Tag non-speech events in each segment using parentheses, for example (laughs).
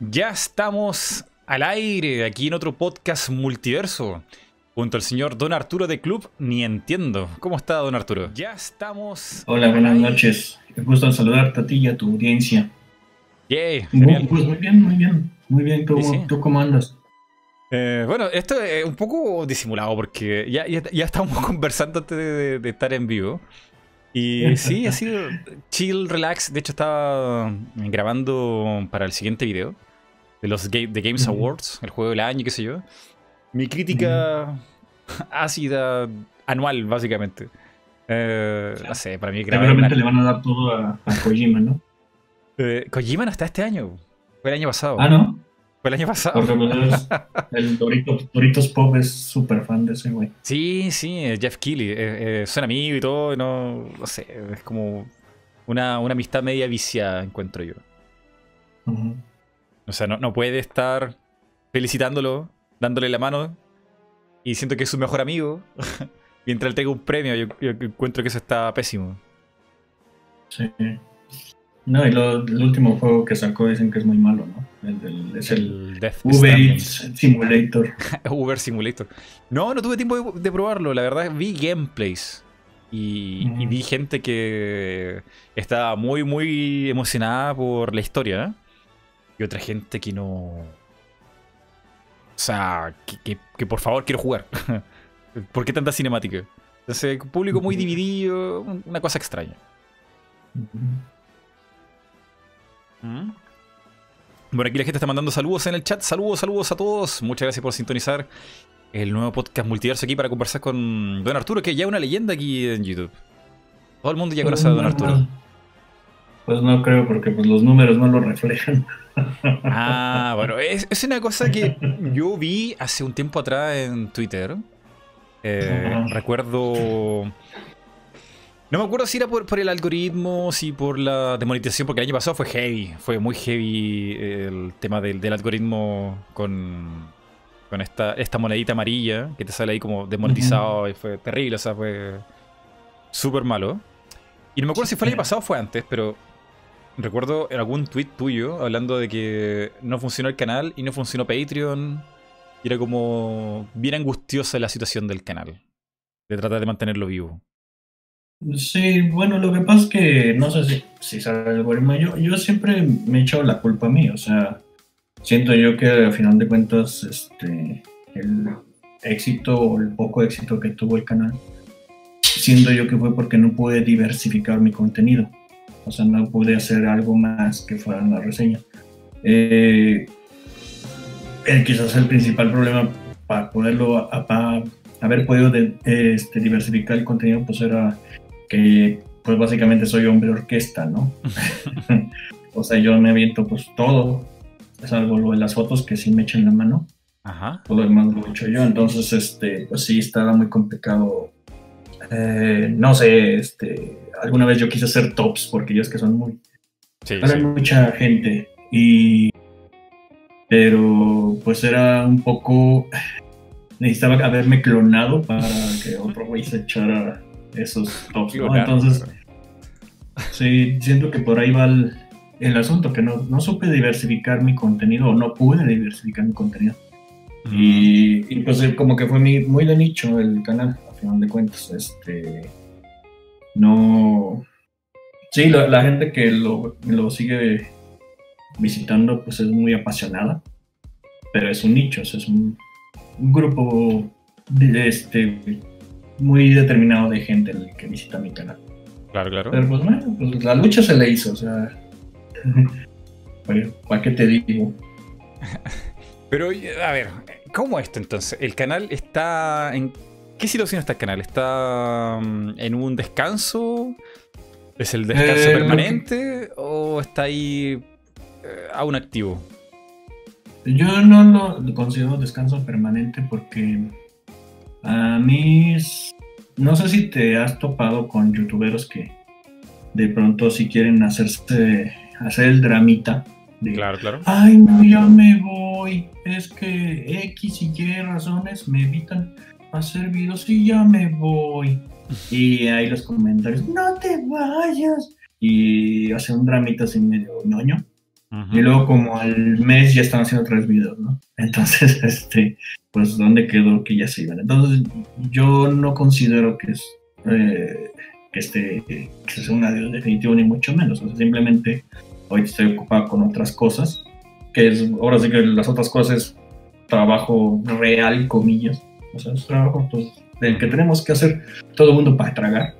Ya estamos al aire aquí en otro podcast multiverso. Junto al señor Don Arturo de Club, ni entiendo. ¿Cómo está, Don Arturo? Ya estamos. Hola, buenas noches. Me gusta saludarte a ti y a tu audiencia. Yay, muy, pues muy bien, muy bien. Muy bien, ¿tú, cómo andas? Eh, bueno, esto es un poco disimulado porque ya, ya, estamos (laughs) conversando antes de, estar en vivo. Y sí, ha sido (laughs) chill, relax. De hecho, estaba grabando para el siguiente video de los The Games Awards, el juego del año, qué sé yo. Mi crítica (laughs) ácida anual, básicamente. Eh, no sé, para mí Seguramente le van a dar todo a, Kojima, ¿no? Eh, Kojima no está este año. Fue el año pasado. Ah, ¿no? Fue el año pasado. (laughs) El Doritos, Pop es súper fan de ese güey. Sí, sí, Jeff Keighley. Eh, son amigos y todo. No, no sé, es como una, una amistad media viciada, encuentro yo. O sea, no, puede estar felicitándolo, dándole la mano y siento que es su mejor amigo. (laughs) Mientras él tenga un premio, yo, encuentro que eso está pésimo. Sí. No, y el último juego que sacó dicen que es muy malo, ¿no? El, es el, Uber Simulator. (laughs) Uber Simulator. No, no tuve tiempo de, probarlo. La verdad, vi gameplays. Y, y, vi gente que estaba muy, muy emocionada por la historia. ¿eh? Y otra gente que no. O sea, que, por favor quiero jugar. (laughs) ¿Por qué tanta cinemática? Entonces, público muy dividido, una cosa extraña. ¿Mm? Bueno, aquí la gente está mandando saludos en el chat. Saludos, saludos a todos. Muchas gracias por sintonizar el nuevo podcast multiverso aquí para conversar con Don Arturo, que ya es una leyenda aquí en YouTube. Todo el mundo ya conoce a Don Arturo. Pues no creo, porque pues, los números no lo reflejan. Ah, bueno, es, una cosa que yo vi hace un tiempo atrás en Twitter. Eh, recuerdo. No me acuerdo si era por, el algoritmo, si por la demonetización, porque el año pasado fue heavy, fue muy heavy el tema del, algoritmo con, con esta, esta monedita amarilla que te sale ahí como demonetizado y fue terrible, o sea, fue súper malo. Y no me acuerdo si fue el año pasado o fue antes, pero recuerdo en algún tweet tuyo hablando de que no funcionó el canal y no funcionó Patreon. Y era como bien angustiosa la situación del canal. De tratar de mantenerlo vivo. Sí, bueno, lo que pasa es que no sé si, si sabe el algoritmo. Yo, siempre me he echado la culpa a mí. O sea, siento yo que al final de cuentas, este, el éxito o el poco éxito que tuvo el canal, siento yo que fue porque no pude diversificar mi contenido. O sea, no pude hacer algo más que fuera una reseña. Eh, quizás el principal problema para poderlo, para haber podido este, diversificar el contenido, pues era que, pues básicamente soy hombre orquesta, ¿no? (laughs) o sea, yo me aviento pues todo, salvo lo de las fotos que sí me echan la mano. Ajá. Todo lo demás lo he hecho yo, entonces, este, pues sí, estaba muy complicado. Eh, no sé, este, alguna vez yo quise hacer tops porque ellos que son muy... Sí, mucha gente y... Pero pues era un poco... Necesitaba haberme clonado para que otro güey se echara esos tops, ¿no? Entonces... Sí, siento que por ahí va el, asunto, que no, no, supe diversificar mi contenido o no pude diversificar mi contenido. Y, y, pues como que fue muy de nicho el canal, final de cuentas. Este, no. Sí, la, gente que lo, sigue visitando, pues es muy apasionada, pero es un nicho, es un, grupo de, este, muy determinado de gente el que visita mi canal. Claro, claro. Pero pues bueno, pues la lucha se le hizo, o sea. (laughs) ¿Para qué te digo? (laughs) Pero, a ver, ¿cómo esto entonces? ¿El canal está en ¿Qué situación está el canal? ¿Está mm, en un descanso? ¿Es el descanso eh, permanente? ¿O está ahí eh, aún activo? Yo no lo considero descanso permanente porque a mí no sé si te has topado con youtuberos que de pronto si quieren hacerse hacer el dramita de, claro, claro. Ay, no, ya me voy. Es que X y Y razones me evitan hacer videos y ya me voy. Y ahí los comentarios, no te vayas. Y hace un dramita así medio ñoño. Y luego como al mes ya están haciendo tres videos, ¿no? (laughs) Entonces, este, pues ¿dónde quedó que ya se iban? Entonces, yo no considero que es eh, que este que sea un adiós definitivo ni mucho menos. O sea, simplemente hoy estoy ocupado con otras cosas, que es, ahora sí que las otras cosas es trabajo real, comillas. O sea, es trabajo pues, del que tenemos que hacer todo el mundo para tragar.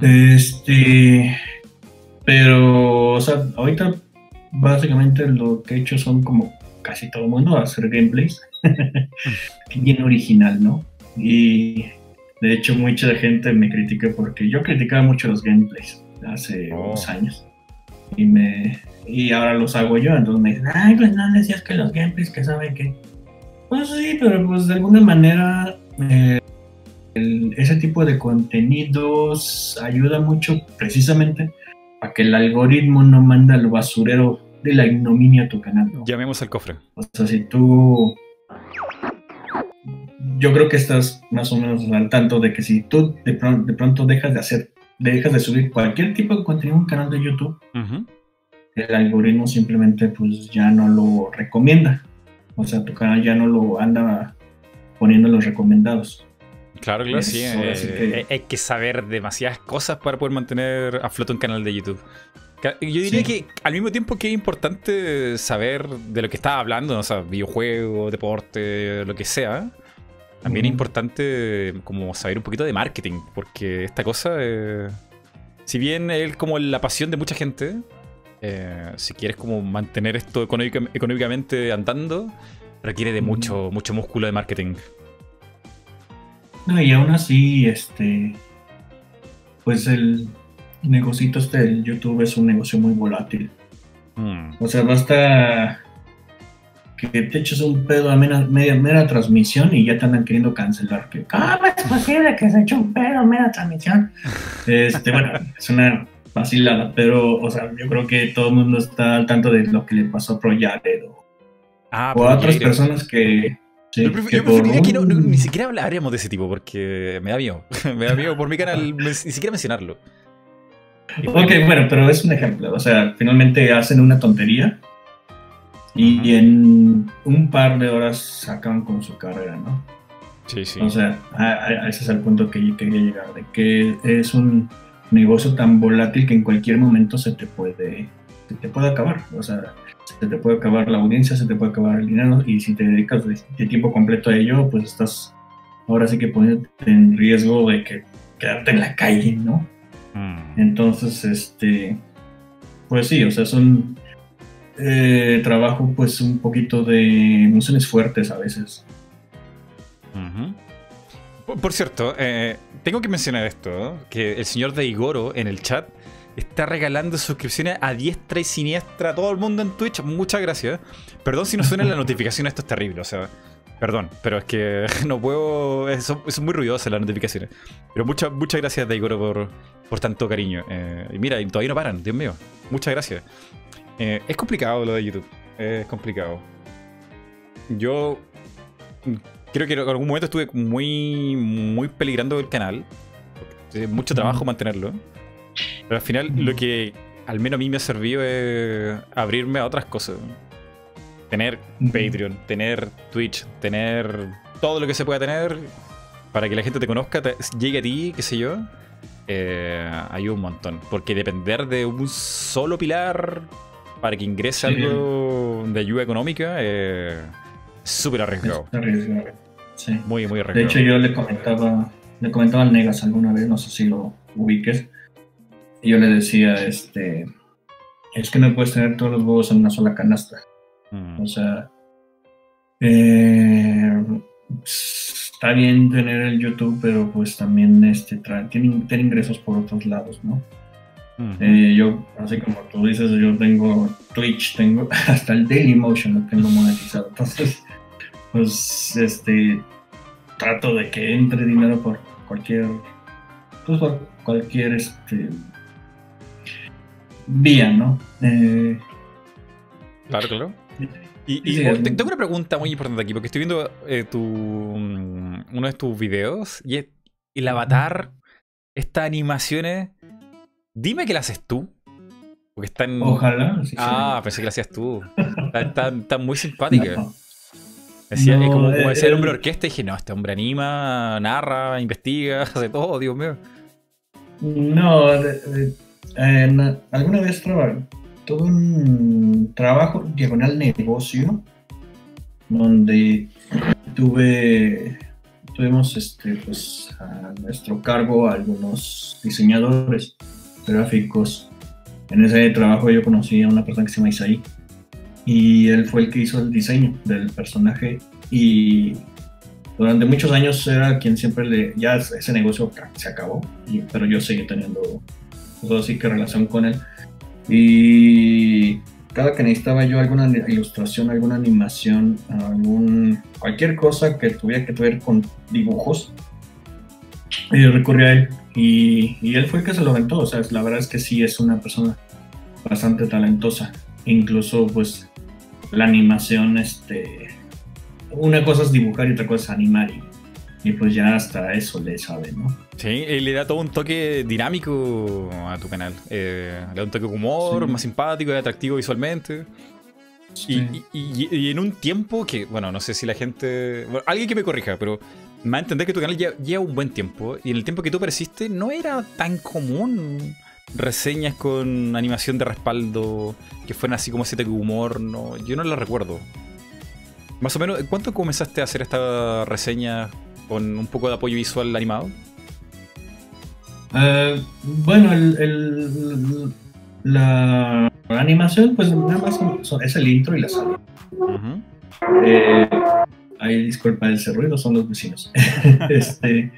Este, pero, o sea, ahorita básicamente lo que he hecho son como casi todo el mundo hacer gameplays. (laughs) Bien original, ¿no? Y de hecho mucha gente me critica porque yo criticaba mucho los gameplays hace oh. unos años. Y me y ahora los hago yo, entonces me dicen, ay, pues no decías que los gameplays que saben que... Pues sí, pero pues de alguna manera eh, ese tipo de contenidos ayuda mucho precisamente a que el algoritmo no manda al basurero de la ignominia a tu canal. Llamemos al cofre. O sea, si tú... Yo creo que estás más o menos al tanto de que si tú de, pronto, dejas de hacer, dejas de subir cualquier tipo de contenido en un canal de YouTube, el algoritmo simplemente pues ya no lo recomienda. O sea, tu canal ya no lo anda poniendo los recomendados. Claro, claro, sí. Eh, hay que saber demasiadas cosas para poder mantener a flote un canal de YouTube. Yo diría que al mismo tiempo que es importante saber de lo que estaba hablando, o sea, videojuegos, deporte, lo que sea, también es importante como saber un poquito de marketing, porque esta cosa, eh, si bien es como la pasión de mucha gente, eh, si quieres como mantener esto económicamente andando, requiere de mucho, mucho músculo de marketing. No, y aún así, este, pues el negocito este del YouTube es un negocio muy volátil. Mm. O sea, basta que te eches un pedo a media, mera transmisión y ya te andan queriendo cancelar. Que, ¿Cómo es posible que se eche un pedo a mera transmisión? (laughs) Este, bueno, es una vacilada, pero, o sea, yo creo que todo el mundo está al tanto de lo que le pasó a Proyared o, ah, o a otras personas que yo, preferiría que ni siquiera hablaríamos de ese tipo porque me da miedo. (laughs) me da miedo por mi canal ni siquiera mencionarlo. Ok, bueno, pero es un ejemplo. O sea, finalmente hacen una tontería y en un par de horas acaban con su carrera, ¿no? Sí, sí. O sea, ese es el punto que quería llegar, de que es un negocio tan volátil que en cualquier momento se te puede, se te puede acabar. O sea, se te puede acabar la audiencia, se te puede acabar el dinero y si te dedicas de, tiempo completo a ello, pues estás ahora sí que poniéndote en riesgo de que quedarte en la calle, ¿no? Mm. Entonces, este, pues sí, o sea, es un eh, trabajo pues un poquito de emociones fuertes a veces. Por, cierto, eh, tengo que mencionar esto, que el señor de Igoro en el chat está regalando suscripciones a diestra y siniestra a todo el mundo en Twitch. Muchas gracias. Perdón si no suena la (laughs) notificación, esto es terrible, o sea, perdón, pero es que (laughs) no puedo. Son, muy ruidosas las notificaciones. Pero muchas muchas gracias, Daigoro, por, por tanto cariño. Eh, y mira, todavía no paran, Dios mío. Muchas gracias. Eh, es complicado lo de YouTube. Es complicado. Yo creo que en algún momento estuve muy, muy peligrando el canal. Mucho trabajo mantenerlo. Pero al final lo que al menos a mí me ha servido es abrirme a otras cosas. Tener Patreon, tener Twitch, tener todo lo que se pueda tener para que la gente te conozca, llegue a ti, qué sé yo. Eh, ayuda un montón. Porque depender de un solo pilar para que ingrese algo de ayuda económica es súper arriesgado. Sí. Muy, muy. De hecho, yo le comentaba, le comentaba al Negas alguna vez, no sé si lo ubiques, yo le decía, este, es que no puedes tener todos los huevos en una sola canasta. Mm. O sea, eh, está bien tener el YouTube, pero pues también este, tiene, tener ingresos por otros lados, ¿no? Eh, yo, así como tú dices, yo tengo Twitch, tengo (laughs) hasta el Dailymotion lo tengo monetizado. Entonces, pues, este, trato de que entre dinero por cualquier, pues por cualquier, este, vía, ¿no? Eh, claro, claro. Y, tengo una pregunta muy importante aquí, porque estoy viendo eh, tu, mm, uno de tus videos y el avatar, estas animaciones, dime que las haces tú. Porque están... Ojalá. ah, pensé que lo hacías tú. Está, muy simpática. Decía, como, como eh, decía el hombre orquesta, y dije, no, este hombre anima, narra, investiga, (laughs) hace todo, Dios mío. No, alguna vez tuve un trabajo diagonal negocio donde tuve tuvimos este pues a nuestro cargo algunos diseñadores gráficos en ese trabajo yo conocí a una persona que se llama Isaí y él fue el que hizo el diseño del personaje y durante muchos años era quien siempre le ya ese negocio se acabó pero yo seguí teniendo pues, así que relación con él y cada que necesitaba yo alguna ilustración, alguna animación, algún, cualquier cosa que tuviera que ver con dibujos, yo recurrí a él y, él fue el que se lo aventó. O sea, la verdad es que sí es una persona bastante talentosa. Incluso, pues, la animación, este, una cosa es dibujar y otra cosa es animar. Y y pues ya hasta eso le sabe, ¿no? Sí, le da todo un toque dinámico a tu canal. Eh, le da un toque de humor, más simpático y atractivo visualmente. Y, en un tiempo que, bueno, no sé si la gente. alguien que me corrija, pero me va a entender que tu canal lleva, un buen tiempo. Y en el tiempo que tú apareciste, no era tan común reseñas con animación de respaldo que fueran así como ese de humor. No, yo no lo recuerdo. Más o menos, ¿cuánto comenzaste a hacer esta reseña con un poco de apoyo visual animado? Eh, bueno, el, la animación, pues nada más es el intro y la salida. Eh, ahí disculpa ese ruido, son los vecinos. (laughs) este,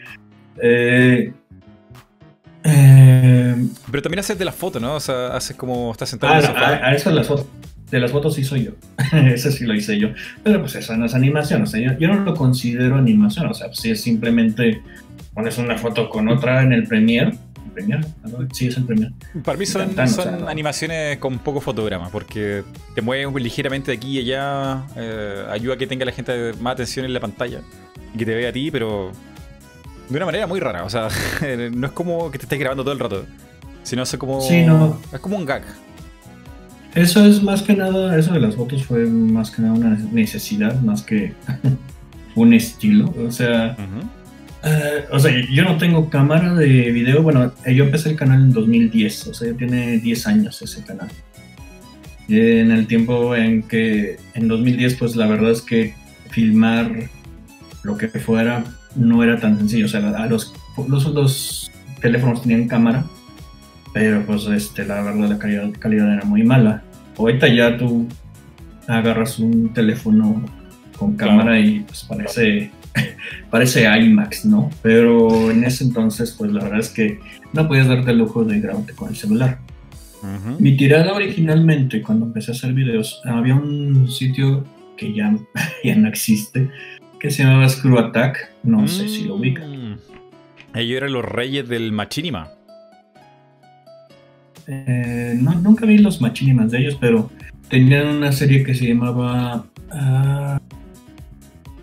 eh, Pero también haces de las fotos, ¿no? O sea, haces como estás sentado en el sofá. A, eso las fotos. De las fotos sí soy yo. (laughs) Eso sí lo hice yo. Pero pues eso no es animación. O sea, yo, no lo considero animación. O sea, si es simplemente pones una foto con otra en el Premiere. ¿Premiere? Sí, es el Premiere. Para mí son, animaciones con poco fotograma, porque te mueves ligeramente de aquí y allá, eh, ayuda a que tenga la gente más atención en la pantalla y que te vea a ti, pero de una manera muy rara. O sea, (laughs) no es como que te estés grabando todo el rato, sino es como, sí, no. es como un gag. Eso es más que nada, eso de las fotos fue más que nada una necesidad, más que (laughs) un estilo. O sea, eh, o sea, yo no tengo cámara de video. Bueno, yo empecé el canal en 2010, o sea, ya tiene 10 años ese canal. en el tiempo en que, en 2010, pues la verdad es que filmar lo que fuera no era tan sencillo. O sea, los, los, los teléfonos tenían cámara pero pues este, la verdad la calidad, calidad era muy mala. Ahorita ya tú agarras un teléfono con cámara y pues parece, (laughs) parece IMAX, ¿no? Pero en ese entonces pues la verdad es que no podías darte el lujo de grabarte con el celular. Mi tirada originalmente cuando empecé a hacer videos, había un sitio que ya, (laughs) ya no existe, que se llamaba Screw Attack, no sé si lo ubican. Mm. Ellos eran los reyes del machinima. Eh, no, nunca vi los machinimas de ellos, pero tenían una serie que se llamaba uh,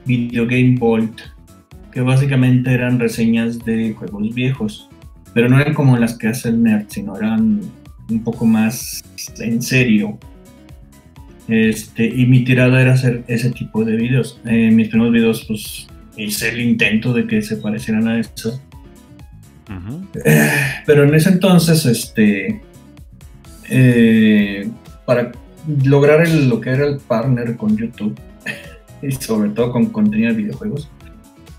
Video Game Vault, que básicamente eran reseñas de juegos viejos, pero no eran como las que hace el Nerd, sino eran un poco más en serio. Este, y mi tirada era hacer ese tipo de videos. Eh, mis primeros videos, pues hice el intento de que se parecieran a estos. Eh, pero en ese entonces, este, eh, para lograr lo que era el partner con YouTube, (laughs) y sobre todo con contenido de videojuegos,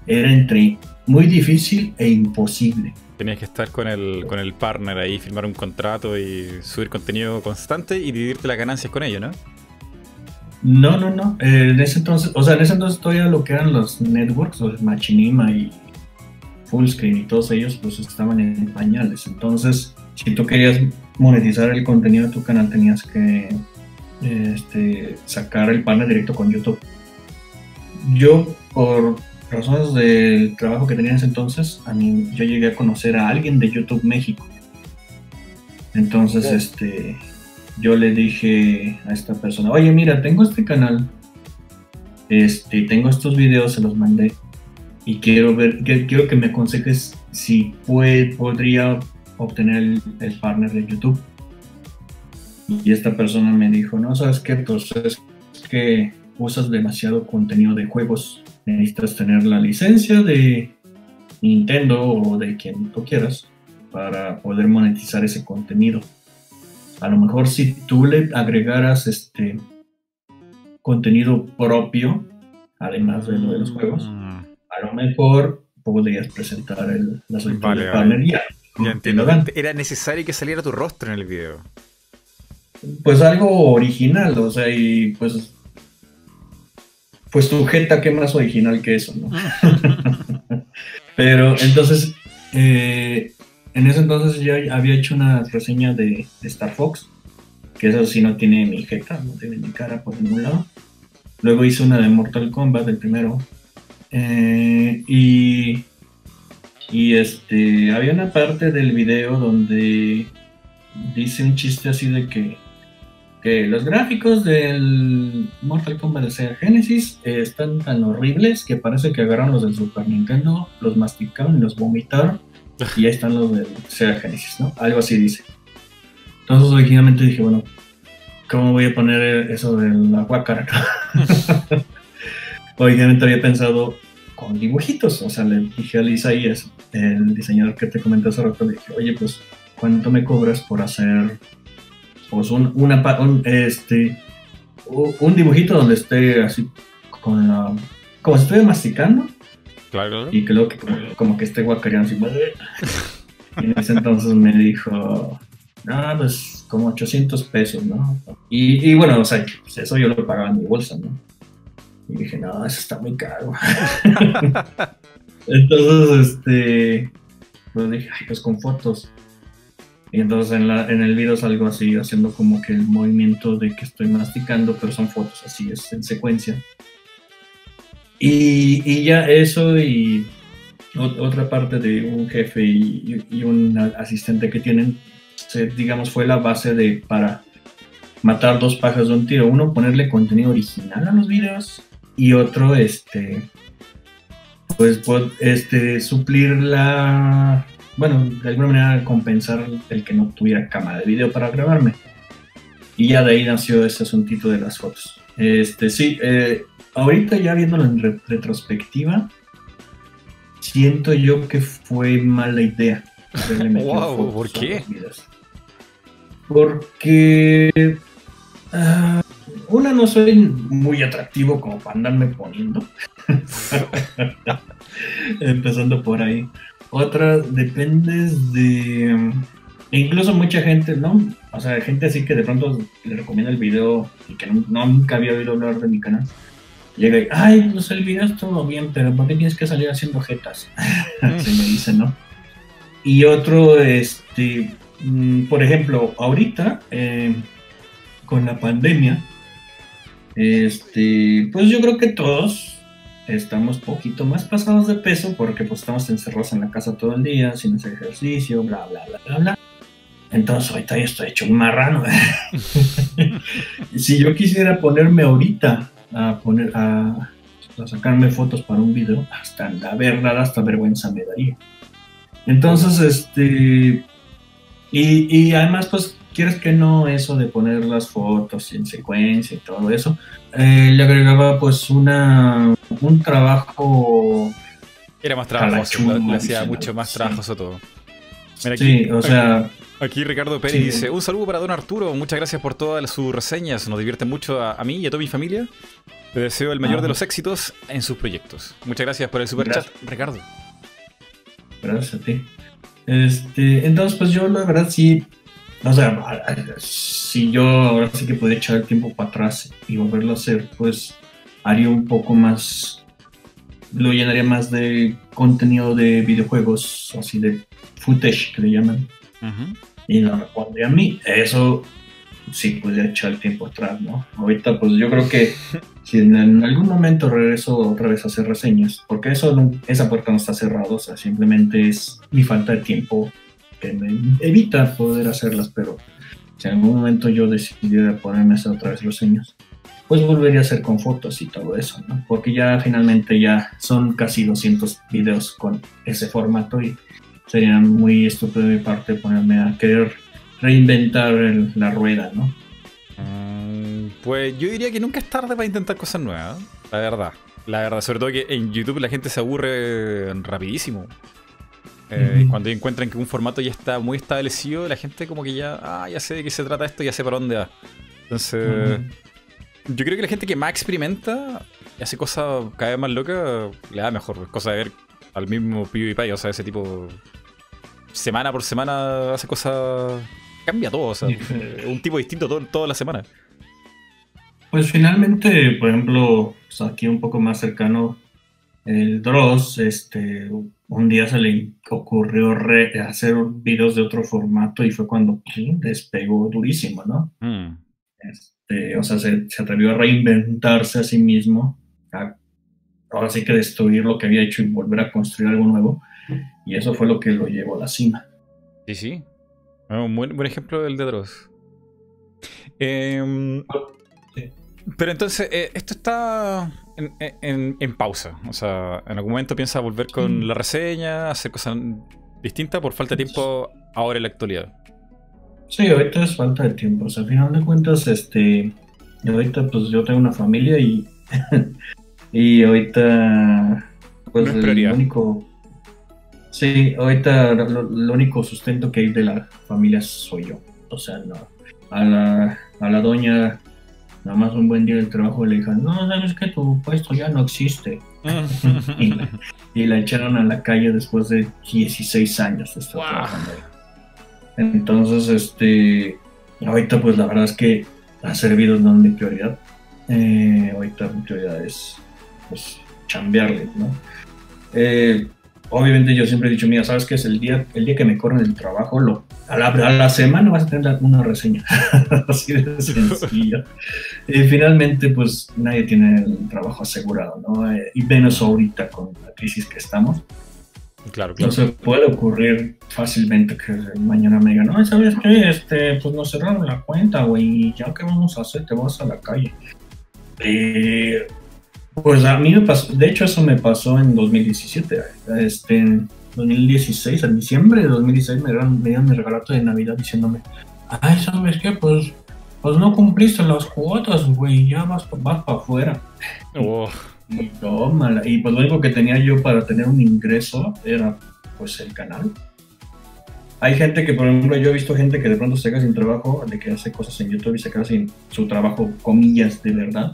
era entre muy difícil e imposible. Tenías que estar con el, con el partner ahí, firmar un contrato y subir contenido constante y dividirte las ganancias con ellos, ¿no? No, no, no. Eh, en ese entonces, o sea, en ese entonces todavía lo que eran los networks, los Machinima y Fullscreen y todos ellos, pues estaban en pañales. Entonces, si tú querías monetizar el contenido de tu canal tenías que este, sacar el panel directo con YouTube. Yo, por razones del trabajo que tenía en ese entonces, a mí, yo llegué a conocer a alguien de YouTube México. Entonces, este, yo le dije a esta persona, oye, mira, tengo este canal, este, tengo estos videos, se los mandé y quiero ver, quiero que me aconsejes si puede, podría obtener el, partner de YouTube. Y esta persona me dijo, no, ¿sabes qué? Pues es que usas demasiado contenido de juegos. Necesitas tener la licencia de Nintendo o de quien tú quieras para poder monetizar ese contenido. A lo mejor si tú le agregaras este contenido propio, además de lo de los juegos, mm. a lo mejor podrías presentar el, la solicitud de partner ya. Entiendo. Era necesario que saliera tu rostro en el video. Pues algo original, o sea, y pues pues tu jeta, ¿qué más original que eso, no? (laughs) Pero entonces, eh, en ese entonces ya había hecho una reseña de, Star Fox, que eso sí no tiene mi jeta, no tiene mi cara por ningún lado. Luego hice una de Mortal Kombat, el primero. Eh, y, y este, había una parte del video donde dice un chiste así de que que los gráficos del Mortal Kombat de Sega Genesis están tan horribles que parece que agarraron los del Super Nintendo, los masticaron y los vomitaron y ahí están los del Sega Genesis, ¿no? Algo así dice. Entonces originalmente dije, bueno, ¿cómo voy a poner eso de la (laughs) originalmente había pensado con dibujitos, o sea, le dije a Isaías, el diseñador que te comenté hace rato, le dije, oye, pues, ¿cuánto me cobras por hacer pues un, una, este, un dibujito donde esté así con la, como si estuviera masticando. Claro, Y que luego que como, que esté guacareando así. (laughs) y en ese entonces me dijo, ah, pues como 800 pesos, ¿no? Y, y bueno, o sea, pues eso yo lo pagaba en mi bolsa, ¿no? Y dije, no, eso está muy caro. (laughs) entonces, este, pues dije, ay, pues con fotos. Y entonces en, la, en el video salgo así, haciendo como que el movimiento de que estoy masticando, pero son fotos así, es en secuencia. Y, y ya eso y otra parte de un jefe y, y, un asistente que tienen, digamos, fue la base de para matar dos pájaros de un tiro. Uno, ponerle contenido original a los videos y otro, este, pues, este, suplir la bueno, de alguna manera compensar el que no tuviera cámara de video para grabarme. Y ya de ahí nació ese asuntito de las fotos. Este, sí, eh, ahorita ya viéndolo en retrospectiva, siento yo que fue mala idea. wow, (laughs) ¿por qué? Porque uh, una no soy muy atractivo como para andarme poniendo. (laughs) Empezando por ahí. Otra, dependes de... incluso mucha gente, ¿no? O sea, gente así que de pronto le recomienda el video y que nunca había oído hablar de mi canal. Llega y, ay, pues el video es todo bien, pero ¿por qué tienes que salir haciendo jetas? (laughs) Se me dice, ¿no? Y otro, este, mm, por ejemplo, ahorita, eh, con la pandemia, este, pues yo creo que todos estamos poquito más pasados de peso porque pues estamos encerrados en la casa todo el día, sin hacer ejercicio, bla, bla, bla, bla, bla. Entonces ahorita ya estoy hecho un marrano. (laughs) si yo quisiera ponerme ahorita a poner a, sacarme fotos para un video, hasta la verdad, hasta vergüenza me daría. Entonces, este, y, y además, pues quieres que no, eso de poner las fotos en secuencia y todo eso, eh, le agregaba pues una un trabajo... Era más trabajoso, le, hacía mucho más trabajoso todo. sí, o sea... Aquí Ricardo Pérez dice, un saludo para don Arturo, muchas gracias por todas sus reseñas, nos divierte mucho a, mí y a toda mi familia. Le deseo el mayor de los éxitos en sus proyectos. Muchas gracias por el super chat, Ricardo. Gracias a ti. Este, entonces, pues yo la verdad sí o sea, si yo ahora sí que puedo echar el tiempo para atrás y volverlo a hacer, pues haría un poco más, lo llenaría más de contenido de videojuegos, así de footage que le llaman. Y lo responde a mí. Eso sí podría echar el tiempo atrás, ¿no? Ahorita pues yo creo que (laughs) si en, algún momento regreso otra vez a hacer reseñas, porque eso esa puerta no está cerrada, o sea, simplemente es mi falta de tiempo que me evita poder hacerlas, pero si en algún momento yo decidiera ponerme a hacer otra vez los sueños, pues volvería a hacer con fotos y todo eso, ¿no? Porque ya finalmente ya son casi 200 videos con ese formato y sería muy estúpido de mi parte ponerme a querer reinventar la rueda, ¿no? Mm, pues yo diría que nunca es tarde para intentar cosas nuevas, la verdad. La verdad, sobre todo que en YouTube la gente se aburre rapidísimo. Eh, cuando encuentran que un formato ya está muy establecido, la gente como que ya, ah, ya sé de qué se trata esto, ya sé para dónde va. Entonces, yo creo que la gente que más experimenta y hace cosas cada vez más locas, le da mejor. Cosa de ver al mismo PewDiePie, o sea, ese tipo semana por semana hace cosas. Cambia todo, o sea, (laughs) un tipo distinto todo, toda la semana. Pues finalmente, por ejemplo, aquí un poco más cercano, el Dross, este, un día se le ocurrió hacer videos de otro formato y fue cuando despegó durísimo, ¿no? Mm. Este, o sea, se, atrevió a reinventarse a sí mismo, ahora sí que destruir lo que había hecho y volver a construir algo nuevo. Y eso fue lo que lo llevó a la cima. Sí, sí. Ah, un buen, ejemplo del de Dross. Em, pero entonces, eh, esto está en, pausa. O sea, en algún momento piensa volver con mm. la reseña, hacer cosas distintas por falta de tiempo ahora en la actualidad. Sí, ahorita es falta de tiempo. O sea, al final de cuentas, este. Ahorita, pues yo tengo una familia y. (laughs) y ahorita. Pues el único Sí, ahorita lo, único sustento que hay de la familia soy yo. O sea, no. A la, a la doña, nada más un buen día del trabajo le dijeron, no, sabes que tu puesto ya no existe. (laughs) y, la, echaron a la calle después de 16 años de estar trabajando ahí. Entonces, este, ahorita pues la verdad es que ha servido no mi prioridad. Eh, ahorita mi prioridad es pues chambearle, ¿no? Eh, obviamente yo siempre he dicho, mira, ¿sabes qué es el día, el día que me corren el trabajo? Lo, a, la, semana vas a tener una reseña, (laughs) así de sencillo. y finalmente, pues nadie tiene el trabajo asegurado, ¿no? Eh, y menos ahorita con la crisis que estamos. Claro, claro. Entonces puede ocurrir fácilmente que mañana me digan, no, ¿sabes qué? Este, pues nos cerraron la cuenta, güey, ¿ya qué vamos a hacer? Te vas a la calle. Eh, pues a mí me pasó, de hecho eso me pasó en 2017, este, 2016, en diciembre de 2016 me dieron, me dieron mi regalato de Navidad diciéndome, ay, ¿sabes qué? Pues, pues no cumpliste las cuotas, güey, ya vas, vas para afuera. Oh. Y, y pues lo único que tenía yo para tener un ingreso era pues el canal. Hay gente que, por ejemplo, yo he visto gente que de pronto se queda sin trabajo, de que hace cosas en YouTube y se queda sin su trabajo, comillas, de verdad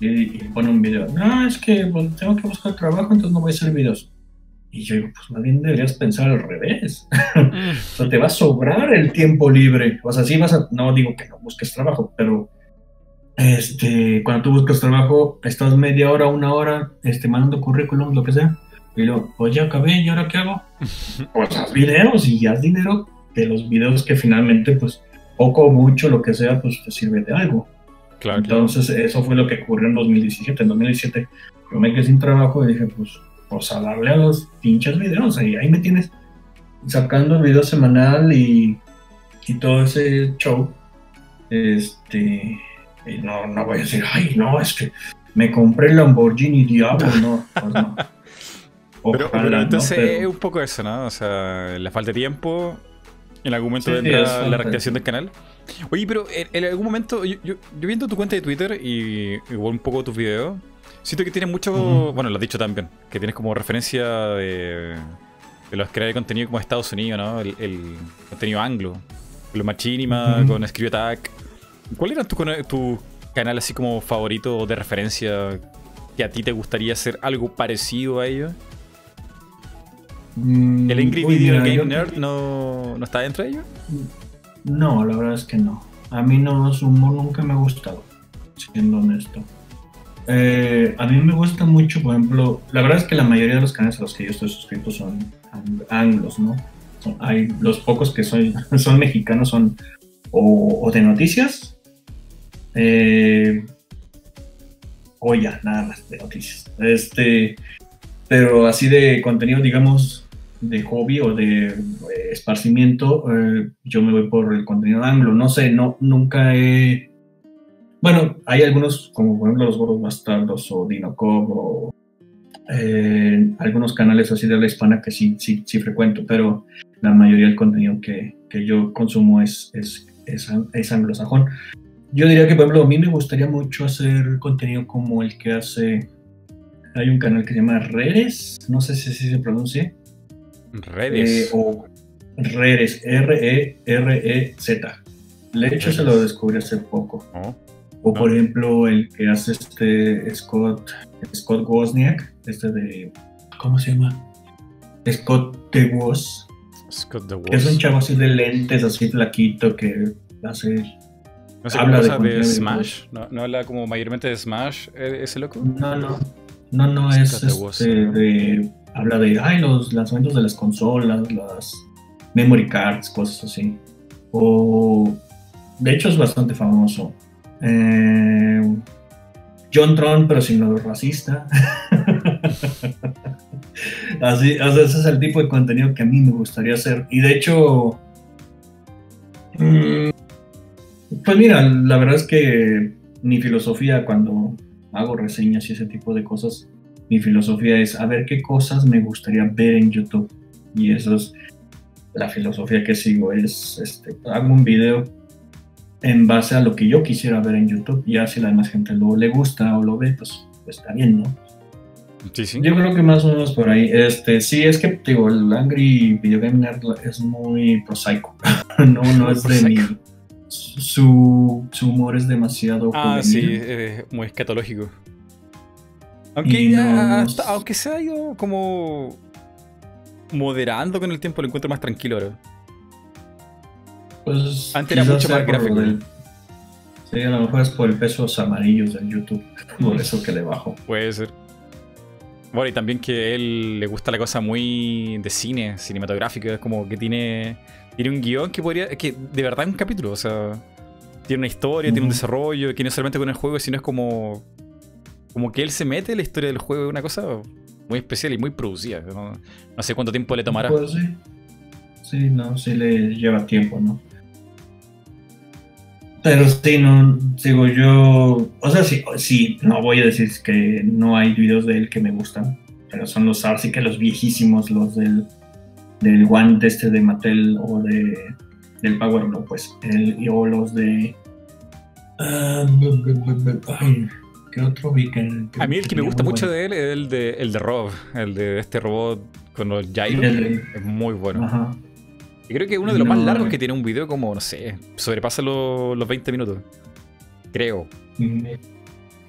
y, pone un video. No, es que pues, tengo que buscar trabajo, entonces no voy a hacer videos. Y yo digo, pues más bien deberías pensar al revés. (laughs) o sea, te va a sobrar el tiempo libre. O sea, sí vas a, no digo que no busques trabajo, pero este, cuando tú buscas trabajo, estás media hora, una hora, este, mandando currículum, lo que sea. Y luego, pues ya acabé, ¿y ahora qué hago? (laughs) pues haz videos y haz dinero de los videos que finalmente, pues, poco o mucho, lo que sea, pues te sirve de algo. Entonces, eso fue lo que ocurrió en 2017. En 2017 yo me quedé sin trabajo y dije, pues, pues a darle a los pinches videos. Y ahí me tienes sacando el video semanal y, y todo ese show. Este, y no, no voy a decir, ay, no, es que me compré el Lamborghini Diablo, no, pues no. (laughs) pero, entonces es un poco eso, ¿no? O sea, le falta tiempo, en algún momento vendrá la reactivación del canal. Oye, pero en, algún momento, yo, yo, viendo tu cuenta de Twitter y igual un poco tus videos, siento que tienes mucho, bueno, lo has dicho también, que tienes como referencia de, los creadores de contenido como Estados Unidos, ¿no? El, contenido anglo, los Machinima, con Scribe Attack. ¿Cuál era tu, tu canal así como favorito de referencia que a ti te gustaría hacer algo parecido a ellos? Mm, ¿El Angry Video Game Nerd no, no, está dentro de ellos? No, la verdad es que no. A mí no, su humor nunca me ha gustado, siendo honesto. Eh, a mí me gusta mucho, por ejemplo, la verdad es que la mayoría de los canales a los que yo estoy suscrito son anglos, ¿no? Hay los pocos que (laughs) son, mexicanos son o, de noticias eh, o ya, nada más de noticias. Este, pero así de contenido, digamos, de hobby o de eh, esparcimiento, yo me voy por el contenido anglo. No sé, no, nunca he... Bueno, hay algunos, como por ejemplo los gordos bastardos o Dino o eh, algunos canales así de la hispana que sí, sí, sí frecuento, pero la mayoría del contenido que, que yo consumo es, es, es, anglosajón. Yo diría que, por ejemplo, a mí me gustaría mucho hacer contenido como el que hace. Hay un canal que se llama Redes, no sé si se pronuncia. Redes. Eh, o Redes, R-E-R-E-Z. De hecho, se lo descubrí hace poco. Oh. O por ejemplo, el que hace este Scott, Scott Wozniak, este de. ¿Cómo se llama? Scott de Woz. Scott de Es un chavo así de lentes, así flaquito, que hace. ¿No se habla de, Smash? ¿No, ¿No, habla como mayormente de Smash eh, ese loco? No, no. No, no, es este, de, Habla de. Ay, los lanzamientos de las consolas, las memory cards, cosas así. O. De hecho, es bastante famoso. Eh, John Tron, pero sin lo racista. (laughs) Así, ese es el tipo de contenido que a mí me gustaría hacer. Y de hecho, mm, pues mira, la verdad es que mi filosofía cuando hago reseñas y ese tipo de cosas, mi filosofía es a ver qué cosas me gustaría ver en YouTube. Y eso es la filosofía que sigo. Es, este, hago un video en base a lo que yo quisiera ver en YouTube. Ya si la demás gente lo le gusta o lo ve, pues, pues está bien, ¿no? Sí, sí. Yo creo que más o menos por ahí. Este, sí, es que digo, el Angry Video Game Nerd es muy prosaico. (laughs) no, no es de mi. Su, su, humor es demasiado. Ah, sí, eh, muy escatológico. Aunque, aunque se ha ido como moderando con el tiempo, lo encuentro más tranquilo ahora. Pues, Antes era mucho más gráfico. sí, a lo mejor es por el peso amarillos del YouTube. (laughs) Por eso que le bajo. Puede ser. Bueno, y también que a él le gusta la cosa muy de cine, cinematográfica, es como que tiene, tiene un guion que podría, que de verdad es un capítulo, o sea, tiene una historia, tiene un desarrollo, que no solamente con el juego, sino es como, como que él se mete en la historia del juego, es una cosa muy especial y muy producida, no, sé cuánto tiempo le tomará. Pues sí. sí, no, sí le lleva tiempo, ¿no? Pero sí, no, digo yo, o sea, sí, sí, no voy a decir que no hay videos de él que me gustan, pero son los sí que los viejísimos, los del, del guante este de Mattel o de, del Power no, pues, el, o los de... Uh, ay, ¿Qué otro vi que, A mí el que me gusta mucho de él es el de, el de Rob, el de este robot con los gyros, es muy bueno. Ajá. Y creo que uno de los más largos que tiene un video como, no sé, sobrepasa los, los 20 minutos. Creo.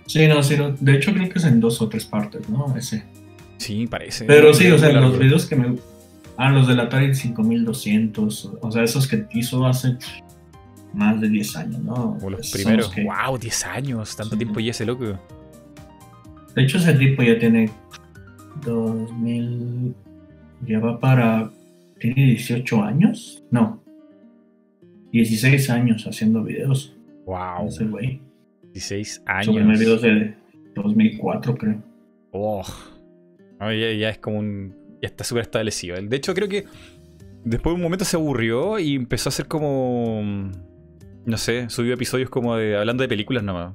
Sí, no, sí, no. De hecho creo que es en dos o tres partes, ¿no? Ese. Sí, parece. Pero sí, o sea, los videos que me... Ah, los del Atari 5200, o sea, esos que hizo hace más de 10 años, ¿no? O los primeros. ¡Wow! 10 años, tanto tiempo y ese loco. De hecho, ese tipo ya tiene 2000. Ya va para tiene 18 años, no, 16 años haciendo videos. Wow. Ese güey. 16 años. Sobre videos de 2004, creo. Oh. ya, es como un. Ya está súper establecido. De hecho, creo que después de un momento se aburrió y empezó a hacer como. No sé, subió episodios como de. hablando de películas nomás.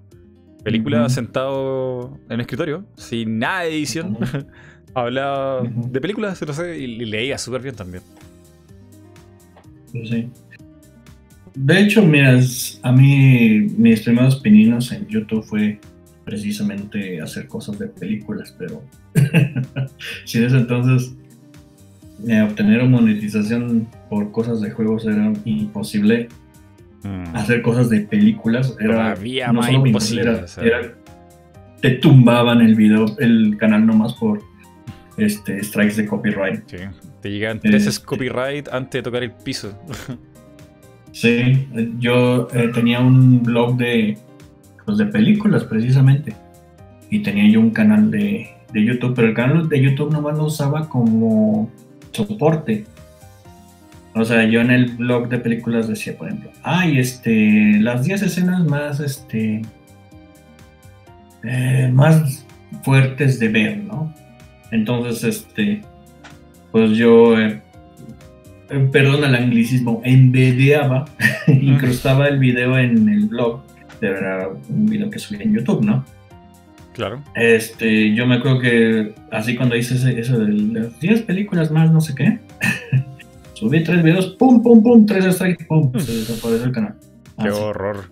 Películas sentado en el escritorio, sin nada de edición. (laughs) Hablaba de películas, no sé, y leía súper bien también. Pues sí. De hecho, mira, a mí mis primeros pininos en YouTube fue precisamente hacer cosas de películas, pero (laughs) si desde entonces eh, obtener monetización por cosas de juegos era imposible, mm. hacer cosas de películas era Todavía más imposible. te tumbaban el video, el canal nomás por este, strikes de copyright. Sí, te llegan tres este, copyright antes de tocar el piso. (laughs) sí, yo eh, tenía un blog de, pues, de películas precisamente. Y tenía yo un canal de, de YouTube, pero el canal de YouTube nomás lo usaba como soporte. O sea, yo en el blog de películas decía, por ejemplo, ay, este, las 10 escenas más, este, eh, más fuertes de ver, ¿no? Entonces, este, pues yo, eh, eh, perdón el anglicismo, envedeaba, incrustaba (laughs) el video en el blog, pero era un video que subía en YouTube, ¿no? Claro. Este, yo me acuerdo que así cuando hice eso de las 10 películas más, no sé qué, (laughs) subí tres videos, pum, pum, pum, tres strikes, pum, se desapareció el canal. Qué horror.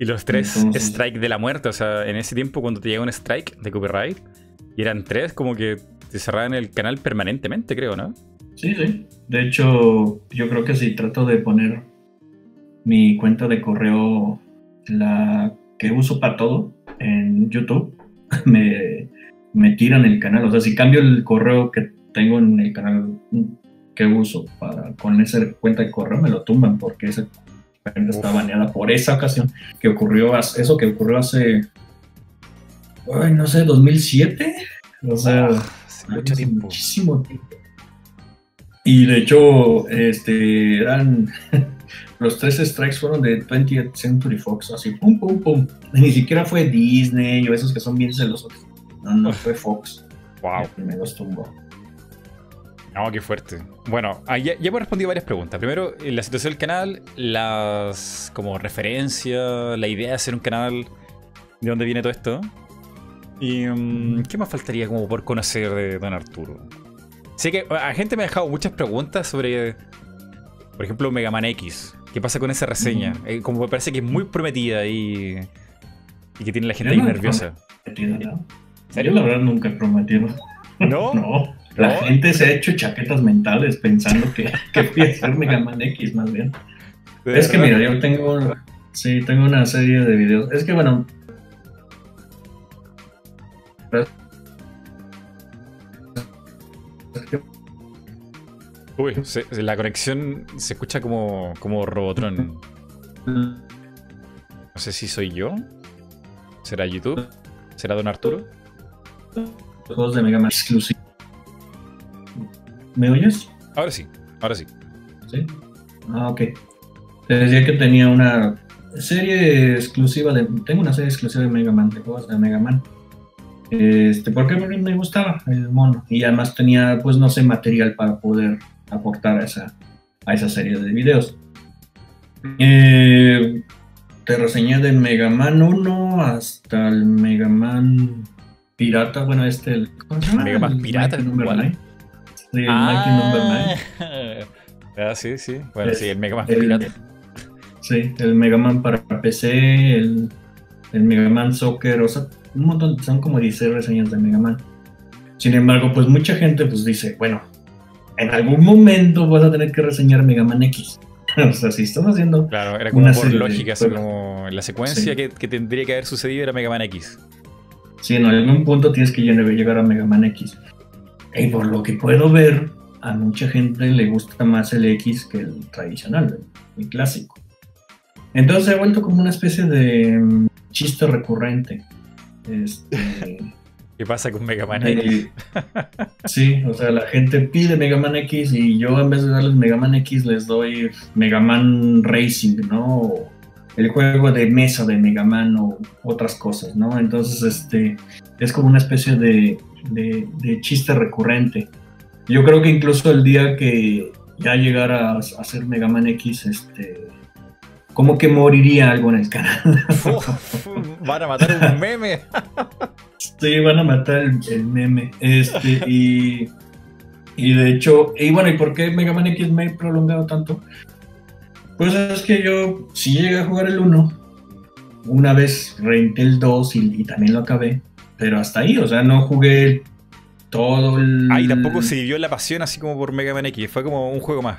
Y los tres strikes de la muerte, o sea, en ese tiempo cuando te llega un strike de copyright, y eran tres, como que te cerraban el canal permanentemente, creo, ¿no? Sí, sí. De hecho, yo creo que si trato de poner mi cuenta de correo, la que uso para todo, en YouTube, (laughs) me, me tiran el canal. O sea, si cambio el correo que tengo en el canal que uso para con esa cuenta de correo, me lo tumban porque esa cuenta está baneada por esa ocasión que ocurrió, eso que ocurrió hace, ay, no sé, 2007. O sea, hace muchísimo tiempo. Y de hecho, este, eran (laughs) los tres strikes fueron de 20th Century Fox, así, pum, pum, pum. Ni siquiera fue Disney o esos que son bien celosos. No, no, fue Fox. Wow. Me los tumbó. No, qué fuerte. Bueno, ah, ya, ya hemos respondido varias preguntas. Primero, la situación del canal, las como referencias, la idea de hacer un canal, de dónde viene todo esto. ¿Y mm, qué más faltaría como por conocer de Don Arturo? Sé que a gente me ha dejado muchas preguntas sobre, por ejemplo, Mega Man X. ¿Qué pasa con esa reseña? Eh, como me parece que es muy prometida y, y que tiene la gente ahí nerviosa. ¿no? Yo la verdad nunca he prometido. (laughs) ¿No? (laughs) no. La gente se ha hecho chaquetas mentales pensando que, (laughs) que voy a Mega Man X más bien. Es que mira, yo tengo, sí, tengo una serie de videos. Es que bueno, Uy, la conexión se escucha como, como Robotron. No sé si soy yo. ¿Será YouTube? ¿Será Don Arturo? Juegos de Mega Man exclusivos. ¿Me oyes? Ahora sí, ahora sí. ¿Sí? Ah, ok. Te decía que tenía una serie exclusiva de. Tengo una serie exclusiva de Mega Man, de juegos de Mega Man. Este, porque me gustaba el mono. Y además tenía, pues no sé, material para poder aportar a esa, a esa serie de videos. Eh, te reseñé de Mega Man 1 hasta el Mega Man Pirata, bueno, este, el, ¿cómo se llama? Mega Man Pirata, el Number 9. Sí, el ah, Number 9. (laughs) Ah, sí, sí. Bueno, sí, el Mega Man Pirata. Sí, el Mega Man para PC, el, el Mega Man Soccer, o sea, un montón, son como 16 reseñas de Mega Man. Sin embargo, pues mucha gente pues dice, bueno, en algún momento vas a tener que reseñar Mega Man X. (laughs) o sea, si estás haciendo. Claro, era como por lógica, como la secuencia que, tendría que haber sucedido era Mega Man X. Sí, en algún punto tienes que llegar a Mega Man X. Y por lo que puedo ver, a mucha gente le gusta más el X que el tradicional, el clásico. Entonces se ha vuelto como una especie de mm, chiste recurrente. Este. (laughs) ¿Qué pasa con Mega Man X? (laughs) sí, o sea, la gente pide Mega Man X y yo en vez de darles Mega Man X les doy Mega Man Racing, ¿no? el juego de mesa de Mega Man o otras cosas, ¿no? Entonces, este, es como una especie de, de, chiste recurrente. Yo creo que incluso el día que ya llegara a, a ser Mega Man X, este, como que moriría algo en el canal. van a matar un meme. sí, van a matar el, meme. Este, y, y de hecho, y bueno, ¿y por qué Mega Man X me he prolongado tanto? Pues es que yo, si llegué a jugar el 1, una vez renté el 2 y, también lo acabé, pero hasta ahí, o sea, no jugué todo el... Ah, y tampoco se vivió la pasión así como por Mega Man X, fue como un juego más.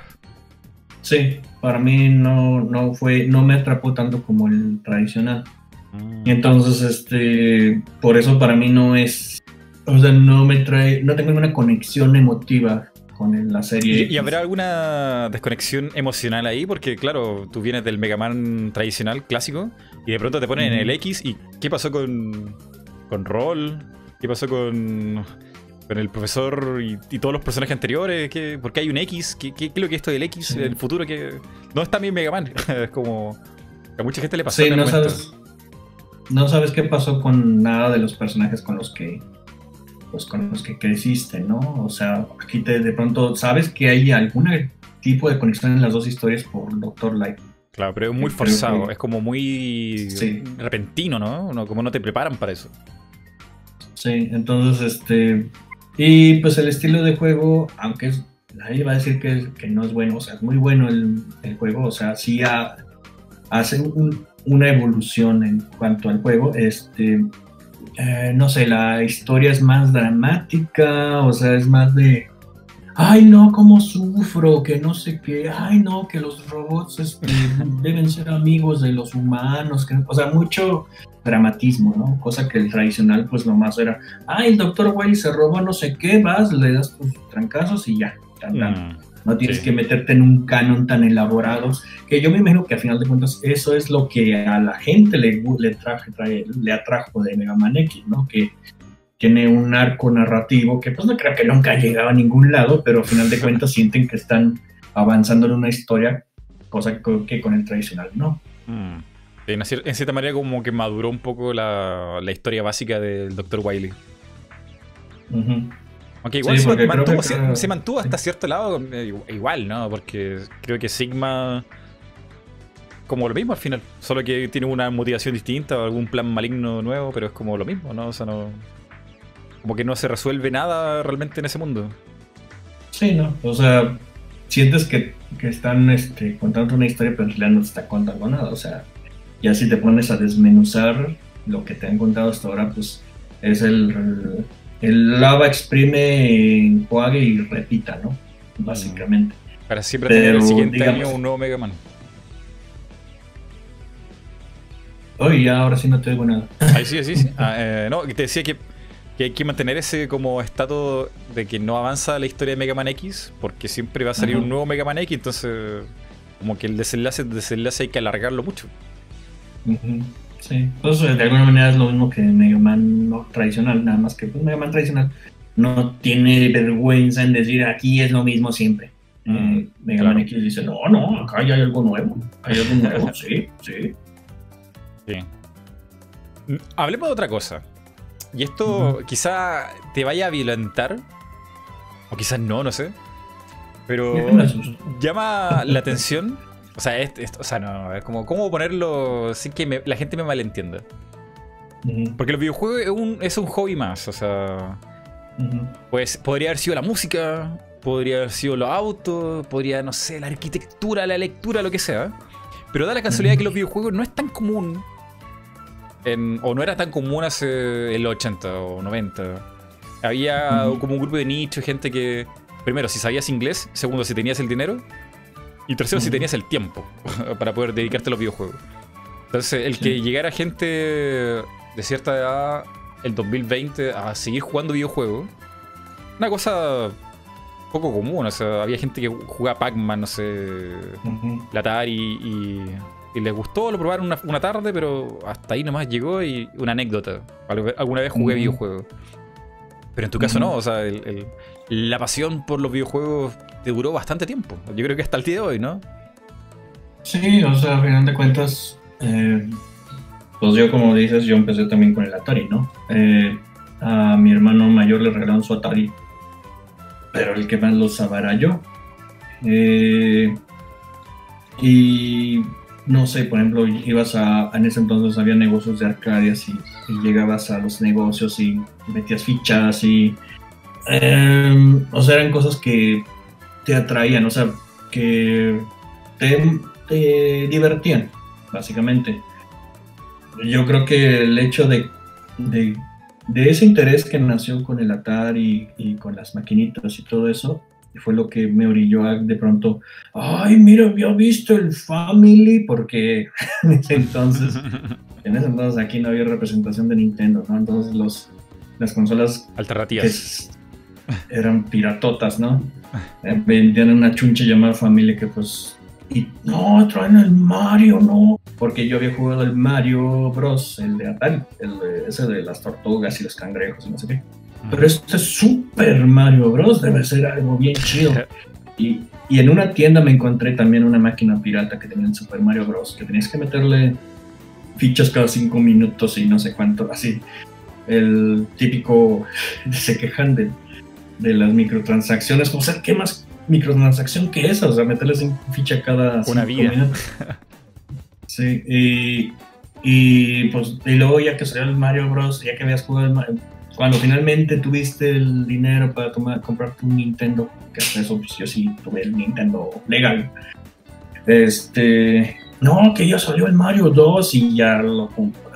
Sí, para mí no, no fue, no me atrapó tanto como el tradicional. Mm. Y entonces, este, por eso para mí no es, o sea, no me trae, no tengo ninguna conexión emotiva con la serie. ¿Y, habrá alguna desconexión emocional ahí? Porque, claro, tú vienes del Mega Man tradicional, clásico, y de pronto te ponen en el X. ¿Y qué pasó con, con Roll? ¿Qué pasó con con el profesor y, todos los personajes anteriores, ¿qué, ¿por qué hay un X? ¿Qué, es lo que es esto del X? El futuro que... No está bien Mega Man, (laughs) es como... A mucha gente le pasó. Sí, no sabes, no sabes qué pasó con nada de los personajes con los que pues con los que creciste, ¿no? O sea, aquí te, de pronto sabes que hay algún tipo de conexión en las dos historias por Doctor Light. Claro, pero es muy forzado, es como muy repentino, ¿no? Como no te preparan para eso. Sí, entonces, este. Y pues el estilo de juego, aunque es, nadie va a decir que, que no es bueno, o sea, es muy bueno el, el juego, o sea, sí hace una evolución en cuanto al juego. Este, eh, no sé, la historia es más dramática, o sea, es más de ay no, cómo sufro, que no sé qué, ay no, que los robots este, deben ser amigos de los humanos, que, o sea, mucho dramatismo, ¿no? Cosa que el tradicional pues nomás era, ay, el doctor Wily se robó no sé qué, vas, le das tus trancazos y ya, mm, no tienes que meterte en un canon tan elaborado, que yo me imagino que a final de cuentas eso es lo que a la gente le, le, traje, le atrajo de Mega Man X, ¿no? Que tiene un arco narrativo que pues no creo que nunca ha llegado a ningún lado, pero al final de cuentas (laughs) sienten que están avanzando en una historia, cosa que con el tradicional no. Mm. En, cierta manera como que maduró un poco la, historia básica del Dr. Wily. Aunque igual se, mantuvo, hasta cierto lado eh, igual, ¿no? Porque creo que Sigma como lo mismo al final, solo que tiene una motivación distinta o algún plan maligno nuevo, pero es como lo mismo, ¿no? O sea, no como que no se resuelve nada realmente en ese mundo. Sí, ¿no? O sea, sientes que, están este, contando una historia, pero en realidad no te está contando nada. O sea, ya si te pones a desmenuzar lo que te han contado hasta ahora, pues es el, el lava exprime, enjuague y repita, ¿no? Básicamente. Para siempre tener el siguiente año un nuevo Mega Man. Oye, ya ahora sí no te digo nada. Ahí sí, sí, sí. Ah, eh, no, te decía que que hay que mantener ese como estado de que no avanza la historia de Mega Man X, porque siempre va a salir un nuevo Mega Man X, entonces como que el desenlace, desenlace hay que alargarlo mucho. Sí, entonces de alguna manera es lo mismo que Mega Man no tradicional, nada más que pues, Mega Man tradicional no tiene vergüenza en decir aquí es lo mismo siempre. Eh, Mega Man X dice, no, no, acá ya hay algo nuevo, hay algo nuevo, (laughs) sí, sí. Sí. Hablemos de otra cosa. Y esto quizá te vaya a violentar, o quizás no, no sé. Pero (laughs) llama la atención. O sea, es, o sea, no, es como cómo ponerlo sin que la gente me malentienda. Porque los videojuegos es un, es un hobby más, o sea. Pues podría haber sido la música, podría haber sido los autos, podría, no sé, la arquitectura, la lectura, lo que sea. Pero da la casualidad que los videojuegos no es tan común o no era tan común hace el 80 o 90. Había como un grupo de nicho, gente que, primero, si sabías inglés, segundo, si tenías el dinero, y tercero, si tenías el tiempo (laughs) para poder dedicarte a los videojuegos. Entonces, el que llegara gente de cierta edad, el 2020, a seguir jugando videojuegos, una cosa poco común. O sea, había gente que jugaba Pac-Man, no sé, la Atari y y les gustó, lo probaron una, tarde, pero hasta ahí nomás llegó y una anécdota. Alguna vez jugué videojuegos. Pero en tu caso no, o sea, la pasión por los videojuegos te duró bastante tiempo. Yo creo que hasta el día de hoy, ¿no? Sí, o sea, a final de cuentas, eh, pues yo como dices, yo empecé también con el Atari, ¿no? Eh, a mi hermano mayor le regalaron su Atari, pero el que más lo usaba era yo. Eh, y no sé, por ejemplo, ibas a, en ese entonces había negocios de arcadias y, llegabas a los negocios y metías fichas y, em, o sea, eran cosas que te atraían, o sea, que te, divertían, básicamente. Yo creo que el hecho de, de, de ese interés que nació con el Atari y con las maquinitas y todo eso, y fue lo que me orilló a de pronto, ay, mira, había visto el Family, porque (laughs) en ese entonces, (laughs) en ese entonces aquí no había representación de Nintendo, ¿no? Entonces los, las consolas alternativas eran piratotas, ¿no? Eh, vendían una chunche llamada Family que pues, y no, traen el Mario, no, porque yo había jugado el Mario Bros, el de Atari, el ese de las tortugas y los cangrejos y no sé qué pero este Super Mario Bros. debe ser algo bien chido. Y, y, en una tienda me encontré también una máquina pirata que tenía el Super Mario Bros. que tenías que meterle fichas cada cinco minutos y no sé cuánto, así. El típico, (laughs) se quejan de, de las microtransacciones, o sea, ¿qué más microtransacción que esa? O sea, meterle ficha cada una vida. Minutos. (laughs) Sí, y, y pues y luego ya que salió el Mario Bros, ya que habías jugado el Mario, cuando finalmente tuviste el dinero para tomar, comprarte un Nintendo, que eso pues yo sí tuve el Nintendo legal, este, no, que ya salió el Mario 2 y ya lo,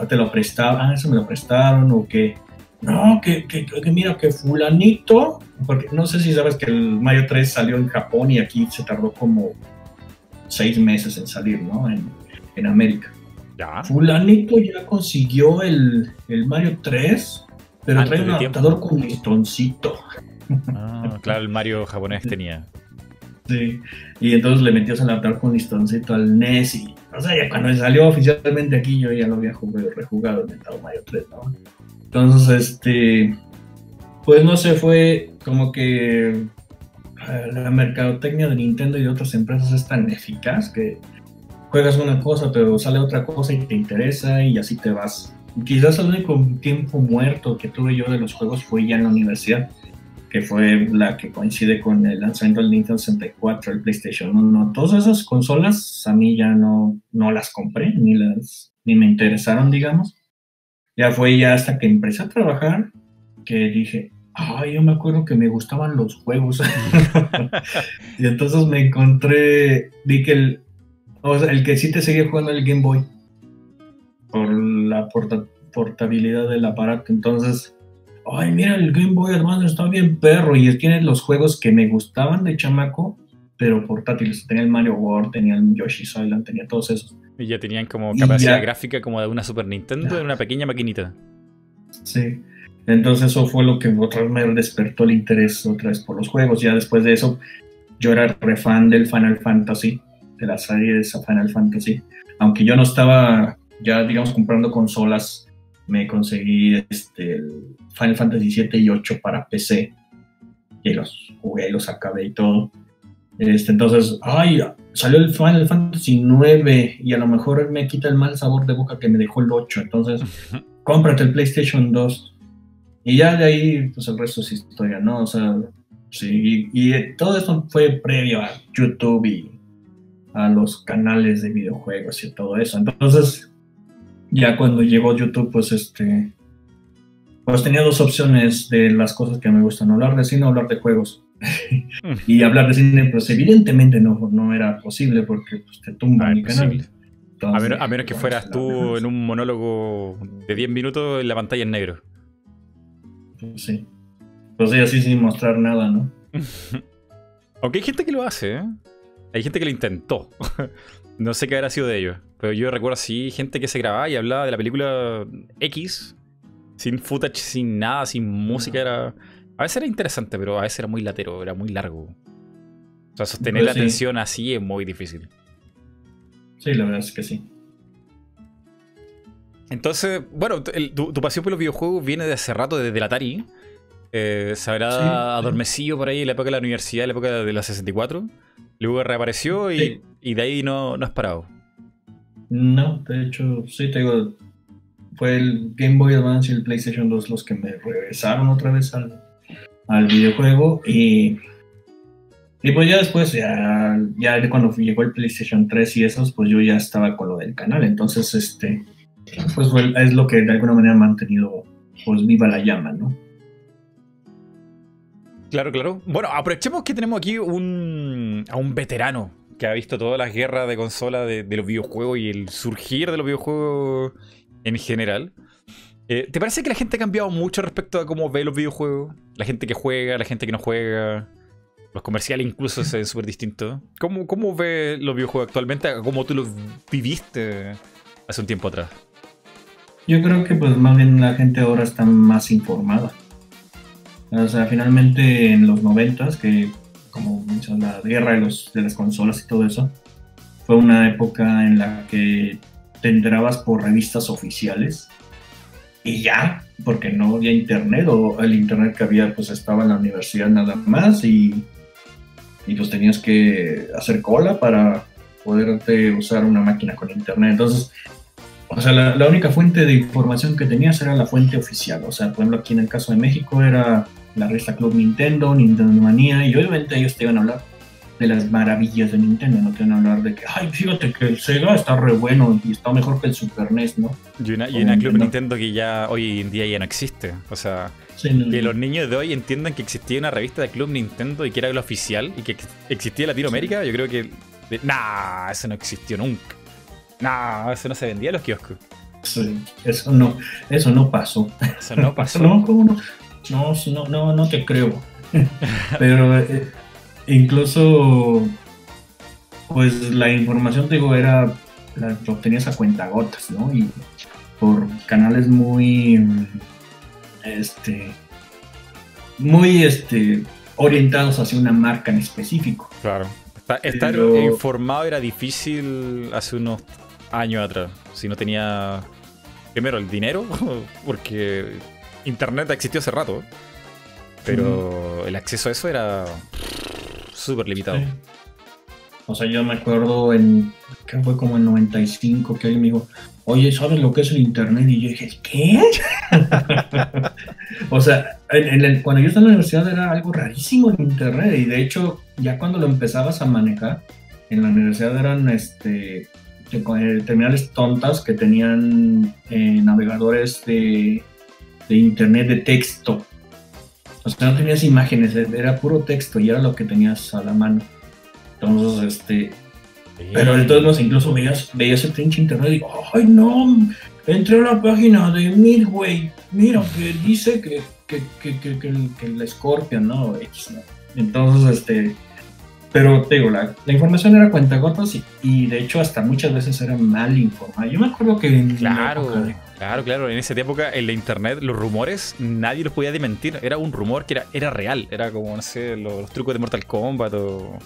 te lo prestaron, ah, eso me lo prestaron, o que, no, que, que, que, mira, que fulanito, porque no sé si sabes que el Mario 3 salió en Japón y aquí se tardó como seis meses en salir, ¿no? En, en América. Ya. Fulanito ya consiguió el, el Mario 3, pero trae un adaptador con listoncito. Ah, claro, el Mario japonés tenía. Sí, y entonces le metió el adaptador con listoncito al NES y, o sea, ya cuando salió oficialmente aquí yo ya lo había jugado, rejugado el Mario 3, ¿no? Entonces, este, pues no sé, fue como que eh, la mercadotecnia de Nintendo y de otras empresas es tan eficaz que juegas una cosa, pero sale otra cosa y te interesa y así te vas. Quizás el único tiempo muerto que tuve yo de los juegos fue ya en la universidad, que fue la que coincide con el lanzamiento del Nintendo 64, el PlayStation 1. Todas esas consolas a mí ya no, no las compré, ni, las, ni me interesaron, digamos. Ya fue ya hasta que empecé a trabajar que dije, ay, yo me acuerdo que me gustaban los juegos. (laughs) y entonces me encontré, vi que el, o sea, el que sí te seguía jugando el Game Boy. Por la portabilidad del aparato. Entonces, ay, mira, el Game Boy Advance está bien perro. Y tiene los juegos que me gustaban de chamaco, pero portátiles. Tenía el Mario World, tenía el Yoshi's Island, tenía todos esos. Y ya tenían como capacidad gráfica como de una Super Nintendo en una pequeña maquinita. Sí. Entonces eso fue lo que otra vez me despertó el interés otra vez por los juegos. Ya después de eso, yo era re fan del Final Fantasy de la serie de Final Fantasy. Aunque yo no estaba ya, digamos, comprando consolas, me conseguí este, el Final Fantasy 7 y 8 para PC. Y los jugué, los acabé y todo. Este, entonces, ay, salió el Final Fantasy 9 y a lo mejor me quita el mal sabor de boca que me dejó el 8. Entonces, (laughs) cómprate el PlayStation 2. Y ya de ahí, pues el resto es historia, ¿no? O sea, sí, y, y todo esto fue previo a YouTube y a los canales de videojuegos y todo eso. Entonces, ya cuando llegó YouTube, pues este, pues tenía dos opciones de las cosas que me gustan, hablar de cine o hablar de juegos. (laughs) y hablar de cine, pues evidentemente no, no era posible porque pues, te tumba ah, mi canal. a, menos, a, menos, que fueras tú en un monólogo de 10 minutos en la pantalla en negro. Pues sí. Pues sí, así sin mostrar nada, ¿no? (laughs) Aunque hay gente que lo hace, ¿eh? Hay gente que lo intentó. (laughs) no sé qué habrá sido de ellos. Pero yo recuerdo así gente que se grababa y hablaba de la película X. Sin footage, sin nada, sin música. Era... A veces era interesante, pero a veces era muy latero, era muy largo. O sea, sostener pues la atención así es muy difícil. Sí, la verdad es que sí. Entonces, bueno, tu, pasión por los videojuegos viene de hace rato, desde la Atari. Eh, se habrá adormecido por ahí en la época de la universidad, en la época de la 64. Luego reapareció y, de ahí no, no has parado. No, de hecho, sí, te digo, fue el Game Boy Advance y el PlayStation 2 los que me regresaron otra vez al, al videojuego y, y pues ya después, ya, ya cuando llegó el PlayStation 3 y esos, pues yo ya estaba con lo del canal, entonces este, pues es lo que de alguna manera ha mantenido pues viva la llama, ¿no? Claro, claro. Bueno, aprovechemos que tenemos aquí un, a un veterano que ha visto todas las guerras de consola de, los videojuegos y el surgir de los videojuegos en general. Eh, ¿Te parece que la gente ha cambiado mucho respecto a cómo ve los videojuegos? La gente que juega, la gente que no juega. Los comerciales incluso se ven súper distintos. ¿Cómo, ¿Cómo ve los videojuegos actualmente cómo tú los viviste hace un tiempo atrás? Yo creo que pues más bien la gente ahora está más informada. O sea, finalmente en los noventas, que como la guerra de, los, de las consolas y todo eso, fue una época en la que te enterabas por revistas oficiales y ya, porque no había internet o el internet que había pues estaba en la universidad nada más y, y pues tenías que hacer cola para poderte usar una máquina con internet. Entonces, o sea, la, la, única fuente de información que tenías era la fuente oficial. O sea, por ejemplo, aquí en el caso de México era la revista Club Nintendo, Nintendo Manía, y obviamente ellos te iban a hablar de las maravillas de Nintendo, no quieren hablar de que, ay, fíjate que el Sega está re bueno y está mejor que el Super NES, ¿no? Y una, y una Club Nintendo que ya hoy en día ya no existe. O sea, que los niños de hoy entiendan que existía una revista de Club Nintendo y que era lo oficial y que existía en Latinoamérica, yo creo que. Nah, eso no existió nunca. Nah, eso no se vendía en los kioscos. Sí, eso no, eso no pasó. Eso no (laughs) pasó. no, ¿cómo no? No, no, no, te creo. (laughs) Pero eh, incluso, pues la información, digo, era, la obtenías a cuentagotas, ¿no? Y por canales muy, este, muy, este, orientados hacia una marca en específico. Claro. Estar informado era difícil hace unos años atrás. Si no tenía, primero, el dinero, (laughs) porque Internet existió hace rato. Pero el acceso a eso era súper limitado. O sea, yo me acuerdo en, que fue como en 95 que alguien me dijo, oye, ¿sabes lo que es el Internet? Y yo dije, ¿qué? (laughs) o sea, cuando yo estaba en la universidad era algo rarísimo el Internet y de hecho ya cuando lo empezabas a manejar, en la universidad eran este, terminales tontas que tenían eh, navegadores de, de Internet de texto o sea, no tenías imágenes, e-, era puro texto y era lo que tenías a la mano. Entonces, este. Pero de todos modos, incluso veías, veías el pinche internet y digo, ¡ay no! Entré a la página de Midway. Mira, que dice que, que, que, que, que el, que Scorpion, ¿no? Entonces, este. Pero te digo, la, la información era cuentagotas y, y de hecho hasta muchas veces era mal informada. Yo me acuerdo que en claro. Claro, claro, en esa época, en la internet, los rumores, nadie los podía desmentir. Era un rumor que era, era real. Era como, no sé, los, trucos de Mortal Kombat o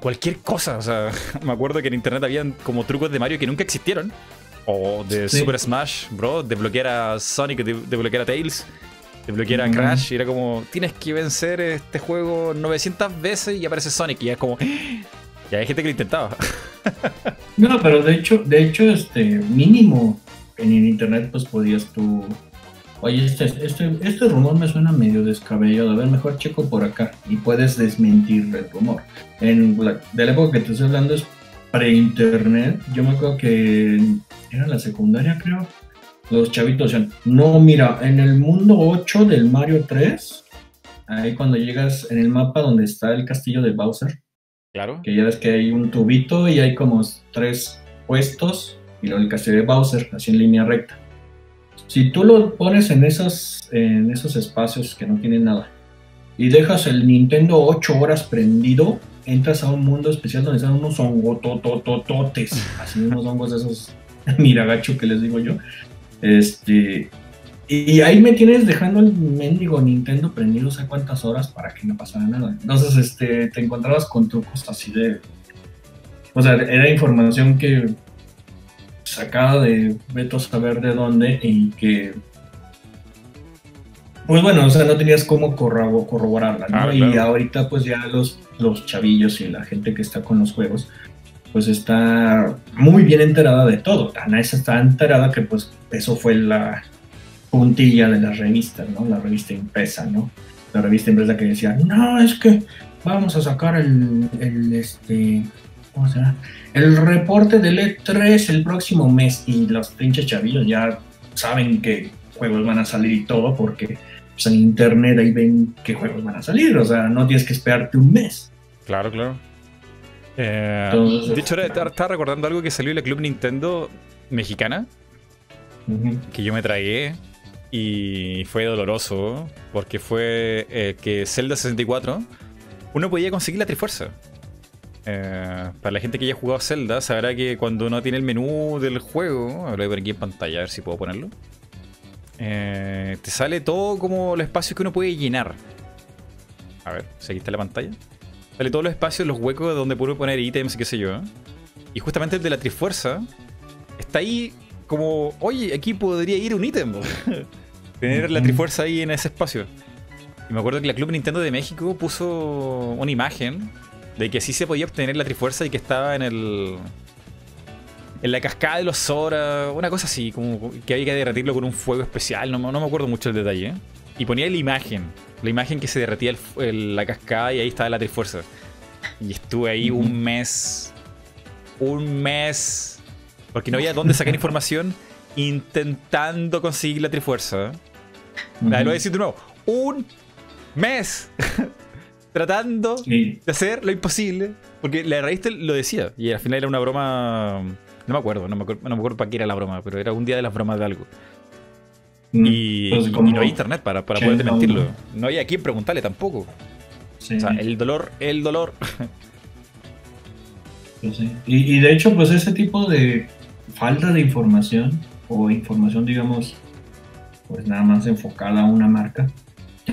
cualquier cosa. O sea, (laughs) me acuerdo que en internet habían como trucos de Mario que nunca existieron. O de Super Smash Bros. De bloquear a Sonic, de, bloquear a Tails, de bloquear a Crash. Y era como, tienes que vencer este juego 900 veces y aparece Sonic. Y es como, (gasps) ya hay gente que lo intentaba. (laughs) no, pero de hecho, de hecho, este mínimo en el internet pues podías tú, oye, este, este, este rumor me suena medio descabellado, a ver, mejor checo por acá y puedes desmentir el rumor. En de la época que te estoy hablando es pre-internet, yo me acuerdo que era la secundaria creo, los chavitos decían, no, mira, en el mundo 8 del Mario 3, ahí cuando llegas en el mapa donde está el castillo de Bowser, Claro. Que ya ves que hay un tubito y hay como tres puestos y luego el castillo de Bowser, así en línea recta. Si tú lo pones en esos, en esos espacios que no tienen nada y dejas el Nintendo 8 horas prendido, entras a un mundo especial donde están unos hongototototes, así unos hongos de esos (laughs) miragacho que les digo yo. Este, y ahí me tienes dejando el mendigo Nintendo prendido, sé cuántas horas para que no pasara nada. Entonces, este, te encontrabas con trucos así de. O sea, era información que sacada de Beto saber de dónde y que pues bueno, o sea, no tenías cómo corroborarla, ¿no? Ah, y ahorita pues ya los, los chavillos y la gente que está con los juegos, pues está muy bien enterada de todo. Ana esa está enterada que pues eso fue la puntilla de las revistas, ¿no? La revista impresa, ¿no? La revista impresa que decía, no, es que vamos a sacar el, el este, ¿cómo se llama? el reporte del E3 el próximo mes y los pinches chavillos ya saben qué juegos van a salir y todo porque pues, en internet ahí ven qué juegos van a salir, o sea, no tienes que esperarte un mes. Claro, claro. Eh, de hecho, estaba recordando algo que salió en la Club Nintendo mexicana, que yo me tragué y fue doloroso porque fue eh, que Zelda 64 uno podía conseguir la Trifuerza. Eh, para la gente que haya jugado Zelda, sabrá que cuando uno tiene el menú del juego, lo voy a ver aquí en pantalla, a ver si puedo ponerlo. Te sale todo como los espacios que uno puede llenar. A ver, si aquí está la pantalla. Sale todos los espacios, los huecos donde puedo poner ítems y qué sé yo. Y justamente el de la Trifuerza está ahí como, oye, aquí podría ir un ítem. (laughs) Tener la Trifuerza ahí en ese espacio. Y me acuerdo que la Club Nintendo de México puso una imagen de que sí se podía obtener la Trifuerza y que estaba en el. En la cascada de los Zora, una cosa así, como que había que derretirlo con un fuego especial, no, no me acuerdo mucho el detalle. Y ponía la imagen, la imagen que se derretía la cascada y ahí estaba la Trifuerza. Y estuve ahí un mes. Un mes. Porque no había dónde sacar información. Intentando conseguir la Trifuerza. ¿eh? Lo voy a decir de nuevo. Un mes. (laughs) Tratando de hacer lo imposible. Porque la raíz lo decía. Y al final era una broma. No me acuerdo, no me acuerdo, no me acuerdo para qué era la broma, pero era un día de las bromas de algo. Mm, y, pues no había internet para, para poder desmentirlo. No había a quien preguntarle tampoco. O sea, el dolor, el dolor. Pues y, de hecho, pues ese tipo de falta de información o información, digamos, pues nada más enfocada a una marca,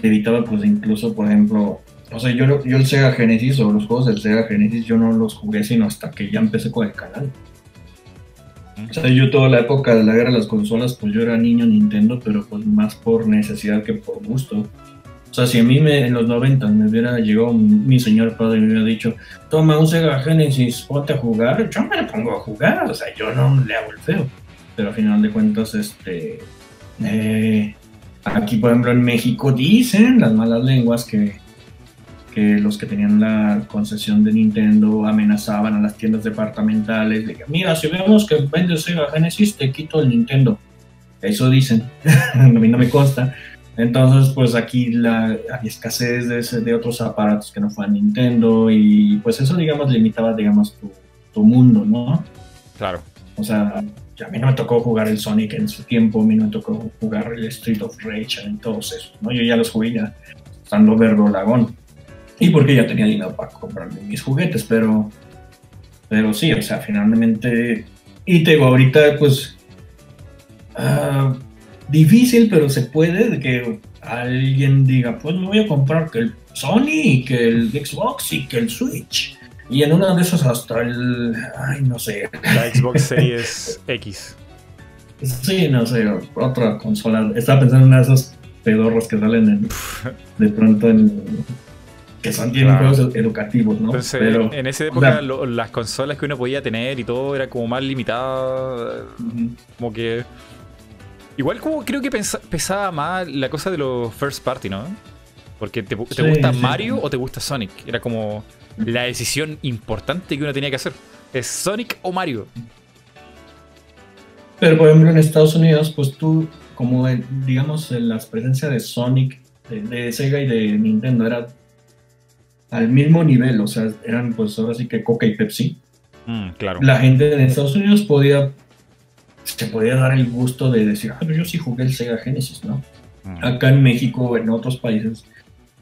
evitaba pues incluso, por ejemplo, o sea, yo, yo el Sega Genesis o los juegos del Sega Genesis yo no los jugué sino hasta que ya empecé con el canal. O sea, yo toda la época de la guerra de las consolas, pues yo era niño Nintendo, pero pues más por necesidad que por gusto. O sea, si a mí me, en los 90 me hubiera llegado mi señor padre y me hubiera dicho, toma un Sega Genesis, ponte a jugar, yo me lo pongo a jugar, o sea, yo no le hago el feo. Pero al final de cuentas, este, eh, aquí por ejemplo en México dicen las malas lenguas que que los que tenían la concesión de Nintendo amenazaban a las tiendas departamentales de que, mira, si vemos que vendes Sega Genesis, te quito el Nintendo. Eso dicen, (laughs) a mí no me consta. Entonces, pues aquí la, había escasez de, de, otros aparatos que no fueran Nintendo y pues eso, digamos, limitaba, digamos, tu, tu mundo, ¿no? Claro. O sea, a mí no me tocó jugar el Sonic en su tiempo, a mí no me tocó jugar el Street of Rage en todos esos, ¿no? Yo ya los jugué ya estando Lagón y porque ya tenía dinero para comprarme mis juguetes, pero, pero sí, o sea, finalmente, y te digo, ahorita pues, uh, difícil, pero se puede de que alguien diga, pues me voy a comprar que el Sony, y que el Xbox y que el Switch. Y en una de esas hasta el, ay, no sé. La Xbox (laughs) Series X. Sí, no sé, otra consola. Estaba pensando en una de esos pedorros que salen (laughs) de pronto en que son tienen juegos educativos, ¿no? Pero, en esa época las consolas que uno podía tener y todo era como más limitada. Como que. Igual como creo que pesaba más la cosa de los first party, ¿no? Porque te, gusta Mario o te gusta Sonic. Era como la decisión importante que uno tenía que hacer. ¿Es Sonic o Mario? Pero por ejemplo en Estados Unidos, pues tú, como digamos, la presencia de Sonic, de Sega y de Nintendo era al mismo nivel, o sea, eran pues ahora sí que Coca y Pepsi. Mm, claro. La gente en Estados Unidos podía, se podía dar el gusto de decir, ah, yo sí jugué el Sega Genesis, ¿no? Mm. Acá en México o en otros países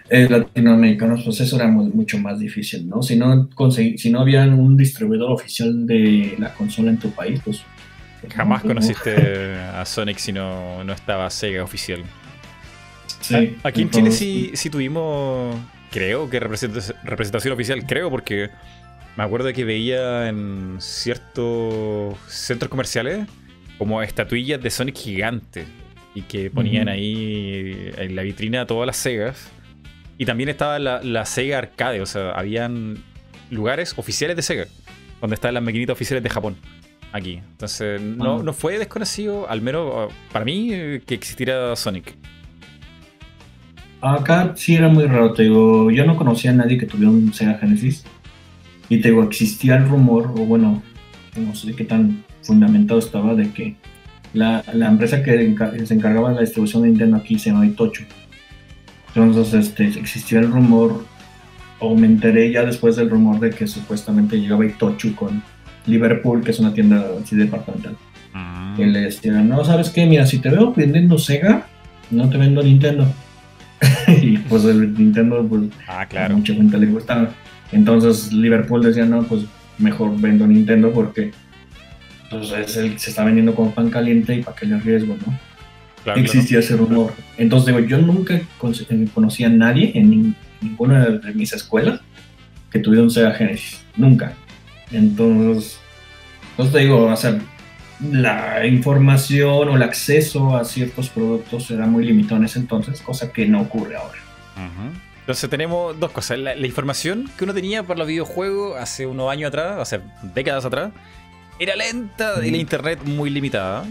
eh, latinoamericanos, pues eso era mucho más difícil, ¿no? Si no, si no había un distribuidor oficial de la consola en tu país, pues... Jamás conociste a Sonic si no, no estaba Sega oficial. Sí, Aquí en Chile sí, sí tuvimos creo que representación oficial, creo, porque me acuerdo que veía en ciertos centros comerciales como estatuillas de Sonic gigante y que ponían ahí en la vitrina todas las Segas. Y también estaba la, Sega Arcade, o sea, habían lugares oficiales de Sega, donde estaban las maquinitas oficiales de Japón, aquí. Entonces, no, ah. no fue desconocido, al menos para mí, que existiera Sonic. Acá sí era muy raro, te digo, yo no conocía a nadie que tuviera un Sega Genesis. Y te digo, existía el rumor, o bueno, no sé qué tan fundamentado estaba, de que la, empresa que se encargaba de la distribución de Nintendo aquí se llamaba Itocho. Entonces este, existía el rumor, o me enteré ya después del rumor de que supuestamente llegaba Itochu con Liverpool, que es una tienda así departamental. Y le decían, no, ¿sabes qué? Mira, si te veo vendiendo Sega, no te vendo Nintendo. (laughs) y pues el Nintendo, pues ah, claro. a mucha gente le gustaba. Entonces Liverpool decía, no, pues mejor vendo Nintendo porque pues, es el, se está vendiendo como pan caliente y para qué le arriesgo, ¿no? Existía ese rumor. Entonces digo, yo nunca eh, conocí a nadie en ninguna de mis escuelas que tuviera un Sega Genesis. Nunca. Entonces, entonces te digo, o sea, la información o el acceso a ciertos productos era muy limitado en ese entonces, cosa que no ocurre ahora. Entonces tenemos dos cosas. La, información que uno tenía por los videojuegos hace unos años atrás, hace décadas atrás, era lenta y la internet muy limitada.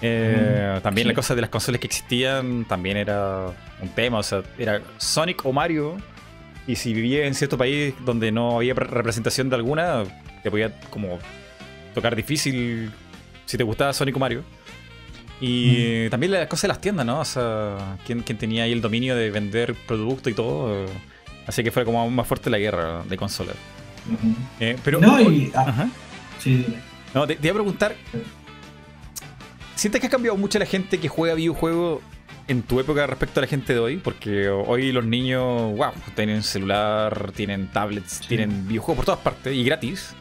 Eh, también la cosa de las consolas que existían también era un tema. O sea, era Sonic o Mario Y si vivías en cierto país donde no había representación de alguna, te podía como tocar difícil si te gustaba Sonic o Mario. Y también las cosas de las tiendas, ¿no? O sea, ¿quién, tenía ahí el dominio de vender producto y todo. Así que fue como más fuerte la guerra de consolas. Eh, pero. No, y. Ah, sí, No, te, iba a preguntar. ¿Sientes que ha cambiado mucho la gente que juega videojuegos en tu época respecto a la gente de hoy? Porque hoy los niños, wow, tienen celular, tienen tablets, tienen videojuegos por todas partes y gratis.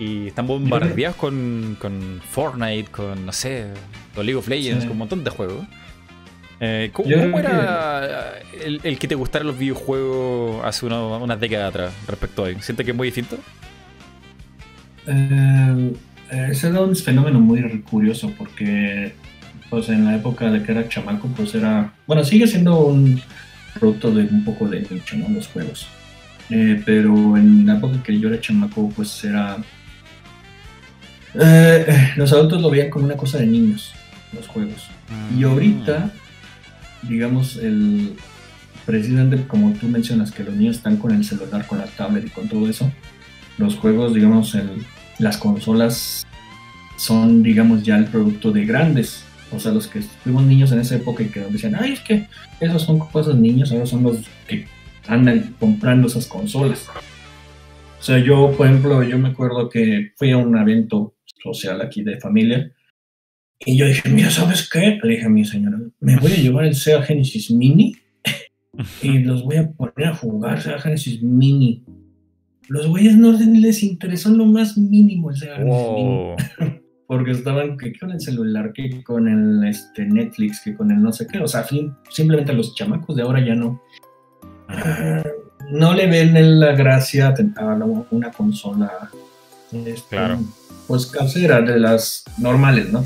Y están bombardeados con, con Fortnite, con, no sé, con League of Legends, con un montón de juegos. Eh, ¿Cómo, era el, que te gustaran los videojuegos hace unas décadas atrás respecto a hoy? ¿Sientes que es muy distinto? Eh, ese era un fenómeno muy curioso porque pues en la época de que era chamaco pues era bueno sigue siendo un producto de un poco de nicho no los juegos eh, pero en la época que yo era chamaco pues era eh, los adultos lo veían como una cosa de niños, los juegos. Y mm. ahorita, digamos, el precisamente como tú mencionas, que los niños están con el celular, con la tablet y con todo eso, los juegos, digamos, el, las consolas son, digamos, ya el producto de grandes. O sea, los que fuimos niños en esa época y que decían, ay, es que esos son cosas de niños, ahora son los que andan comprando esas consolas. O sea, yo, por ejemplo, yo me acuerdo que fui a un evento social aquí de familia. Y yo dije, mira, ¿sabes qué? Le dije a mi señora, me voy a llevar el Sega Genesis Mini (laughs) y los voy a poner a jugar Sega Genesis Mini. Los güeyes no les interesó lo más mínimo el Sega Genesis Mini. (laughs) Porque estaban que con el celular, que con el este, Netflix, que con el no sé qué. O sea, simplemente los chamacos de ahora ya no. Ah, no le ven la gracia a una consola. Este, claro pues casera, de las normales, ¿no?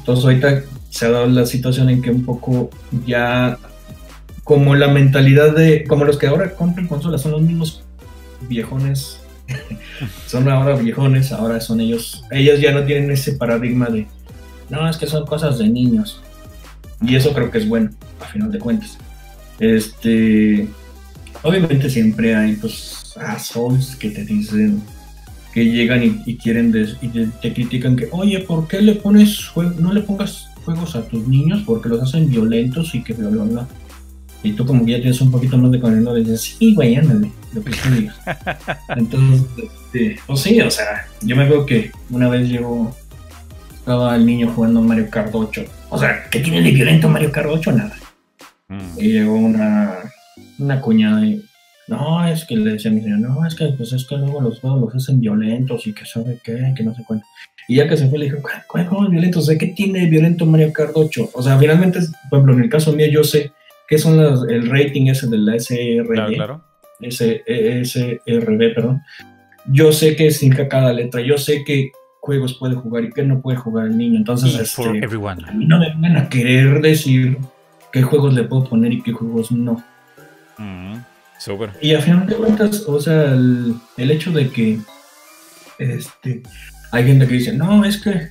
Entonces ahorita se ha dado la situación en que un poco ya como la mentalidad de, como los que ahora compran consolas, son los mismos viejones, (laughs) son ahora viejones, ahora son ellos, ellos ya no tienen ese paradigma de, no, es que son cosas de niños. Y eso creo que es bueno, a final de cuentas. Este, obviamente siempre hay pues assholes que te dicen, que llegan y, quieren y te, critican que, oye, ¿por qué le pones no le pongas juegos a tus niños? Porque los hacen violentos y que bla, bla, bla. Y tú como que ya tienes un poquito más de conocimiento, dices, sí, güey, ándale, lo que tú digas. (laughs) Entonces, este, pues sí, o sea, yo me veo que una vez llegó, estaba el niño jugando Mario Kart 8. O sea, ¿qué tiene de violento Mario Kart 8? Nada. Mm. Y llegó una, una cuñada y no, es que le decía a mi señor, no, es que pues es que luego los juegos los hacen violentos y que sabe qué, que no sé cuánto. Y ya que se fue, le dije, ¿cuáles juegos violentos? ¿De qué tiene violento Mario Kart 8? O sea, finalmente, por ejemplo, en el caso mío, yo sé qué son las, el rating ese de la SRB. Claro, claro. SRB, perdón. Yo sé que significa cada letra, yo sé qué juegos puede jugar y qué no puede jugar el niño. Entonces, este, a mí no me van a querer decir qué juegos le puedo poner y qué juegos no. Mm. Y a final de cuentas, o sea, el, hecho de que este, hay gente que dice, no, es que,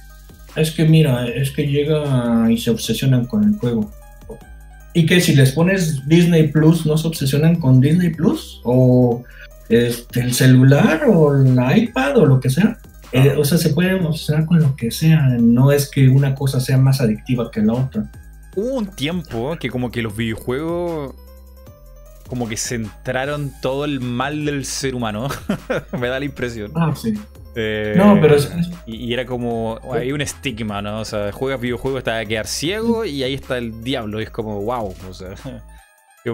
es que mira, es que llega y se obsesionan con el juego. Y que si les pones Disney Plus, ¿no se obsesionan con Disney Plus? O este, el celular o el iPad o lo que sea. Eh, o sea, se pueden obsesionar con lo que sea. No es que una cosa sea más adictiva que la otra. Hubo un tiempo que como que los videojuegos como que centraron todo el mal del ser humano. (laughs) Me da la impresión. Ah, sí. Eh, no, pero y, era como hay un estigma, ¿no? O sea, juegas videojuegos hasta a quedar ciego y ahí está el diablo. Y es como, wow. O sea, (laughs)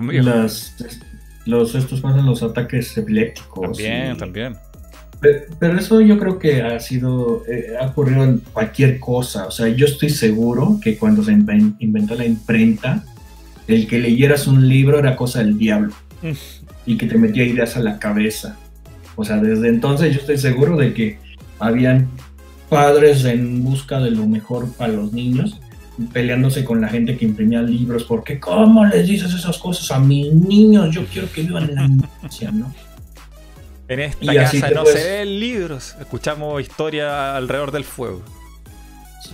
los estos pasan los ataques epilépticos. También, también. Pero, eso yo creo que ha sido, eh, ha ocurrido en cualquier cosa. O sea, yo estoy seguro que cuando se inventó la imprenta, el que leyeras un libro era cosa del diablo y que te metía ideas a la cabeza. O sea, desde entonces yo estoy seguro de que habían padres en busca de lo mejor para los niños, peleándose con la gente que imprimía libros, porque ¿cómo les dices esas cosas a mis niños? Yo quiero que vivan en la infancia, ¿no? En esta casa no se ven libros, escuchamos historia alrededor del fuego.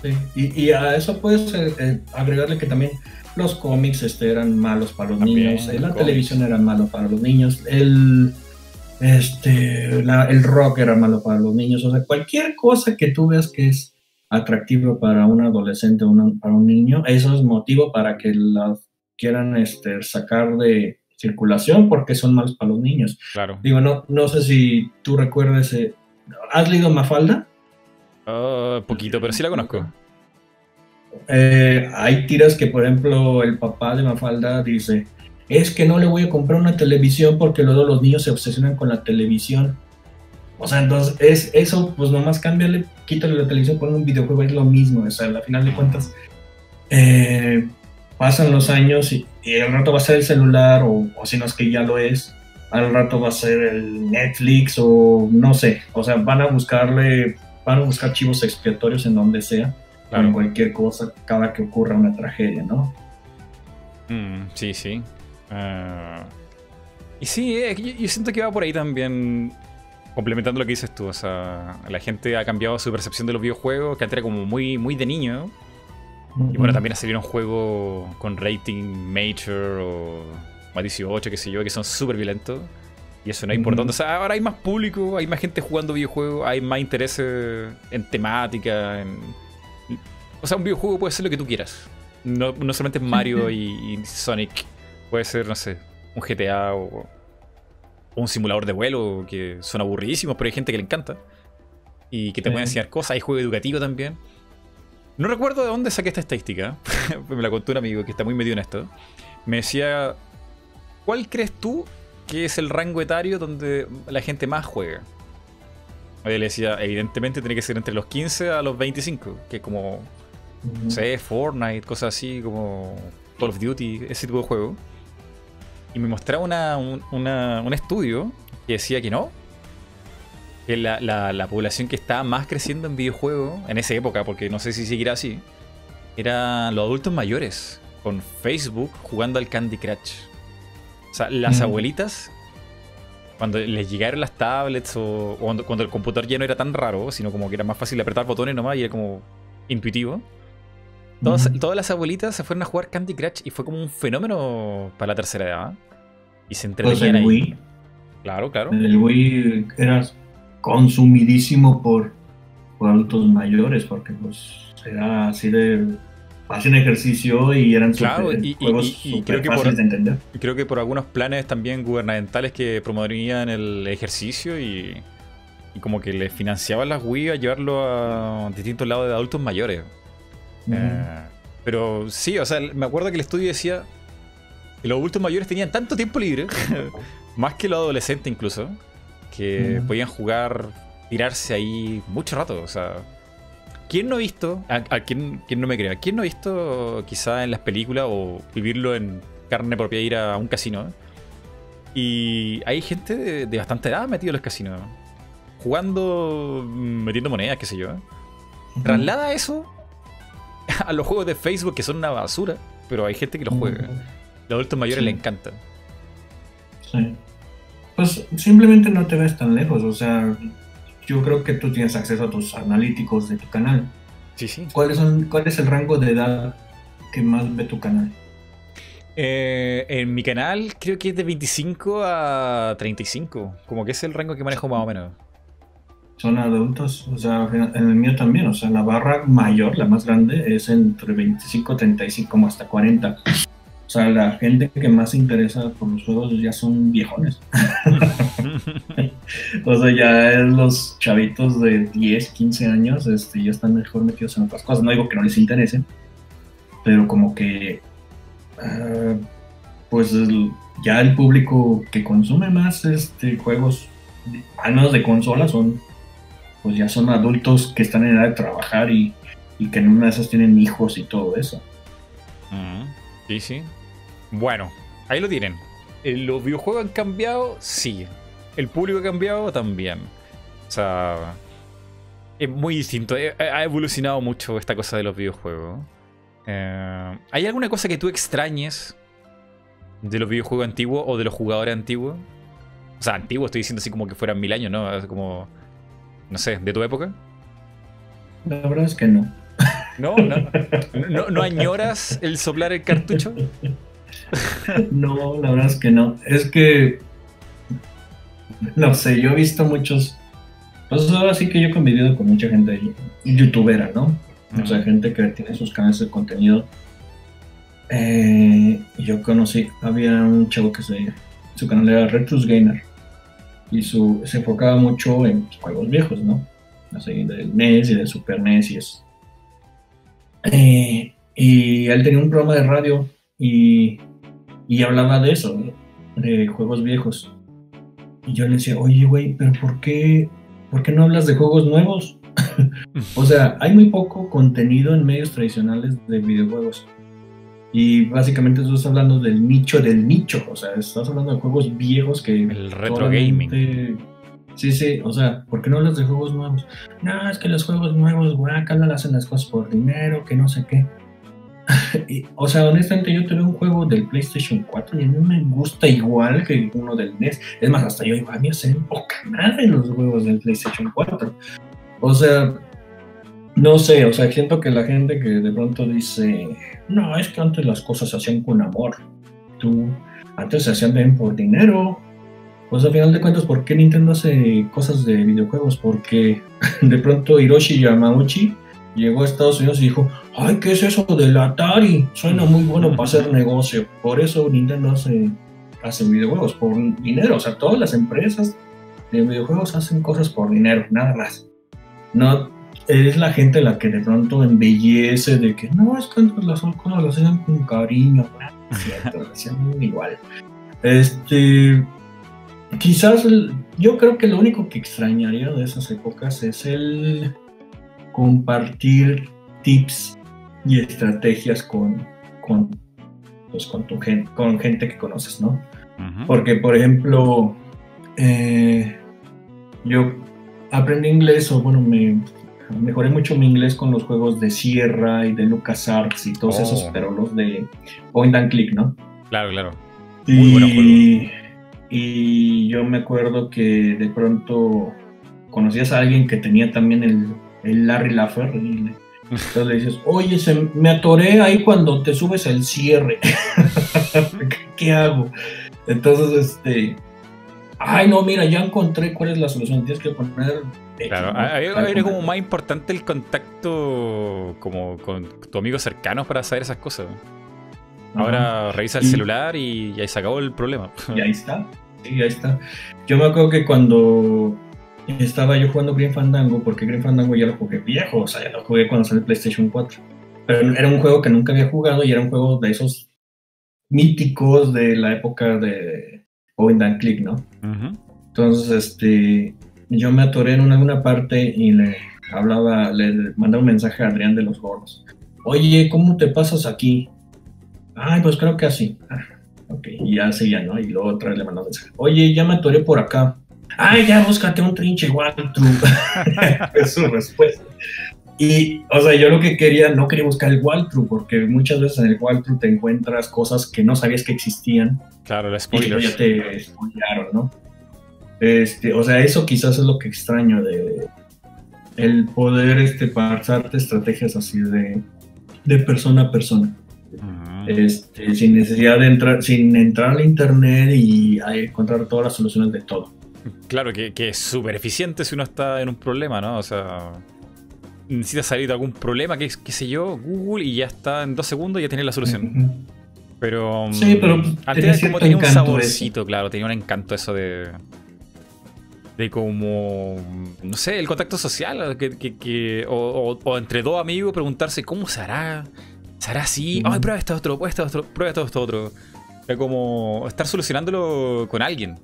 Sí, y, a eso puedes eh, eh, agregarle que también los cómics este, eran malos para los niños, la televisión era malo para los niños, el, este, el rock era malo para los niños, o sea, cualquier cosa que tú veas que es atractivo para un adolescente o para un niño, eso es motivo para que la quieran este, sacar de circulación porque son malos para los niños. Claro. Digo, no, no sé si tú recuerdes, eh, ¿has leído Mafalda? Uh, poquito, pero sí la conozco. Eh, hay tiras que, por ejemplo, el papá de Mafalda dice, es que no le voy a comprar una televisión porque luego los niños se obsesionan con la televisión. O sea, entonces es eso, pues nomás cámbiale, quítale la televisión, pon un videojuego, es lo mismo. O sea, al final de cuentas, eh, pasan los años y, al rato va a ser el celular, o, si no es que ya lo es, al rato va a ser el Netflix, o no sé. O sea, van a buscarle, van a buscar chivos expiatorios en donde sea, en cualquier cosa, cada que ocurra una tragedia, ¿no? Mm, sí, sí. Ah, y sí, eh, yo, siento que va por ahí también complementando lo que dices tú, o sea, la gente ha cambiado su percepción de los videojuegos, que antes era como muy, muy de niño. Y bueno, también ha salido un juego con rating Major o más 18, qué sé yo, que son súper violentos. Y eso no es importante. O sea, ahora hay más público, hay más gente jugando videojuegos, hay más interés en temática, en... O sea, un videojuego puede ser lo que tú quieras. No, no solamente Mario y, Sonic. Puede ser, no sé, un GTA o, un simulador de vuelo que son aburridísimos, pero hay gente que le encanta. Y que te puede enseñar cosas. Hay juego educativo también. No recuerdo de dónde saqué esta estadística. (laughs) Me la contó un amigo que está muy metido en esto. Me decía, ¿cuál crees tú que es el rango etario donde la gente más juega? Le decía, evidentemente tiene que ser entre los 15 a los 25, que como, no sé, Fortnite, cosas así, como Call of Duty, ese tipo de juego y me mostraba un, estudio que decía que no. Que la, población que estaba más creciendo en videojuegos en esa época, porque no sé si seguirá así, eran los adultos mayores con Facebook jugando al Candy Crush. O sea, las mm. abuelitas, cuando les llegaron las tablets o, cuando, el computador ya no era tan raro, sino como que era más fácil apretar botones nomás y era como intuitivo. Todas, todas, las abuelitas se fueron a jugar Candy Crush y fue como un fenómeno para la tercera edad. Y se entretenían ahí. Wii, claro, claro. El Wii era consumidísimo por, adultos mayores, porque pues era así de hacían ejercicio y eran claro, y, juegos creo que por, de entender. Y creo que por algunos planes también gubernamentales que promovían el ejercicio y, como que les financiaban las Wii a llevarlo a distintos lados de adultos mayores. Eh, pero sí, o sea, me acuerdo que el estudio decía los adultos mayores tenían tanto tiempo libre, (laughs) más que los adolescentes incluso, que podían jugar, tirarse ahí mucho rato. O sea, ¿quién no ha visto, a, quién, no me crea, quién no ha visto quizá en las películas o vivirlo en carne propia ir a un casino? Y hay gente de, bastante edad metido en los casinos, jugando, metiendo monedas, qué sé yo. Traslada eso a los juegos de Facebook que son una basura, pero hay gente que los juega. Los adultos mayores le encantan. Sí. Pues simplemente no te ves tan lejos, o sea, yo creo que tú tienes acceso a tus analíticos de tu canal. Sí, sí. ¿Cuál es, cuál es el rango de edad que más ve tu canal? Eh, en mi canal creo que es de 25 a 35, como que es el rango que manejo más o menos. Son adultos, o sea, en el mío también, o sea, la barra mayor, la más grande, es entre 25, 35, como hasta 40. O sea, la gente que más se interesa por los juegos ya son viejones. (laughs) (laughs) o sea, ya los chavitos de 10, 15 años este, ya están mejor metidos en otras cosas. No digo que no les interese, pero como que, ah, pues ya el público que consume más este, juegos, al menos de consola, son, pues ya son adultos que están en edad de trabajar y, que en una de esas tienen hijos y todo eso. Sí, sí. Bueno, ahí lo tienen. Eh, ¿Los videojuegos han cambiado? Sí. ¿El público ha cambiado? También. O sea, es muy distinto. Eh, ha evolucionado mucho esta cosa de los videojuegos. Eh, ¿Hay alguna cosa que tú extrañes de los videojuegos antiguos o de los jugadores antiguos? O sea, antiguos estoy diciendo así como que fueran mil años, ¿no? Como, no sé, de tu época. La verdad es que no. No, no, no, añoras el soplar el cartucho? (laughs) no, la verdad es que no. Es que, (laughs) no sé, yo he visto muchos... Pues ahora sí que yo he convivido con mucha gente youtubera, ¿no? O sea, gente que tiene sus canales de contenido. Eh, yo conocí, había un chavo que se, su canal era Retrus Gamer y su, se enfocaba mucho en juegos viejos, ¿no? Así del NES y del Super NES y eso. Eh, y él tenía un programa de radio y, y hablaba de eso, de juegos viejos. Y yo le decía, oye, güey, pero ¿por qué, ¿por qué no hablas de juegos nuevos? (laughs) o sea, hay muy poco contenido en medios tradicionales de videojuegos. Y básicamente estás hablando del nicho del nicho. O sea, estás hablando de juegos viejos que. El retro gaming. Sí, sí, o sea, ¿por qué no hablas de juegos nuevos? No, es que los juegos nuevos, guacala, hacen las cosas por dinero, que no sé qué. (laughs) o sea, honestamente yo tuve un juego del PlayStation 4 y a mí me gusta igual que uno del NES. Es más, hasta yo iba a mí hacer poca madre los juegos del PlayStation 4. O sea, no sé, o sea, siento que la gente que de pronto dice, no, es que antes las cosas se hacían con amor. Tú, antes se hacían bien por dinero. Pues al final de cuentas, ¿por qué Nintendo hace cosas de videojuegos? Porque (laughs) de pronto Hiroshi Yamauchi llegó a Estados Unidos y dijo, ay, ¿qué es eso del Atari? Suena muy bueno para hacer negocio. Por eso Nintendo hace, hace videojuegos, por dinero. O sea, todas las empresas de videojuegos hacen cosas por dinero, nada más. No, es la gente la que de pronto embellece de que no, es que las cosas las hacen con cariño. (laughs) Igual. Este, quizás yo creo que lo único que extrañaría de esas épocas es el compartir tips y estrategias con, con, pues, con, tu gente, con gente que conoces, ¿no? Porque, por ejemplo, eh, yo aprendí inglés, o bueno, me mejoré mucho mi inglés con los juegos de Sierra y de LucasArts y todos esos, oh. pero los de Point and Click, ¿no? Claro, claro. y, y yo me acuerdo que de pronto conocías a alguien que tenía también el, el Larry Laffer y entonces le dices, oye, se, me atoré ahí cuando te subes el cierre. (laughs) ¿Qué hago? Entonces, este, ay, no, mira, ya encontré cuál es la solución. Tienes que poner Claro, era como más importante el contacto como con tu amigo cercano para saber esas cosas. Ahora revisa el celular y ya se acabó el problema. Y ahí está, sí, ahí está. Yo me acuerdo que cuando estaba yo jugando Green Fandango, porque Green Fandango ya lo jugué viejo, o sea, ya lo jugué cuando salió el PlayStation 4. Pero era un juego que nunca había jugado y era un juego de esos míticos de la época de Point and Click, ¿no? Entonces, este, yo me atoré en alguna parte y le hablaba, le mandé un mensaje a Adrián de los Gordos. Oye, ¿cómo te pasas aquí? Ay, pues creo que así. Ah, ok, y ya seguía, ¿no? Y luego otra vez le mandó un mensaje. Oye, ya me atoré por acá. Ay, ya búscate un trinche walkthrough. (laughs) (laughs) es su respuesta. Y, o sea, yo lo que quería, no quería buscar el walkthrough, porque muchas veces en el walkthrough te encuentras cosas que no sabías que existían. Claro, los spoilers. Y ya te spoilaron, ¿no? Este, o sea, eso quizás es lo que extraño de el poder este, pasarte estrategias así de, de persona a persona. Este, sin necesidad de entrar, sin entrar al internet y encontrar todas las soluciones de todo. Claro, que, es súper eficiente si uno está en un problema, ¿no? O sea, necesitas salir de algún problema, qué, qué sé yo, Google, y ya está en dos segundos y ya tienes la solución. Pero, sí, pero antes como tenía un saborcito, claro, tenía un encanto eso de de como, no sé, el contacto social, que, o, entre dos amigos preguntarse cómo se hará, se hará así, ay, prueba esto otro, prueba esto otro, prueba esto, otro. Es como estar solucionándolo con alguien.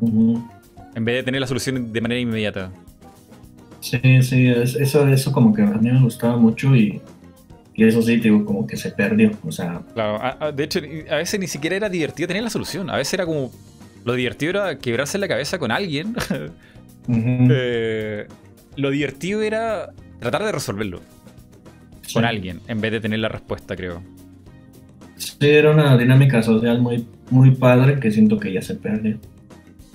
En vez de tener la solución de manera inmediata. Sí, sí, eso, eso como que a mí me gustaba mucho y, y eso sí, digo, como que se perdió, o sea... Claro, de hecho, a veces ni siquiera era divertido tener la solución, a veces era como lo divertido era quebrarse la cabeza con alguien. (laughs) Eh, lo divertido era tratar de resolverlo con alguien, en vez de tener la respuesta, creo. Sí, era una dinámica social muy, muy padre que siento que ya se pierde,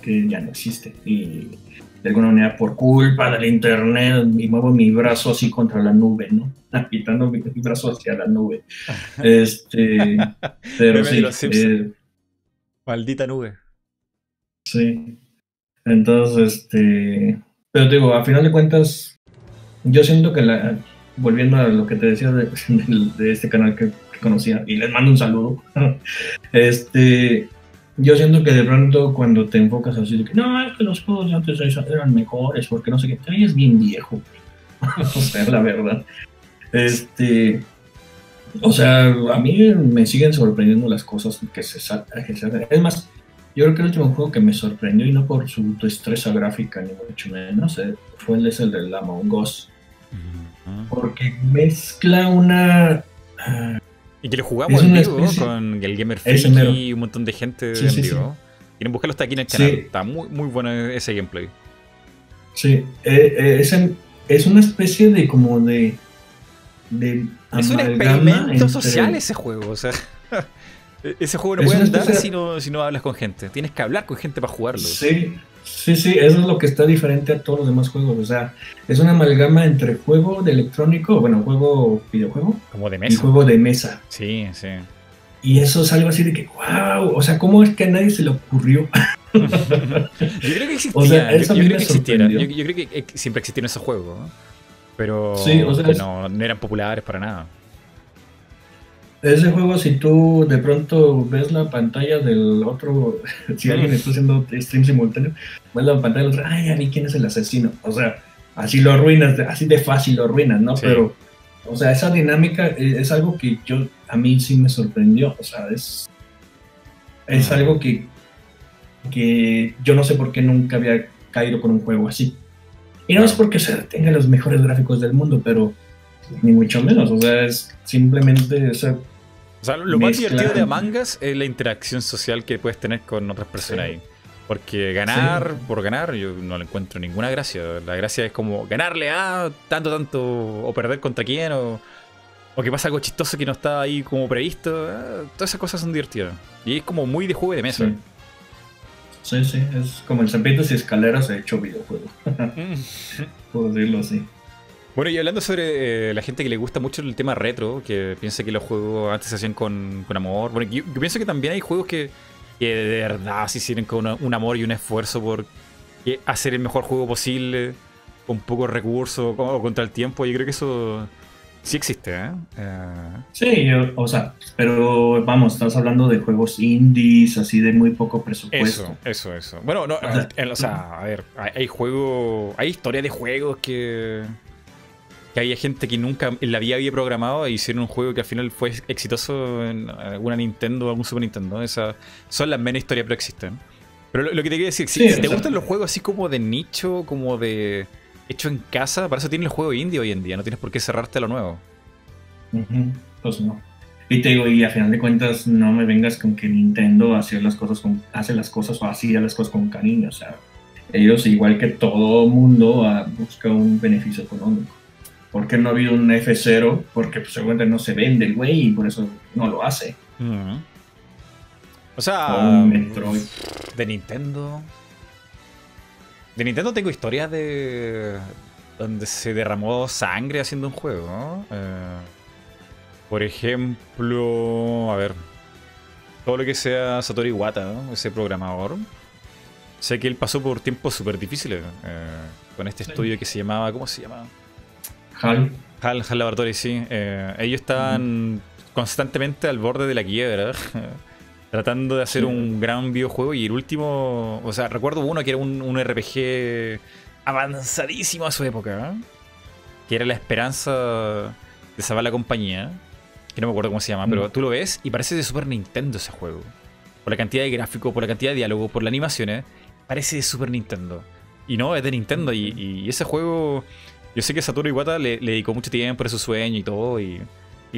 que ya no existe. Y, de alguna manera por culpa del internet y muevo mi brazo así contra la nube, ¿no? (laughs) Agitando mi, brazo hacia la nube. (laughs) Este, pero sí. Eh, Maldita nube. Sí. Entonces, este, pero digo, a final de cuentas, yo siento que la, volviendo a lo que te decía de, (laughs) este canal que, conocía, y les mando un saludo, este, yo siento que de pronto cuando te enfocas así de que no, es que los juegos de antes eran mejores, porque no sé qué, ahí es bien viejo, (laughs) o sea, la verdad. Este, o sea, a mí me siguen sorprendiendo las cosas que se saltan. Es más, yo creo que el último juego que me sorprendió, y no por su destreza gráfica ni mucho menos, eh, fue el, el de Among Us. Porque mezcla una. Ah, y que lo jugamos en vivo con el Gamer Freak y un montón de gente en vivo. Quieren buscarlo hasta aquí en el canal. Está muy, muy bueno ese gameplay. Sí, eh, eh, es, es, una especie de como de. de es un experimento social ese juego, o sea. (laughs) Ese juego no puede andar si no, si no hablas con gente. Tienes que hablar con gente para jugarlo. Sí, sí, sí, eso es lo que está diferente a todos los demás juegos. O sea, es una amalgama entre juego de electrónico, bueno, juego videojuego. Como de mesa. Y juego de mesa. Sí, sí. Y eso es algo así de que, wow, o sea, ¿cómo es que a nadie se le ocurrió? (laughs) (laughs) yo creo que existía. O sea, yo, creo que existiera. Yo, creo que siempre existieron esos juegos. Pero no, no eran populares para nada. Ese juego, si tú de pronto ves la pantalla del otro, (laughs) si alguien está haciendo stream simultáneo, ves la pantalla del otro, ay, a mí quién es el asesino. O sea, así lo arruinas, así de fácil lo arruinas, ¿no? Pero, o sea, esa dinámica es algo que yo, a mí sí me sorprendió. O sea, es, es algo que, que yo no sé por qué nunca había caído con un juego así. Y no es porque se tenga los mejores gráficos del mundo, pero ni mucho menos. O sea, es simplemente o sea, lo más divertido de Among Us es la interacción social que puedes tener con otras personas ahí. Porque ganar por ganar, yo no le encuentro ninguna gracia. La gracia es como ganarle a tanto, tanto, o perder contra quién, o, o que pasa algo chistoso que no está ahí como previsto. Ah, todas esas cosas son divertidas. Y es como muy de juego de mesa. Sí, sí, es como el serpientes y escaleras hecho videojuego. (laughs) Puedo decirlo así. Bueno, y hablando sobre eh, la gente que le gusta mucho el tema retro, que piensa que los juegos antes se hacían con, amor. Bueno, yo, pienso que también hay juegos que, de verdad se hicieron con un amor y un esfuerzo por hacer el mejor juego posible, con pocos recursos, o contra el tiempo. Yo creo que eso sí existe, ¿eh? eh sí, o sea, pero vamos, estás hablando de juegos indies, así de muy poco presupuesto. Eso, eso, eso. Bueno, no, o sea, a ver, hay, hay juegos, hay historia de juegos que que había gente que nunca en la vida había programado e hicieron un juego que al final fue exitoso en alguna Nintendo o algún Super Nintendo. Esas son las menos historias, pero existen. Pero lo, que te quería decir, si, te gustan los juegos así como de nicho, como de hecho en casa, para eso tienes el juego indie hoy en día, no tienes por qué cerrarte a lo nuevo. Pues no. Y te digo, y a final de cuentas, no me vengas con que Nintendo hace las cosas con, hace las cosas o hacía las cosas con cariño. O sea, ellos, igual que todo mundo, ah, buscan un beneficio económico. ¿Por qué no ha habido un F0? Porque pues, seguramente no se vende el güey y por eso no lo hace. O sea, de Nintendo. De Nintendo tengo historias de. donde se derramó sangre haciendo un juego. Eh, por ejemplo, a ver. Todo lo que sea Satoru Iwata, ese programador. Sé que él pasó por tiempos súper difíciles eh, con este estudio que se llamaba. ¿Cómo se llamaba? HAL. HAL, HAL Laboratory, sí. Eh, ellos estaban constantemente al borde de la quiebra, (laughs) tratando de hacer un gran videojuego y el último, o sea, recuerdo uno que era un, RPG avanzadísimo a su época, ¿eh? que era la esperanza de salvar la compañía, que no me acuerdo cómo se llama, pero tú lo ves y parece de Super Nintendo ese juego. Por la cantidad de gráfico, por la cantidad de diálogo, por las animaciones, parece de Super Nintendo. Y no, es de Nintendo. y, ese juego yo sé que Satoru Iwata le, dedicó mucho tiempo a su sueño y todo, y,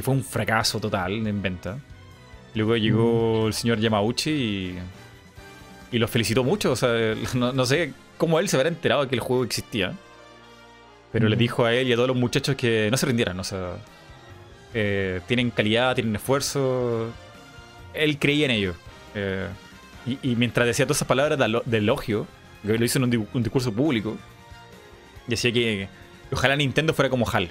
fue un fracaso total en venta. Luego llegó mm. el señor Yamauchi y, y lo felicitó mucho. O sea, (laughs) no, sé cómo él se habrá enterado de que el juego existía. Pero le mm. dijo a él y a todos los muchachos que no se rindieran. O sea, eh, tienen calidad, tienen esfuerzo. Él creía en ello. Eh, y, mientras decía todas esas palabras de, elogio, lo hizo en un, discurso público. Decía que, ojalá Nintendo fuera como HAL.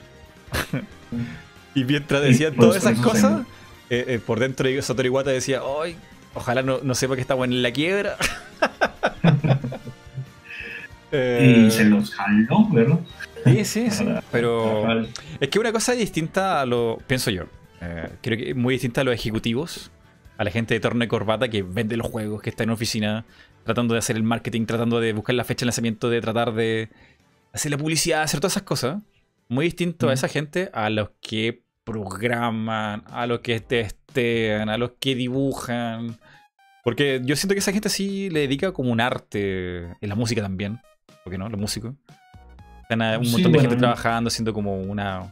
(laughs) y mientras decían todas esas cosas, eh, eh, por dentro de Satoru Iwata decía, ¡ay! Ojalá no, no sepa que estamos en la quiebra. (laughs) y se los jaló, ¿verdad? Sí, sí, sí. Pero es que una cosa distinta a lo. Pienso yo. Eh, creo que es muy distinta a los ejecutivos, a la gente de torno y corbata que vende los juegos, que está en oficina tratando de hacer el marketing, tratando de buscar la fecha de lanzamiento, de tratar de hacer la publicidad, hacer todas esas cosas. Muy distinto a esa gente a los que programan, a los que testean, a los que dibujan. Porque yo siento que esa gente sí le dedica como un arte en la música también. ¿Por qué no? Los músicos. Están un montón de gente trabajando, haciendo como una,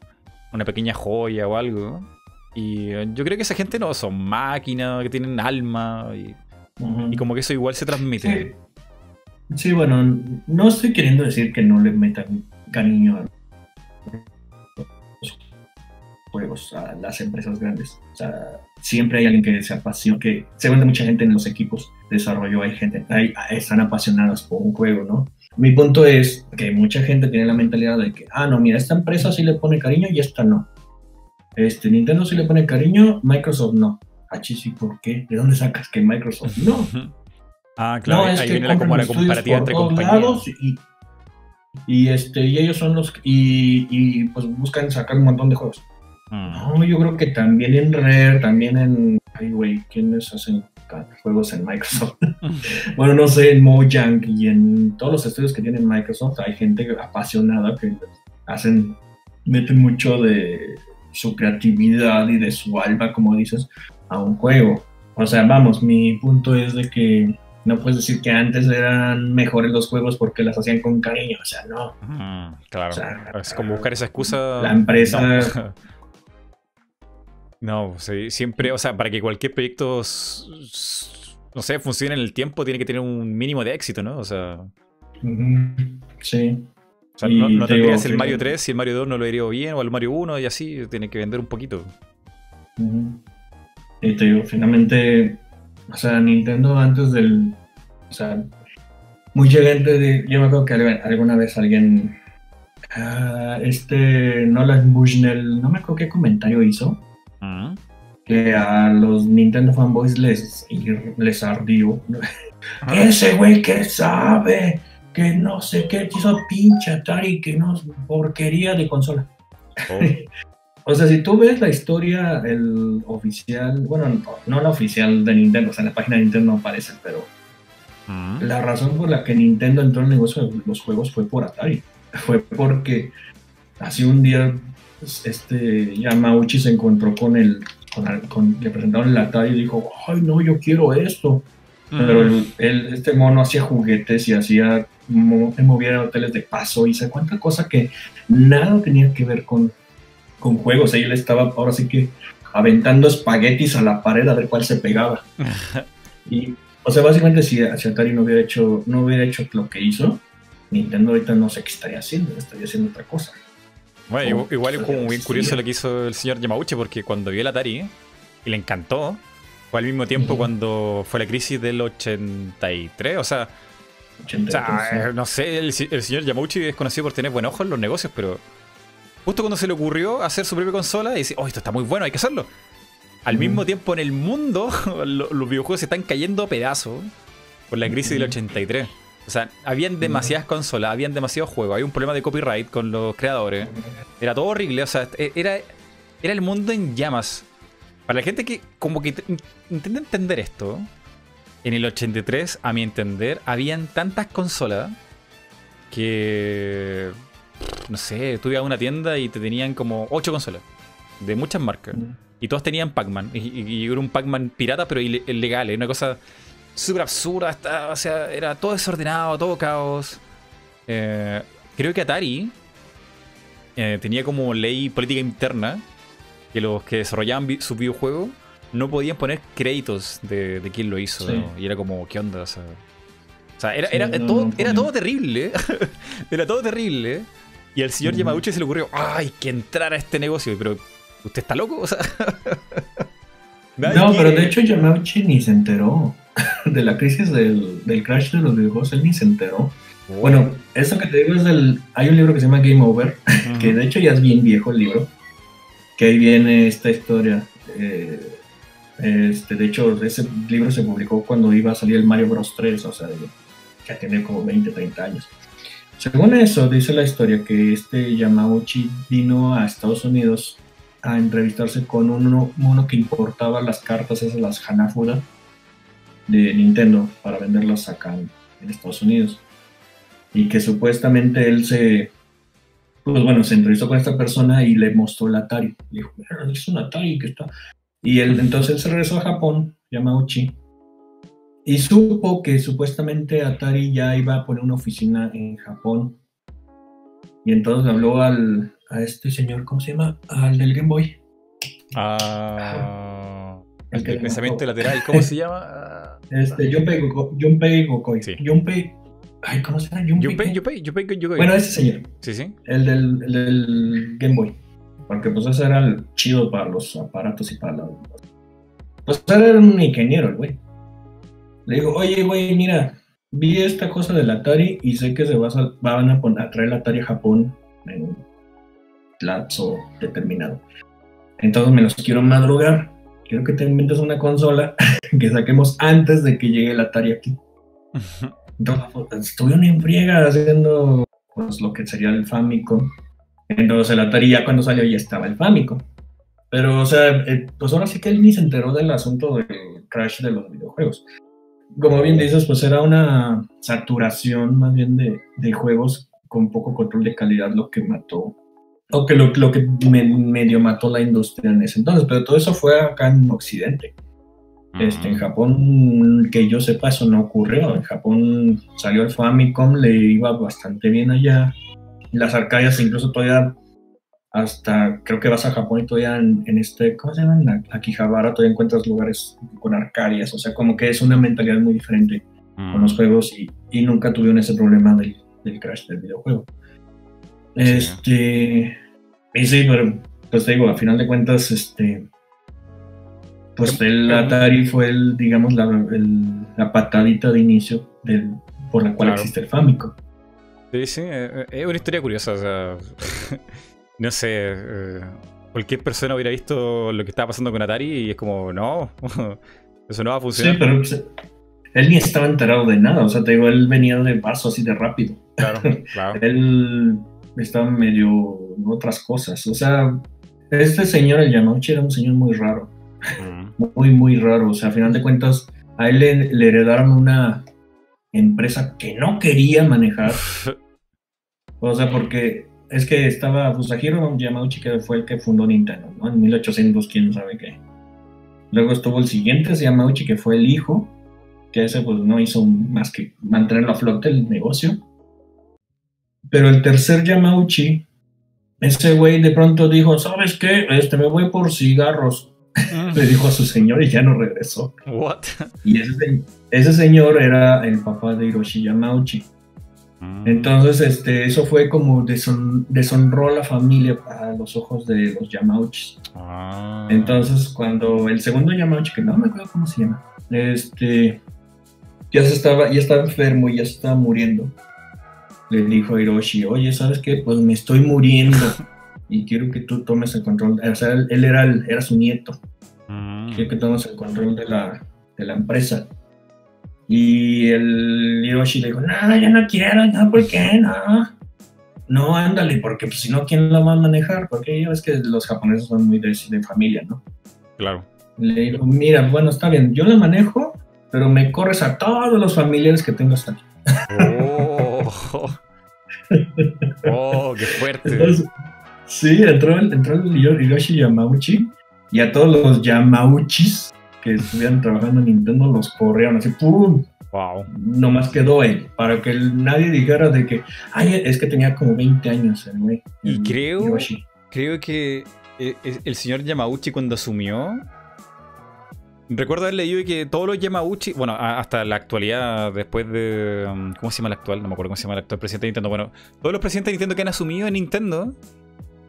una pequeña joya o algo. Y eh, yo creo que esa gente no son máquinas, que tienen alma. Y, como que eso igual se transmite. Sí. bueno, no estoy queriendo decir que no le metan cariño a los juegos, a las empresas grandes. O sea, siempre hay alguien que se apasiona, que seguramente mucha gente en los equipos de desarrollo hay gente, hay, están apasionadas por un juego, ¿no? Mi punto es que mucha gente tiene la mentalidad de que, ah, no, mira, esta empresa sí le pone cariño y esta no. Este, Nintendo sí le pone cariño, Microsoft no. Ah, sí, ¿por qué? ¿De dónde sacas que Microsoft no? Ah, claro, ahí viene como la comparativa entre compañías. Y, y, este, y ellos son los y, y, pues buscan sacar un montón de juegos. Mm. No, yo creo que también en Rare, también en. Ay, güey, ¿quiénes hacen juegos en Microsoft? (laughs) bueno, no sé, en Mojang y en todos los estudios que tienen Microsoft hay gente apasionada que hacen, meten mucho de su creatividad y de su alma, como dices, a un juego. O sea, vamos, mi punto es de que no puedes decir que antes eran mejores los juegos porque las hacían con cariño, o sea, no. claro, es como buscar esa excusa. La empresa... No. (laughs) siempre, o sea, para que cualquier proyecto, no sé, funcione en el tiempo, tiene que tener un mínimo de éxito, ¿no? O sea... Sí no, te tendrías el Mario 3 si el Mario 2 no lo iría bien, o el Mario 1 y así, tiene que vender un poquito. Y te digo, finalmente, o sea, Nintendo antes del. O sea, mucha gente, yo me acuerdo que alguna vez alguien. Uh, este Nolan Bushnell, no me acuerdo qué comentario hizo. Que a los Nintendo fanboys les, les ardió. Ese güey que sabe que no sé qué hizo pinche Atari, que no porquería de consola. Oh. (laughs) o sea, si tú ves la historia, el oficial, bueno, no, la oficial de Nintendo, o sea, en la página de Nintendo no aparece, pero ah. la razón por la que Nintendo entró en el negocio de los juegos fue por Atari. Fue porque así un día este Yamauchi se encontró con el, con, le presentaron el Atari y dijo, ay no, yo quiero esto. Pero el, este mono hacía juguetes y hacía movía hoteles de paso y se cuánta cosa que nada tenía que ver con, con juegos. Ahí él estaba ahora sí que aventando espaguetis a la pared a ver cuál se pegaba. y, o sea, básicamente si, Atari no hubiera hecho, no hubiera hecho lo que hizo, Nintendo ahorita no sé qué estaría haciendo, estaría haciendo otra cosa. Bueno, igual, es como muy curioso lo que hizo el señor Yamauchi, porque cuando vio el Atari y le encantó, fue al mismo tiempo cuando fue la crisis del 83, o sea, o sea, eh, no sé, el, señor Yamauchi es conocido por tener buen ojo en los negocios, pero justo cuando se le ocurrió hacer su propia consola, y dice, oh, esto está muy bueno, hay que hacerlo. Al mismo tiempo, en el mundo, (laughs) los videojuegos se están cayendo a pedazos por la crisis del 83. O sea, habían demasiadas consolas, habían demasiados juegos, había un problema de copyright con los creadores. Era todo horrible, o sea, e, era, era el mundo en llamas. Para la gente que como que intenta entender esto, en el 83, a mi entender, habían tantas consolas que. No sé, tú ibas a una tienda y te tenían como 8 consolas de muchas marcas. Mm. Y todas tenían Pac-Man. Y, era un Pac-Man pirata, pero ilegal. Era una cosa súper absurda. o sea, era todo desordenado, todo caos. Eh, creo que Atari eh, tenía como ley política interna que los que desarrollaban sus videojuegos no podían poner créditos de, de quién lo hizo. Y era como, ¿qué onda? O sea, era, era, todo, era todo terrible. era todo terrible. Y al señor Yamauchi se le ocurrió, ¡ay, que entrar a este negocio! Pero, ¿usted está loco? (laughs) O sea, No, pero de hecho Yamauchi ni se enteró (laughs) de la crisis del, del crash de los videojuegos, él ni se enteró. Bueno, eso que te digo es del... Hay un libro que se llama Game Over, (laughs) que de hecho ya es bien viejo el libro, que ahí viene esta historia. Eh, este, de hecho, ese libro se publicó cuando iba a salir el Mario Bros 3, o sea, ya tiene como 20, 30 años. Según eso, dice la historia que este Yamauchi vino a Estados Unidos a entrevistarse con un mono que importaba las cartas, esas las Hanafuda de Nintendo, para venderlas acá en Estados Unidos y que supuestamente él se, pues bueno, se entrevistó con esta persona y le mostró el Atari. Le dijo, es un Atari que está. Y él, entonces él se regresó a Japón, Yamauchi, y supo que supuestamente Atari ya iba a poner una oficina en Japón. Y entonces habló al, a este señor, ¿cómo se llama? Al del Game Boy. Ah. El, pensamiento lateral, ¿cómo se (laughs) llama? Este, Junpei, Gokoi. Sí. Junpei Ay, ¿cómo se llama? Junpei, Junpei, Junpei, Bueno, ese señor. Sí, sí. El del, del, Game Boy. Porque pues ese era el chido para los aparatos y para los... Pues era un ingeniero el güey. Le digo, oye, güey, mira, vi esta cosa del Atari y sé que se va a, van a, poner, a traer el Atari a Japón en un lapso determinado. Entonces me los quiero madrugar. Quiero que te inventes una consola (laughs) que saquemos antes de que llegue el Atari aquí. (laughs) Entonces, estuvieron en friega haciendo pues, lo que sería el Famicom. Entonces el Atari ya cuando salió ya estaba el Famicom. Pero, o sea, eh, pues ahora sí que él ni se enteró del asunto del crash de los videojuegos. Como bien dices, pues era una saturación más bien de, de juegos con poco control de calidad lo que mató, o que lo, lo que medio mató la industria en ese entonces. Pero todo eso fue acá en Occidente. Este, en Japón, que yo sepa, eso no ocurrió. En Japón salió el Famicom, le iba bastante bien allá. Las arcadias, incluso todavía, hasta creo que vas a Japón y todavía en, este, ¿cómo se llama? En Akihabara todavía encuentras lugares con arcadias. O sea, como que es una mentalidad muy diferente con los juegos y, y, nunca tuvieron ese problema del, del crash del videojuego. Este. Y sí, pero pues te digo, a final de cuentas, este pues el Atari fue el, digamos, la, la patadita de inicio del, por la cual existe el Famicom. Sí, sí, eh, eh, es una historia curiosa, o sea, (laughs) no sé, eh, cualquier persona hubiera visto lo que estaba pasando con Atari y es como, no, (laughs) eso no va a funcionar. Sí, pero él ni estaba enterado de nada, o sea, te digo, él venía de paso así de rápido. Claro, (laughs) claro. él estaba medio en otras cosas, o sea, este señor, el Yamauchi, era un señor muy raro (laughs) muy, muy raro. O sea, a final de cuentas, a él le, heredaron una empresa que no quería manejar. O sea, porque es que estaba Fusahiro Yamauchi, que fue el que fundó Nintendo, ¿no? En 1800, quién sabe qué. Luego estuvo el siguiente Yamauchi, que fue el hijo, que ese pues no hizo más que mantenerlo a flote el negocio. Pero el tercer Yamauchi, ese güey de pronto dijo, ¿sabes qué? Este, me voy por cigarros. Mm. (laughs) le dijo a su señor y ya no regresó. What? Y ese, ese señor era el papá de Hiroshi Yamauchi. Entonces, este, eso fue como deshonró la familia a los ojos de los Yamauchis. Ah. Entonces, cuando el segundo Yamauchi, que no me acuerdo cómo se llama, este, ya se estaba, ya estaba enfermo y ya se estaba muriendo, le dijo a Hiroshi, oye, ¿sabes qué? Pues me estoy muriendo. y quiero que tú tomes el control. O sea, él, era, era su nieto. Mm. Quiero que tomes el control de la, de la empresa. Y el Hiroshi le dijo, no, yo no quiero, no, ¿por qué? No. No, ándale, porque pues, si no, ¿quién lo va a manejar? Porque yo es que los japoneses son muy de, de familia, ¿no? Claro. Le dijo, mira, bueno, está bien, yo lo manejo, pero me corres a todos los familiares que tengas aquí. Oh, (laughs) oh qué fuerte. Sí, entró, entró el Hiroshi Yamauchi y a todos los Yamauchis que estuvieran trabajando en Nintendo los corrieron así, ¡pum! Wow. Nomás quedó él, para que nadie dijera de que, ay, es que tenía como 20 años el güey. Y creo, creo que eh, el señor Yamauchi cuando asumió, recuerdo haber leído que todos los Yamauchi, bueno, hasta la actualidad, después de, um, ¿cómo se llama el actual? No me acuerdo cómo se llama el actual presidente de Nintendo. Bueno, todos los presidentes de Nintendo que han asumido en Nintendo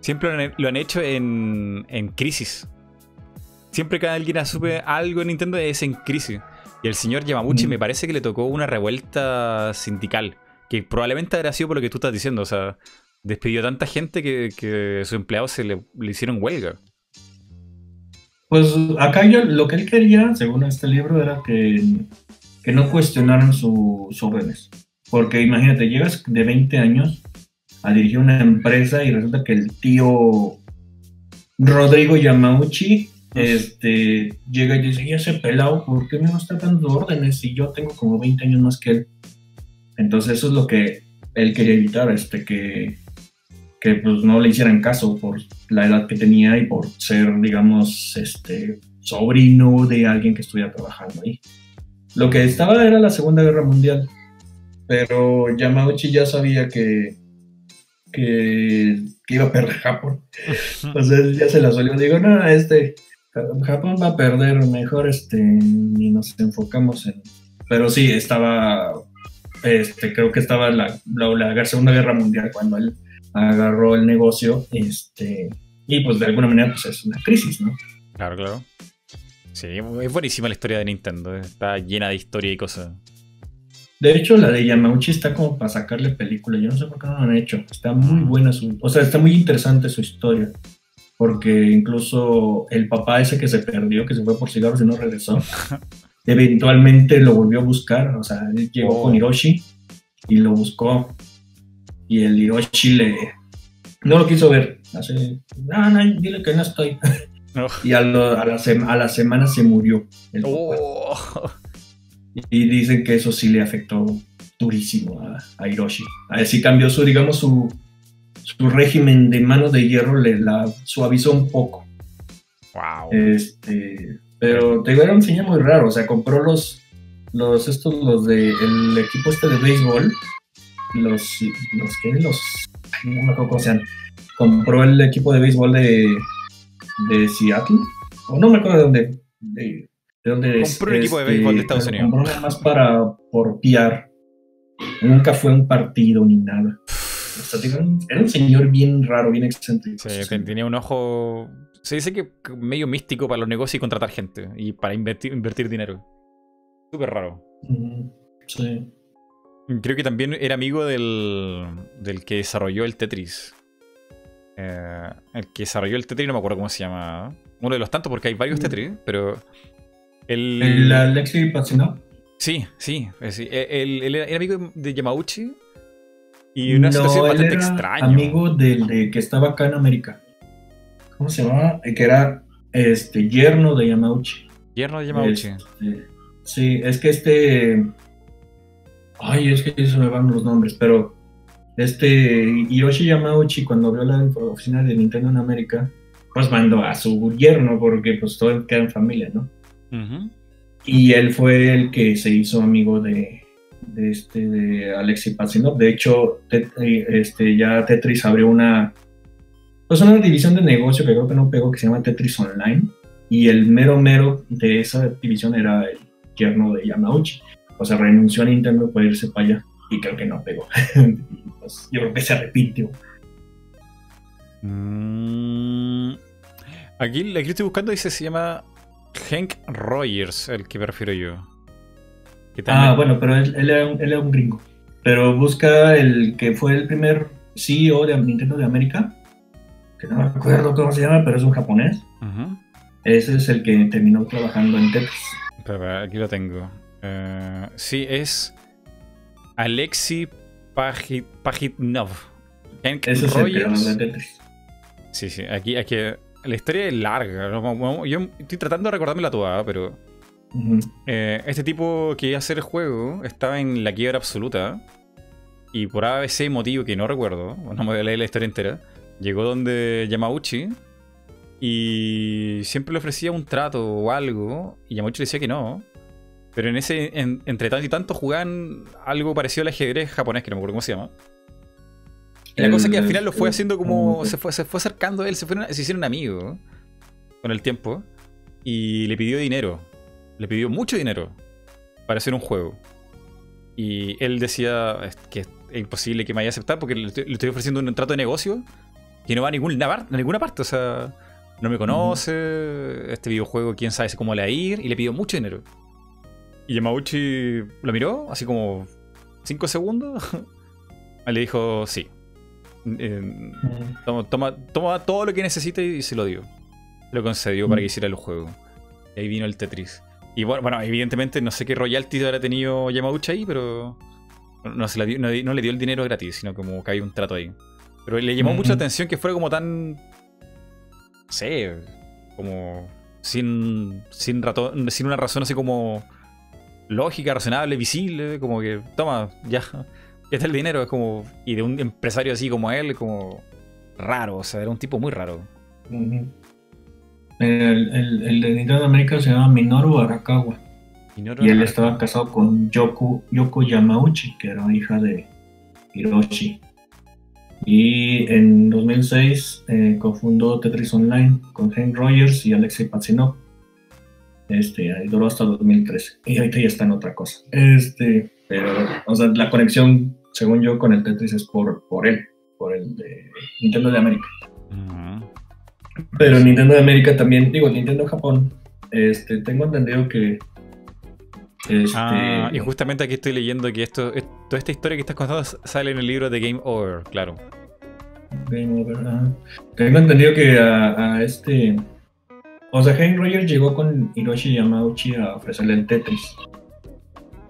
Siempre lo han, hecho en, crisis. Siempre que alguien asume algo en Nintendo es en crisis. Y el señor Yamaguchi Mm. me parece que le tocó una revuelta sindical. Que probablemente habrá sido por lo que tú estás diciendo. O sea, despidió a tanta gente que, que sus empleados se le, le hicieron huelga. Pues acá yo lo que él quería, según este libro, era que, que no cuestionaran su- sus órdenes. Porque imagínate, llegas de 20 años a dirigir una empresa y resulta que el tío Rodrigo Yamauchi este, llega y dice, ya ese pelado, ¿por qué me está dando órdenes si yo tengo como 20 años más que él? Entonces eso es lo que él quería evitar, este, que, que pues no le hicieran caso por la edad que tenía y por ser, digamos, este, sobrino de alguien que estuviera trabajando ahí. Lo que estaba era la Segunda Guerra Mundial, pero Yamauchi ya sabía que, que, que iba a perder Japón. (laughs) Entonces ya se la solió. Digo, no, este, Japón va a perder, mejor este, ni nos enfocamos en... Pero sí, estaba, este, creo que estaba la, la, la Segunda Guerra Mundial cuando él agarró el negocio, este, y pues de alguna manera pues es una crisis, ¿no? Claro, claro. Sí, es buenísima la historia de Nintendo. Está llena de historia y cosas. De hecho, la de Yamauchi está como para sacarle película. Yo no sé por qué no lo han hecho. Está muy buena su... O sea, está muy interesante su historia. Porque incluso el papá ese que se perdió, que se fue por cigarros y no regresó, (laughs) eventualmente lo volvió a buscar. O sea, él llegó Oh. con Hiroshi y lo buscó. Y el Hiroshi le... No lo quiso ver. Así, no, no, dile que no estoy. (laughs) No. Y a, lo- a la sema- a la semana se murió el papá. Oh. Y dicen que eso sí le afectó durísimo a, a Hiroshi. Así cambió su, digamos, su, su régimen de mano de hierro, le la suavizó un poco. Wow. Este, pero te digo, era un señor muy raro. O sea, compró los, los, estos, los de, el equipo este de béisbol. Los, los que, los, no me acuerdo cómo se llaman. Compró el equipo de béisbol de, de Seattle. O no me acuerdo de dónde. De, de dónde es, Compró un equipo de béisbol de Estados Unidos. Compró nada más para, por PR. Nunca fue un partido ni nada. Era un- era un señor bien raro, bien excéntrico. Sí, ten- tenía un ojo. Se dice que medio místico para los negocios y contratar gente. Y para invertir, invertir dinero. Súper raro. Ujú, Sí. Creo que también era amigo del, del que desarrolló el Tetris. Eh, el que desarrolló el Tetris, no me acuerdo cómo se llama. Uno de los tantos, porque hay varios Mm. Tetris, pero. El, El Alexei Patsinov. Sí, sí. eh, sí. Él, él era era amigo de Yamauchi. Y una situación él bastante era extraña. Amigo del de que estaba acá en América. ¿Cómo se llamaba? Eh, Que era este yerno de Yamauchi. Yerno de Yamauchi. Este, sí, es que este. Ay, es que se me van los nombres, pero este Hiroshi Yamauchi, cuando abrió la oficina de Nintendo en América, pues mandó a su yerno, porque pues todo queda en familia, ¿no? Y él fue el que se hizo amigo de, de este de Alexei. De hecho, eh, este, ya Tetris abrió una pues una división de negocio que creo que no pegó que se llama Tetris Online. Y el mero mero de esa división era el yerno de Yamauchi. O sea, renunció a Nintendo para irse para allá. Y creo que no pegó. (laughs) Pues, yo creo que se arrepintió. Mm, Aquí, aquí estoy buscando dice se llama Hank Rogers, el que me refiero yo. Que también- Ah, bueno, pero él, él era un, él era un gringo. Pero busca el que fue el primer CEO de Nintendo de América, que no me acuerdo cómo se llama, pero es un japonés. Ese es el que terminó trabajando en Tetris. Espera, aquí lo tengo. Eh, sí, es Alexi Pajit, Pajitnov. Ese es el de Tetris. Sí, sí, aquí, aquí la historia es larga. Yo estoy tratando de recordármela toda, pero Eh, este tipo que iba a hacer el juego estaba en la quiebra absoluta. Y por ABC motivo que no recuerdo, no me voy a leer la historia entera, llegó donde Yamauchi y siempre le ofrecía un trato o algo. Y Yamauchi le decía que no. Pero en ese, en- entre tanto y tanto jugaban algo parecido al ajedrez japonés, que no me acuerdo cómo se llama. Y la El- cosa es que al final lo fue haciendo como. el- Se fue, se fue acercando a él, se, fueron, se hicieron amigos con el tiempo. Y le pidió dinero. Le pidió mucho dinero para hacer un juego. Y él decía "Es que es imposible que me vaya a aceptar porque le estoy, le estoy ofreciendo un trato de negocio que no va a ninguna, par- a ninguna parte. O sea, no me conoce, este videojuego quién sabe cómo le va a ir, y le pidió mucho dinero. Y Yamauchi lo miró, así como 5 segundos, (laughs) y le dijo, sí. Eh, toma, toma, toma, todo lo que necesite y se lo dio. Lo concedió para que hiciera el juego. Y ahí vino el Tetris. Y bueno, evidentemente no sé qué royalty habrá tenido Yamauchi ahí, pero no, se dio, no, le dio el dinero gratis, sino como que hay un trato ahí. Pero le llamó mucha atención que fuera como tan. No sé. Como. Sin. Sin, rato, sin una razón así como. Lógica, razonable, visible. Como que. Toma, ya. (laughs) Ya está el dinero. Es como. Y de un empresario así como él, como. Raro. O sea, era un tipo muy raro. El, el, de Nintendo América se llama Minoru Arakawa. y él estaba casado con Yoko, Yoko Yamauchi, que era hija de Hiroshi. Y en 2006 eh, cofundó Tetris Online con Hank Rogers y Alexei Patsinov. Este, ahí duró hasta 2013. Y ahorita ya está en otra cosa. Este, pero, o sea, la conexión, según yo, con el Tetris es por, por él, por el de Nintendo de América. Pero Nintendo de América también, digo, Nintendo Japón, este, tengo entendido que este... Ah, y justamente aquí estoy leyendo que esto, toda esta historia que estás contando sale en el libro de Game Over, claro. Game Over, ah. Tengo entendido que a, este. O sea, Hank Rogers llegó con Hiroshi Yamauchi a ofrecerle el Tetris.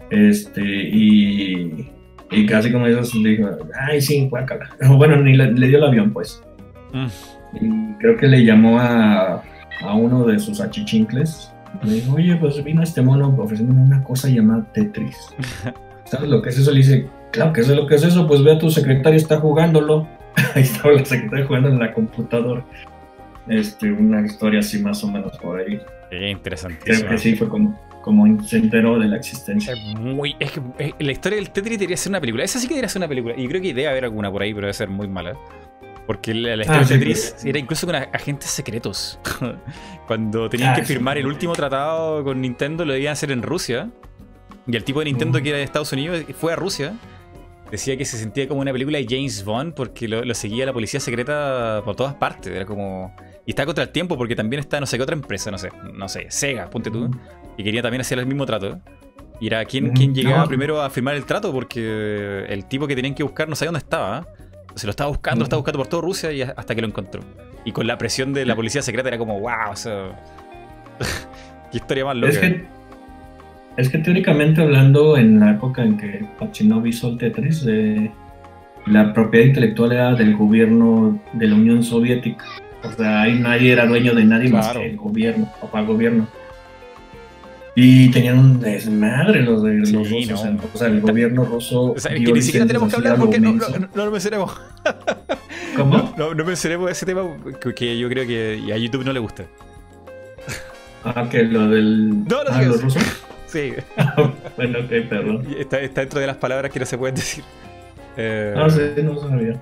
Este, y. Y casi como eso dijo, ay, sí, guácala. (laughs) Bueno, ni le, dio el avión, pues. Mm. Y creo que le llamó a, a uno de sus achichincles me dijo, oye, pues vino este mono ofreciéndome una cosa llamada Tetris. (laughs) ¿Sabes lo que es eso? Le dice, claro que sé lo que es eso, pues ve a tu secretaria, está jugándolo. (laughs) Ahí estaba la secretaria jugando en la computadora. Este, una historia así más o menos por ahí. Creo que sí fue como, como se enteró de la existencia. Es muy, es que eh, la historia del Tetris debería ser una película. Esa sí que debería ser una película. Y creo que debe haber alguna por ahí, pero debe ser muy mala. Porque la, la historia de Tetris era incluso con agentes secretos. (laughs) Cuando tenían que firmar el último tratado con Nintendo, lo debían hacer en Rusia. Y el tipo de Nintendo que era de Estados Unidos fue a Rusia. Decía que se sentía como una película de James Bond porque lo, seguía la policía secreta por todas partes. Era como. Y está contra el tiempo porque también está, no sé qué otra empresa, no sé, no sé, Sega, ponte tú. Y quería también hacer el mismo trato. Y era quién, quién llegaba primero a firmar el trato porque el tipo que tenían que buscar no sabía dónde estaba. Se lo estaba buscando, lo estaba buscando por toda Rusia y hasta que lo encontró. Y con la presión de la policía secreta era como, wow, o sea. Qué historia más loca. Es que, es que teóricamente hablando, en la época en que Pachinov hizo el Tetris, eh, la propiedad intelectual era del gobierno de la Unión Soviética. O sea, ahí nadie era dueño de nadie más que el gobierno, papá gobierno. Y tenían un desmadre los de los rusos. O sea, el gobierno ruso. O sea, que ni siquiera tenemos que hablar porque no, no, no, lo mencionemos. (laughs) ¿Cómo? No, no mencionemos ese tema que yo creo que a YouTube no le gusta. Ah, que lo del. No, no, ah, los rusos. (laughs) Sí. (laughs) bueno, ok, perdón. Está, está, dentro de las palabras que no se pueden decir. Eh... No sé, no sabía.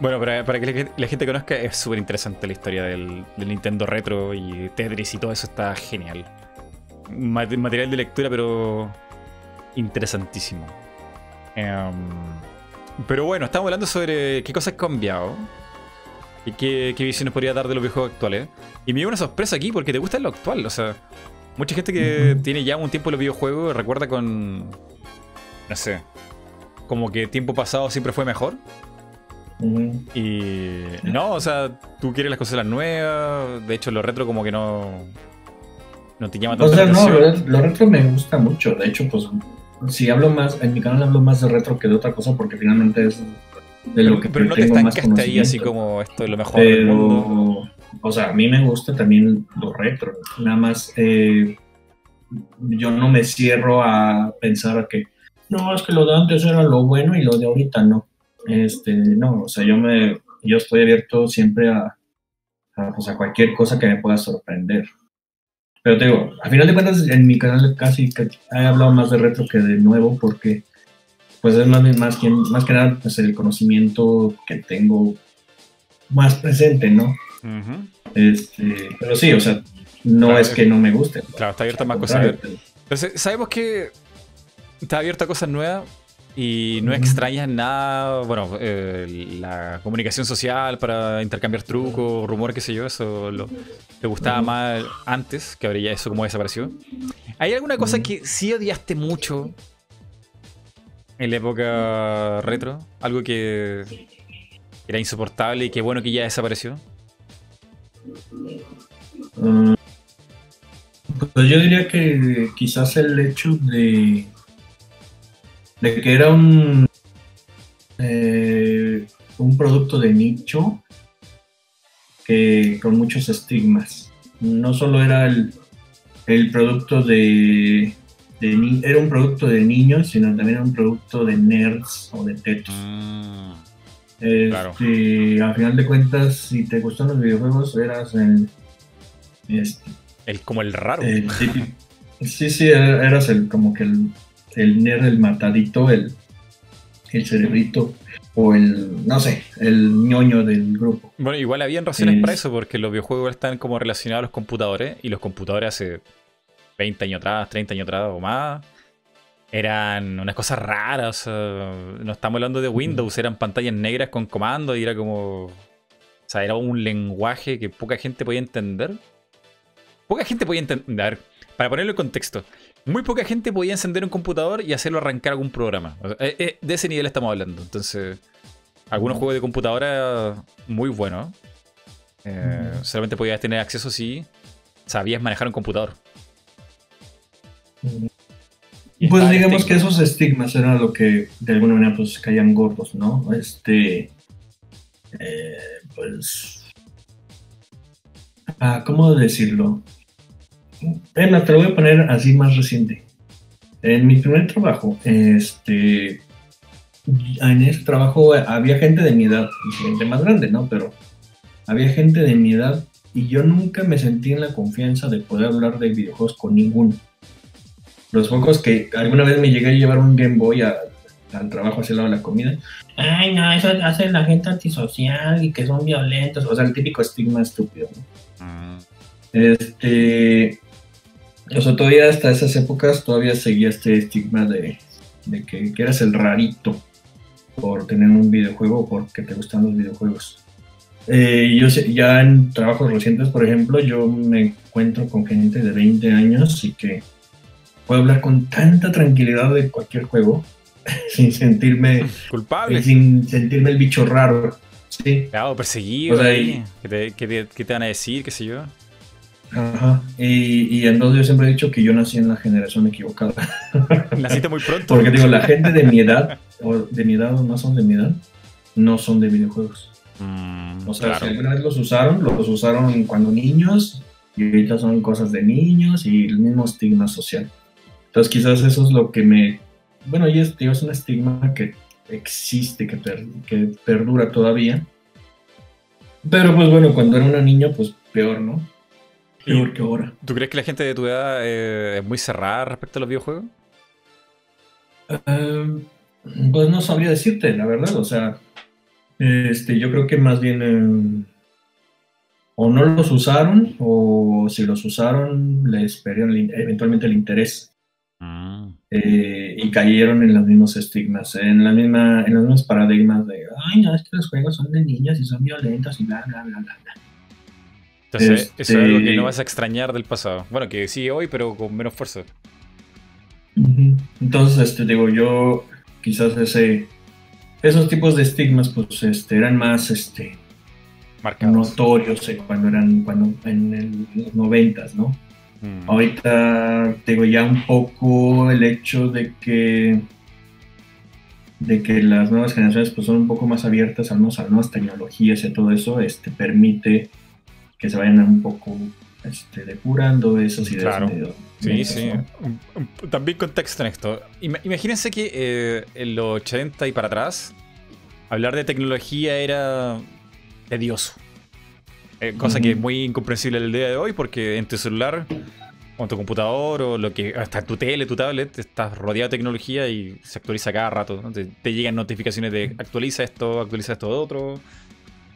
Bueno, para, para que la gente conozca, es súper interesante la historia del, del Nintendo Retro y Tetris y todo eso está genial material de lectura, pero interesantísimo. Em, pero bueno, estamos hablando sobre qué cosas han cambiado y qué, qué visiones podría dar de los videojuegos actuales. Y me dio una sorpresa aquí porque te gusta lo actual. O sea, mucha gente que tiene ya un tiempo en los videojuegos recuerda con. No sé. Como que tiempo pasado siempre fue mejor. Y no, o sea, tú quieres las cosas nuevas. De hecho, lo retro como que no no te llama tanto O sea, no, lo, retro me gusta mucho. De hecho, pues, si hablo más, en mi canal hablo más de retro que de otra cosa porque finalmente es de lo que pero no te estancaste ahí así como esto es lo mejor del mundo. O sea, a mí me gusta también lo retro. Nada más, eh, yo no me cierro a pensar que no, es que lo de antes era lo bueno y lo de ahorita no. Este, no, o sea, yo me, yo estoy abierto siempre a, a, pues, a cualquier cosa que me pueda sorprender. Pero te digo, a final de cuentas, en mi canal casi he hablado más de retro que de nuevo, porque pues es más, más, que, más que nada pues, el conocimiento que tengo más presente, ¿no? este, pero sí, o sea, no es que no me guste. Claro, está abierto a más cosas. Entonces, sabemos que está abierto a cosas nuevas, y no extrañas nada, bueno, eh, la comunicación social para intercambiar trucos, rumores, qué sé yo, eso lo, te gustaba más antes, que ahora ya eso como desapareció. ¿Hay alguna cosa que sí odiaste mucho en la época retro? Algo que era insoportable y que bueno que ya desapareció. Mm, pues yo diría que quizás el hecho de de que era un, eh, un producto de nicho que con muchos estigmas. No solo era el, producto de, era un producto de niños, sino también era un producto de nerds o de tetos. Mm, este, A final de cuentas, si te gustan los videojuegos, eras el, este, el como el raro. sí, sí, eras el como que el el nerd, el matadito, el, el cerebrito o el, no sé, el ñoño del grupo. Bueno, igual habían razones para eso, porque los videojuegos están como relacionados a los computadores y los computadores hace 20 años atrás, 30 años atrás o más, eran unas cosas raras. no estamos hablando de Windows, eran pantallas negras con comandos y era como... O sea, era un lenguaje que poca gente podía entender. Poca gente podía entender. Para ponerlo en contexto, muy poca gente podía encender un computador y hacerlo arrancar algún programa. Eh, eh, de ese nivel estamos hablando. Entonces, algunos juegos de computadora muy buenos. Eh, solamente podías tener acceso si sabías manejar un computador. Pues digamos que esos estigmas eran lo que de alguna manera pues caían gordos, ¿no? Este, pues, ah, ¿cómo decirlo? Te lo voy a poner así más reciente. En mi primer trabajo, este, en ese trabajo había gente de mi edad, gente más grande, ¿no? Pero había gente de mi edad y yo nunca me sentí en la confianza de poder hablar de videojuegos con ninguno. Los pocos que alguna vez me llegué a llevar un Game Boy al trabajo hacia el lado de la comida. Ay, no, eso hace la gente antisocial y que son violentos. O sea, el típico estigma estúpido. Mm. Este, o sea, todavía hasta esas épocas todavía seguía este estigma de, que, eras el rarito por tener un videojuego o porque te gustan los videojuegos. Eh, yo ya en trabajos recientes, por ejemplo, yo me encuentro con gente de 20 años y que puedo hablar con tanta tranquilidad de cualquier juego (laughs) sin sentirme culpable, sin sentirme el bicho raro. Sí. Claro, perseguido. ¿qué, te, ¿Qué te van a decir? ¿Qué sé yo? Ajá. Y, y entonces yo siempre he dicho que yo nací en la generación equivocada. (laughs) Naciste muy pronto. Porque digo, la gente de mi edad, o de mi edad o no son de mi edad, no son de videojuegos. Mm, o sea, si alguna vez los usaron, los usaron cuando niños, y ahorita son cosas de niños y el mismo estigma social. Entonces quizás eso es lo que me... Bueno, y es, es un estigma que existe, que, que perdura todavía. Pero pues bueno, cuando era una niña, pues peor, ¿no? Peor que ahora. ¿Tú crees que la gente de tu edad eh, es muy cerrada respecto a los videojuegos? Eh, pues no sabría decirte, la verdad. O sea, este, yo creo que más bien eh, o no los usaron o si los usaron les perdieron eventualmente el interés. Mm. y cayeron en los mismos estigmas, en, la misma, en los mismos paradigmas de, ay, no, es que los juegos son de niños y son violentos y bla, bla, bla, bla. bla. Entonces, eso es algo que no este vas a extrañar del pasado. Bueno, que sigue hoy, pero con menos fuerza. Entonces, este, digo, yo quizás ese, esos tipos de estigmas, pues, este, eran más, este, notorios eh, cuando eran, cuando en los noventas, ¿no? Mm. Ahorita, digo, ya un poco el hecho de que de que las nuevas generaciones pues son un poco más abiertas a, a nuevas tecnologías y todo eso, este, permite que se vayan un poco este, depurando esas ideas. Claro. sí, sí. También contexto en esto. Imagínense que eh, en los 80 y para atrás, hablar de tecnología era tedioso. Eh, cosa que es muy incomprensible el día de hoy porque en tu celular o en tu computador o lo que hasta tu tele, tu tablet, estás rodeado de tecnología y se actualiza cada rato. Te, te, llegan notificaciones de actualiza esto, actualiza esto otro.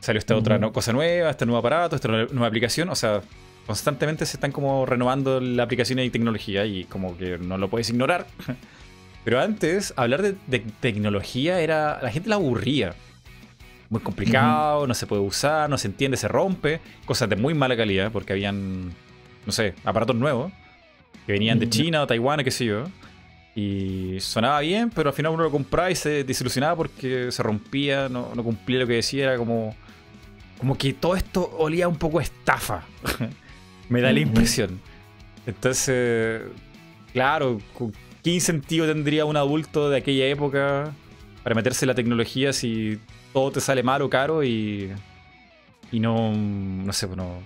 Salió esta otra cosa nueva, este nuevo aparato, esta nueva aplicación. O sea, constantemente se están como renovando la aplicación y tecnología y como que no lo puedes ignorar. (laughs) Pero antes, hablar de, tecnología era. La gente la aburría. Muy complicado, no se puede usar, no se entiende, se rompe. Cosas de muy mala calidad, porque habían, no sé, aparatos nuevos que venían de China o Taiwán, qué sé yo. Y sonaba bien, pero al final uno lo compraba y se desilusionaba porque se rompía, no, no cumplía lo que decía, era como. Como que todo esto olía un poco a estafa. (laughs) Me da la impresión. Entonces, claro, ¿qué incentivo tendría un adulto de aquella época para meterse en la tecnología si todo te sale malo, caro y, y no, no sé, no,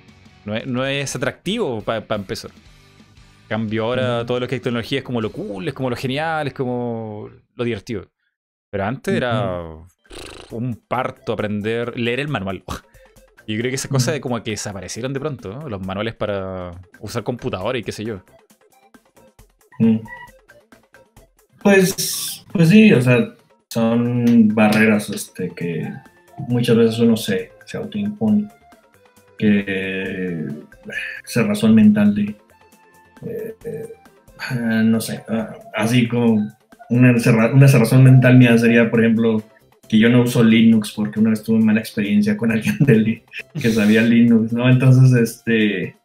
no, es, atractivo para empezar? Cambio ahora todo lo que hay tecnología es como lo cool, es como lo genial, es como lo divertido. Pero antes era un parto aprender, leer el manual. (laughs) Yo creo que esa cosa de como que desaparecieron de pronto, los manuales para usar computadora y qué sé yo. Pues, pues sí, o sea, son barreras este, que muchas veces uno se, se autoimpone. Que esa razón mental de, eh, eh, no sé, ah, así como una, una razón mental mía sería, por ejemplo, que yo no uso Linux porque una vez tuve mala experiencia con (laughs) alguien de que sabía Linux, ¿no? Entonces, este,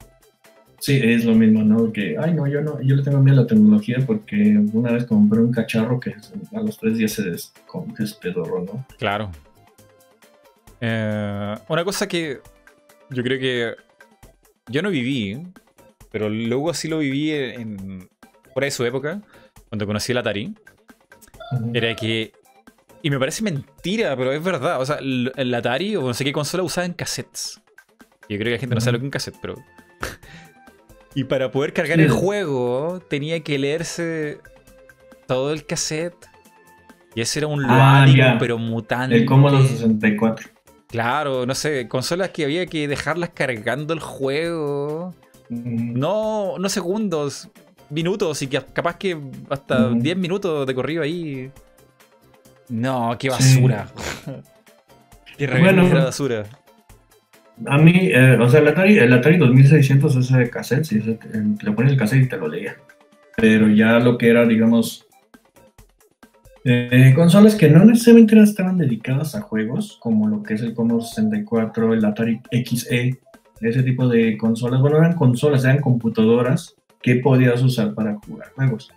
sí, es lo mismo, ¿no? Que, ay, no, yo no, yo le tengo miedo a la tecnología porque una vez compré un cacharro que a los tres días se despedorró, ¿no? Claro. Eh, una cosa que yo creo que yo no viví, pero luego sí lo viví en, por ahí su época, cuando conocí el Atari, era que y me parece mentira, pero es verdad. O sea, el, Atari o no sé qué consola usaba en cassettes. Yo creo que la gente no sabe lo que es un cassette, pero. (laughs) y para poder cargar el juego, tenía que leerse todo el cassette. Y ese era un ah, pero mutante. El Commodore 64. Claro, no sé, consolas que había que dejarlas cargando el juego. No, no segundos, minutos, y que capaz que hasta 10 minutos de corrido ahí. No, qué basura. (laughs) qué bueno, basura. A mí, eh, o sea, el Atari, el Atari 2600 ese de cassette, sí, ese, le pones el cassette y te lo leía. Pero ya lo que era, digamos, eh, consolas que no necesariamente estaban dedicadas a juegos, como lo que es el Commodore 64, el Atari XE, ese tipo de consolas. Bueno, eran consolas, eran computadoras que podías usar para jugar juegos.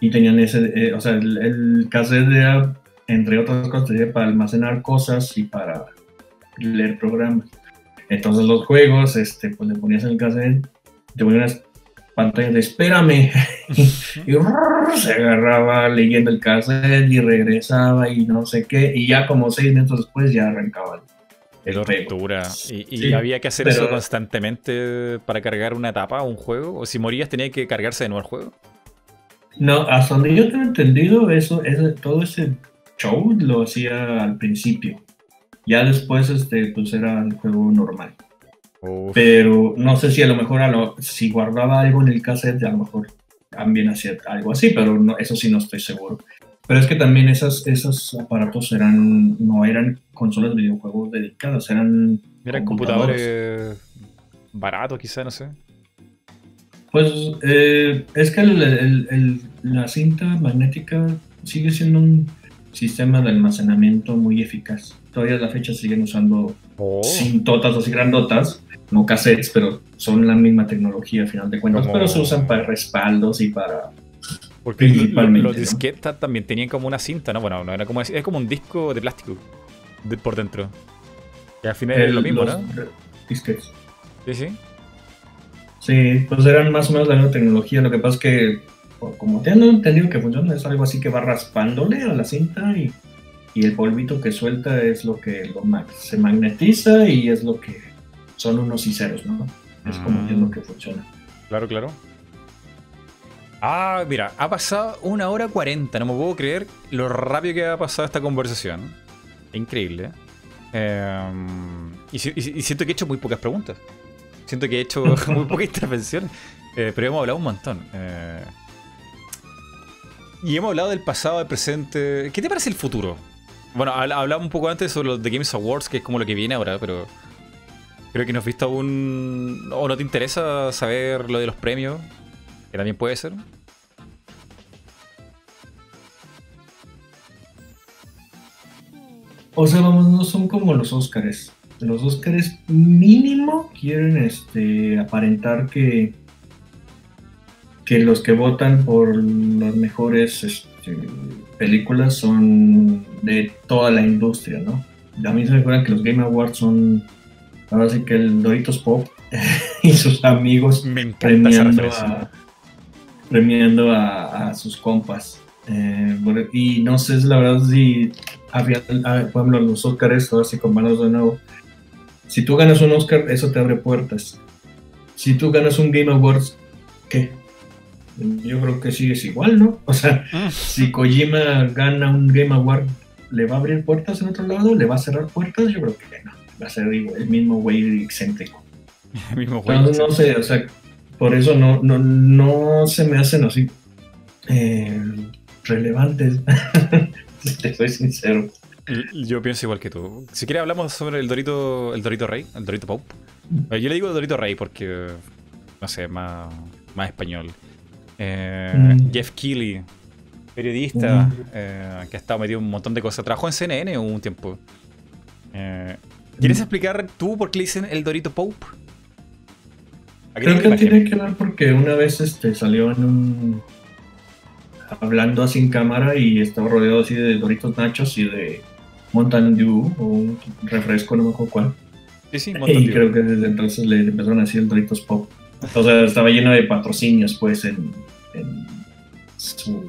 Y tenían ese, eh, o sea, el, el cassette era entre otras cosas, para almacenar cosas y para leer programas. Entonces los juegos, este, pues le ponías el cassette, te ponías unas pantallas de espérame (laughs) y se agarraba leyendo el cassette y regresaba y no sé qué y ya como seis minutos después ya arrancaba el tortura. ¿Y, había que hacer eso constantemente para cargar una etapa o un juego? ¿O si morías tenía que cargarse de nuevo el juego? No, hasta donde yo tengo entendido, eso, eso todo ese show lo hacía al principio. Ya después, este, pues era el juego normal. Pero no sé si a lo mejor a lo, si guardaba algo en el cassette, a lo mejor también hacía algo así, pero no, eso sí no estoy seguro. Pero es que también esas, esos aparatos eran, no eran consolas de videojuegos dedicadas, eran... Eran computadores, baratos quizá, no sé. Pues eh, es que la cinta magnética sigue siendo un sistema de almacenamiento muy eficaz. Todavía a la fecha siguen usando oh. cintotas o grandotas, no cassettes, pero son la misma tecnología a final de cuentas, pero se usan para respaldos y para... Porque los disquetas también tenían como una cinta, ¿no? Bueno, no era como, es como un disco de plástico por dentro. Y al final es lo mismo, ¿no? Disquetes. Sí, sí. Sí, pues eran más o menos la misma tecnología. Lo que pasa es que como tengo entendido que funciona, es algo así que va raspándole a la cinta y, el polvito que suelta es lo que lo se magnetiza y es lo que son unos y ceros, ¿no? Es como mm. es lo que funciona. Claro, claro. Ah, mira, ha pasado una hora cuarenta. No me puedo creer lo rápido que ha pasado esta conversación. Increíble. Em, y, siento que he hecho muy pocas preguntas. Siento que he hecho (laughs) muy poca intervención. Eh, pero hemos hablado un montón. Eh, y hemos hablado del pasado, del presente. ¿Qué te parece el futuro? Bueno, hablaba un poco antes sobre los The Games Awards, que es como lo que viene ahora, pero creo que no has visto aún. ¿O no te interesa saber lo de los premios? Que también puede ser. O sea, vamos, no son como los Óscares. Los Óscares mínimo quieren este aparentar que que los que votan por las mejores este, películas son de toda la industria, ¿no? A mí se me acuerdan que los Game Awards son ahora sí que el Doritos Pop (laughs) y sus amigos premiando, a, premiando a, sus compas. Eh, y no sé, la verdad, si había, ah, por ejemplo, los Oscars, ahora sí con manos de nuevo. Si tú ganas un Oscar, eso te abre puertas. Si tú ganas un Game Awards, ¿qué? Yo creo que sí es igual, ¿no? O sea, ah. si Kojima gana un Game Award, ¿le va a abrir puertas en otro lado? ¿Le va a cerrar puertas? Yo creo que no. Va a ser el mismo güey excéntrico. (laughs) El mismo güey. No, no, sé, o sea, por eso no, no, no se me hacen así eh, relevantes. (laughs) Te soy sincero. Yo pienso igual que tú. Si quieres hablamos sobre el Dorito, el Dorito Rey, el Dorito Pope. Mm. Yo le digo Dorito Rey porque, no sé, más, más español. Eh, mm. Jeff Keighley, periodista, mm. eh, que ha estado metido en un montón de cosas. Trabajó en CNN un tiempo. Eh, ¿Quieres explicar tú por qué le dicen el Dorito Pope? Creo que tiene que ver porque una vez este, salió en un. hablando así en cámara y estaba rodeado así de Doritos Nachos y de Mountain Dew o un refresco, no me acuerdo cuál. Sí, sí, Mountain Y creo que desde entonces le empezaron a decir el Doritos Pop. O sea, estaba lleno de patrocinios, pues, en, su,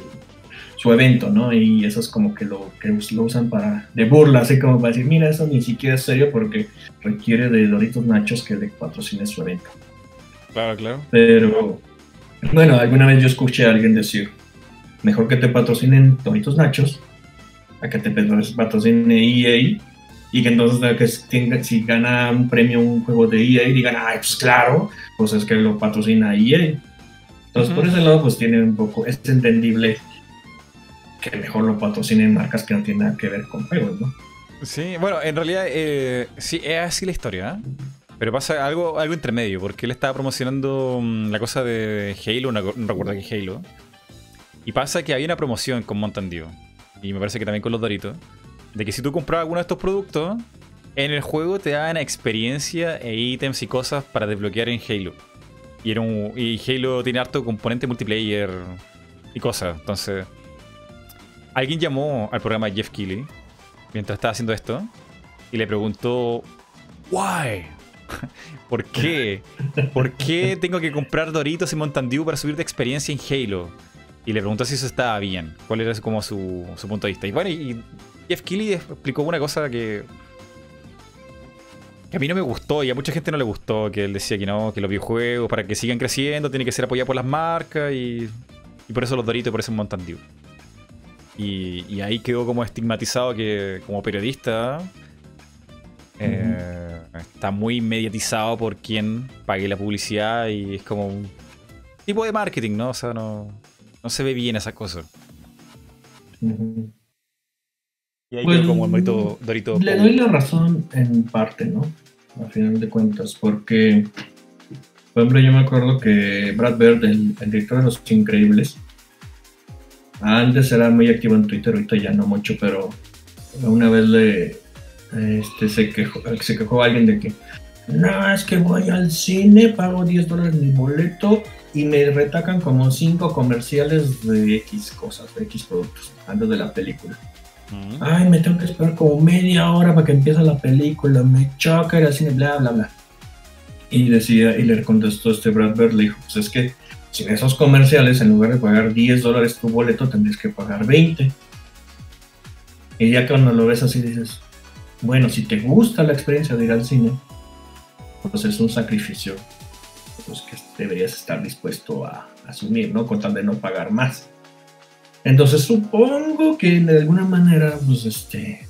evento, ¿no? Y eso es como que lo que lo usan para, de burla, así como para decir, mira, eso ni siquiera es serio porque requiere de Doritos Nachos que le patrocine su evento. Claro, claro. Pero, bueno, alguna vez yo escuché a alguien decir, mejor que te patrocinen Doritos Nachos a que te patrocine EA y que entonces que si gana un premio un juego de EA digan, ay, pues claro, pues es que lo patrocina EA. Entonces por ese lado pues tiene un poco, es entendible que mejor lo patrocinen marcas que no tienen nada que ver con juegos, ¿no? Sí, bueno, en realidad eh, sí, es así la historia, ¿eh? Pero pasa algo, algo entre medio, porque él estaba promocionando mm, la cosa de Halo, no, recuerdo que Halo. Y pasa que había una promoción con Mountain Dew. Y me parece que también con los Doritos de que si tú compras alguno de estos productos, en el juego te dan experiencia e ítems y cosas para desbloquear en Halo. Y, Halo tiene harto componente multiplayer y cosas. Entonces, alguien llamó al programa Jeff Keighley mientras estaba haciendo esto y le preguntó, ¿Why? (laughs) ¿Por qué? ¿Por qué tengo que comprar Doritos y Mountain Dew para subir de experiencia en Halo? Y le preguntó si eso estaba bien, cuál era como su, su punto de vista. Y bueno, y Jeff Keighley explicó una cosa que, que a mí no me gustó y a mucha gente no le gustó, que él decía que no, que los videojuegos para que sigan creciendo tienen que ser apoyados por las marcas y, y por eso los Doritos y por eso Mountain Dew. Y, y, ahí quedó como estigmatizado que como periodista eh, está muy mediatizado por quien pague la publicidad y es como un tipo de marketing, ¿no? O sea, no, no se ve bien esa cosa. Y ahí pues, como el Dorito. Le doy la razón en parte, ¿no? A final de cuentas, porque, por ejemplo, yo me acuerdo que Brad Bird, el, director de Los Increíbles, antes era muy activo en Twitter, ahorita ya no mucho, pero una vez le este, se, quejó, se quejó alguien de que no, es que voy al cine, pago 10 dólares mi boleto y me retacan como 5 comerciales de X cosas, de X productos, antes de la película. Ay, me tengo que esperar como media hora para que empiece la película, me choca ir al cine, bla, bla, bla. Y decía, y le contestó este Brad Bird, le dijo, pues es que sin esos comerciales, en lugar de pagar 10 dólares tu boleto, tendrías que pagar 20. Y ya cuando lo ves así dices, bueno, si te gusta la experiencia de ir al cine, pues es un sacrificio pues, que deberías estar dispuesto a asumir, ¿no? Con tal de no pagar más. Entonces supongo que de alguna manera, pues este,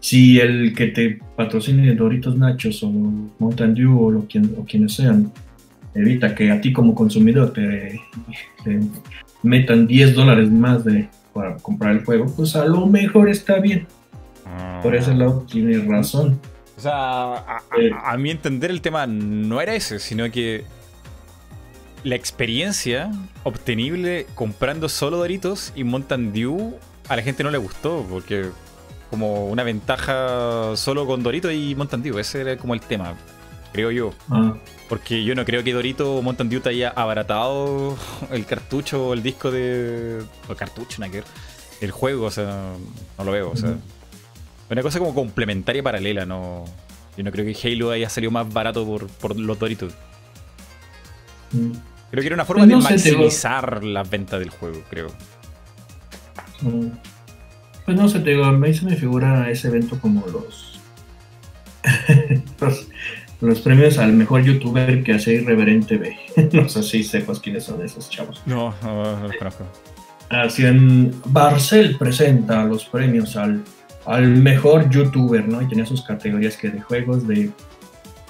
si el que te patrocine Doritos Nachos o Mountain Dew o, lo, o quienes sean, evita que a ti como consumidor te, metan 10 dólares más de, para comprar el juego, pues a lo mejor está bien. Por ese lado tienes razón. O sea, a, a, mi entender el tema no era ese, sino que la experiencia obtenible comprando solo Doritos y Mountain Dew a la gente no le gustó porque como una ventaja solo con Dorito y Mountain Dew. Ese era como el tema, creo yo. Ah. Porque yo no creo que Dorito o Mountain Dew te haya abaratado el cartucho o el disco de. O el cartucho, nada El juego, o sea, no lo veo, o sea. Una cosa como complementaria paralela, no. Yo no creo que Halo haya salido más barato por, los Doritos. Mm. Creo que era una forma de maximizar la venta del juego, creo. Mm. Pues no sé, te digo, a mí se me figura ese evento como los, (laughs) los, premios al mejor youtuber que hace Irreverente B. (laughs) no sé si sepas quiénes son esos chavos. No, no, los conozco. Así en Barcel presenta los premios al, al mejor youtuber, ¿no? Y tenía sus categorías que de juegos, de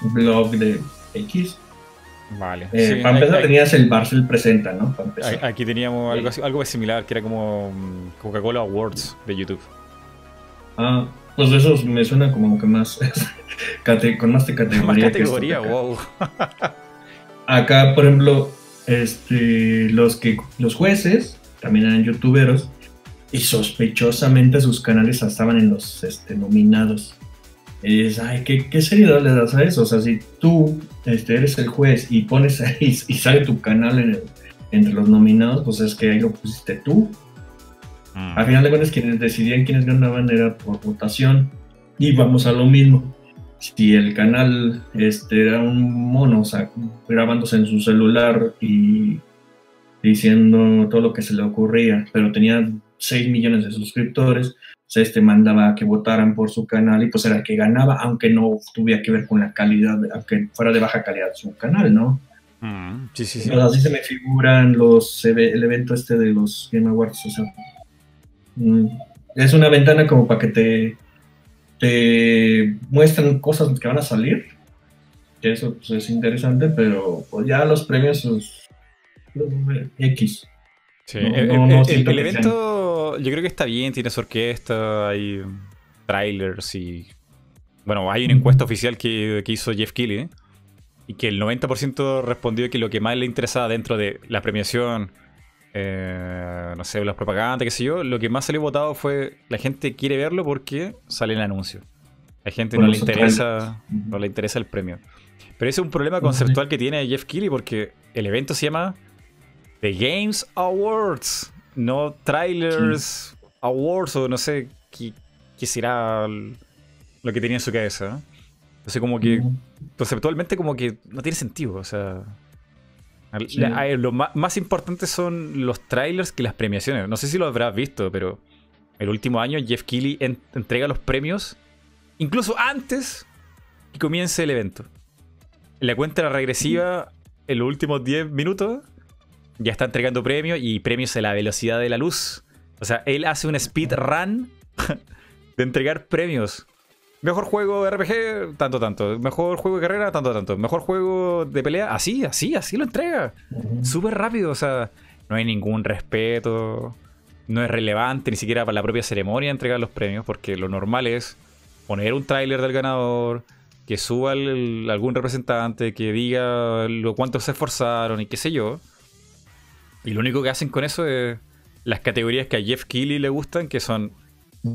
blog, de X. Vale. Eh, para empezar tenías el Barcel Presenta, ¿no? Aquí teníamos algo, algo similar, que era como mm, Coca-Cola Awards de YouTube. Ah, pues eso me suena como que más... (laughs) con más de categoría. (laughs) Más categoría, wow. (laughs) acá, por ejemplo, este, los, que, los jueces también eran youtuberos y sospechosamente sus canales estaban en los este, nominados. Y dices, ay, ¿qué, ¿qué, seriedad le das a eso? O sea, si tú este, eres el juez y pones ahí (laughs) y sale tu canal entre los nominados, pues es que ahí lo pusiste tú. Mm. Al final de cuentas, quienes decidían quiénes ganaban era por votación. Y vamos a lo mismo. Si el canal este, era un mono, o sea, grabándose en su celular y diciendo todo lo que se le ocurría, pero tenía 6 millones de suscriptores, se este mandaba a que votaran por su canal y pues era el que ganaba, aunque no tuviera que ver con la calidad, aunque fuera de baja calidad su canal, ¿no? Mm, sí, sí, sí. así se me figuran los, el evento este de los Game Awards, o sea, mm, es una ventana como para que te, te muestren cosas que van a salir, que eso pues, es interesante, pero pues ya los premios, pues, X. Sí, el, evento yo creo que está bien, tiene su orquesta, hay trailers y... Bueno, hay una encuesta oficial que, hizo Jeff Keighley y que el 90% respondió que lo que más le interesaba dentro de la premiación, eh, no sé, las propagandas, qué sé yo, lo que más salió votado fue la gente quiere verlo porque sale el anuncio. La gente no le interesa, no le interesa el premio. Pero ese es un problema conceptual que tiene Jeff Keighley porque el evento se llama The Games Awards, no Trailers Awards o no sé qué, será lo que tenía en su cabeza. Entonces como que conceptualmente como que no tiene sentido, o sea... lo más, importante son los trailers que las premiaciones. No sé si lo habrás visto, pero el último año Jeff Keighley entrega los premios incluso antes que comience el evento. En la cuenta regresiva, en los últimos 10 minutos, ya está entregando premios y premios a la velocidad de la luz. O sea, él hace un speed run (laughs) de entregar premios. Mejor juego de RPG, tanto, tanto. Mejor juego de carrera, tanto, tanto. Mejor juego de pelea, así, así, así lo entrega. Súper rápido, o sea, no hay ningún respeto. No es relevante ni siquiera para la propia ceremonia entregar los premios, porque lo normal es poner un tráiler del ganador, que suba algún representante, que diga lo cuánto se esforzaron y qué sé yo. Y lo único que hacen con eso es las categorías que a Jeff Keighley le gustan, que son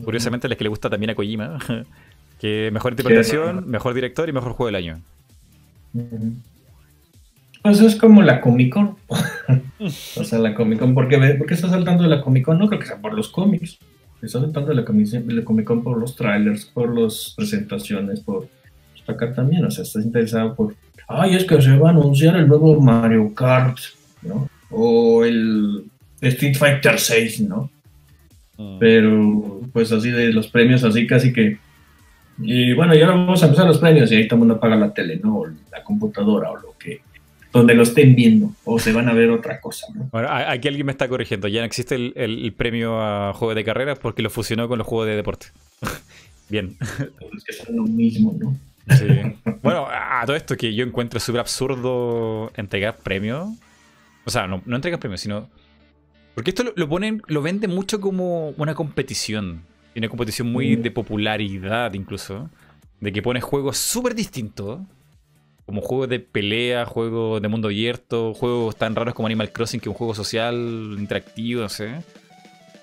curiosamente las que le gusta también a Kojima. (laughs) que mejor interpretación, mejor director y mejor juego del año. Pues es como la Comic Con. (laughs) o sea, la Comic Con. ¿Por qué, ¿Por qué está saltando de la Comic Con? No creo que sea por los cómics. Está saltando de la, Comic Con por los trailers, por las presentaciones, por acá también. O sea, estás interesado por. Ay, es que se va a anunciar el nuevo Mario Kart, ¿no? O el Street Fighter 6, ¿no? Mm. Pero pues así de los premios, así casi que... Y bueno, ya vamos a empezar los premios y ahí todo el mundo apaga la tele, ¿no? O la computadora o lo que... Donde lo estén viendo o se van a ver otra cosa, ¿no? Bueno, aquí alguien me está corrigiendo. Ya no existe el, premio a juego de carreras porque lo fusionó con los juegos de deporte. (laughs) Bien. Es que son lo mismo, ¿no? Sí. Bueno, a todo esto que yo encuentro súper absurdo entregar premios o sea, no, no entregan premios, sino. Porque esto lo, ponen, lo venden mucho como una competición. Una competición muy mm. de popularidad, incluso. De que pones juegos súper distintos. Como juegos de pelea, juegos de mundo abierto, juegos tan raros como Animal Crossing, que es un juego social, interactivo, no sé.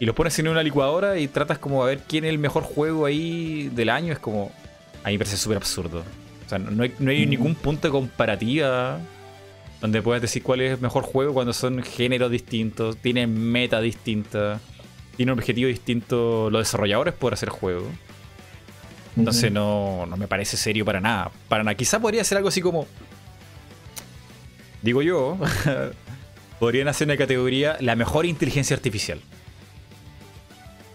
y los pones en una licuadora y tratas como a ver quién es el mejor juego ahí del año, es como. A mí me parece súper absurdo. O sea, no hay, no hay ningún punto de comparativa donde puedes decir cuál es el mejor juego cuando son géneros distintos, tienen meta distinta, tienen un objetivo distinto los desarrolladores por hacer juegos. Entonces no, no me parece serio para nada. Para nada. Quizá podría ser algo así como. Digo yo. (laughs) podrían hacer una categoría la mejor inteligencia artificial.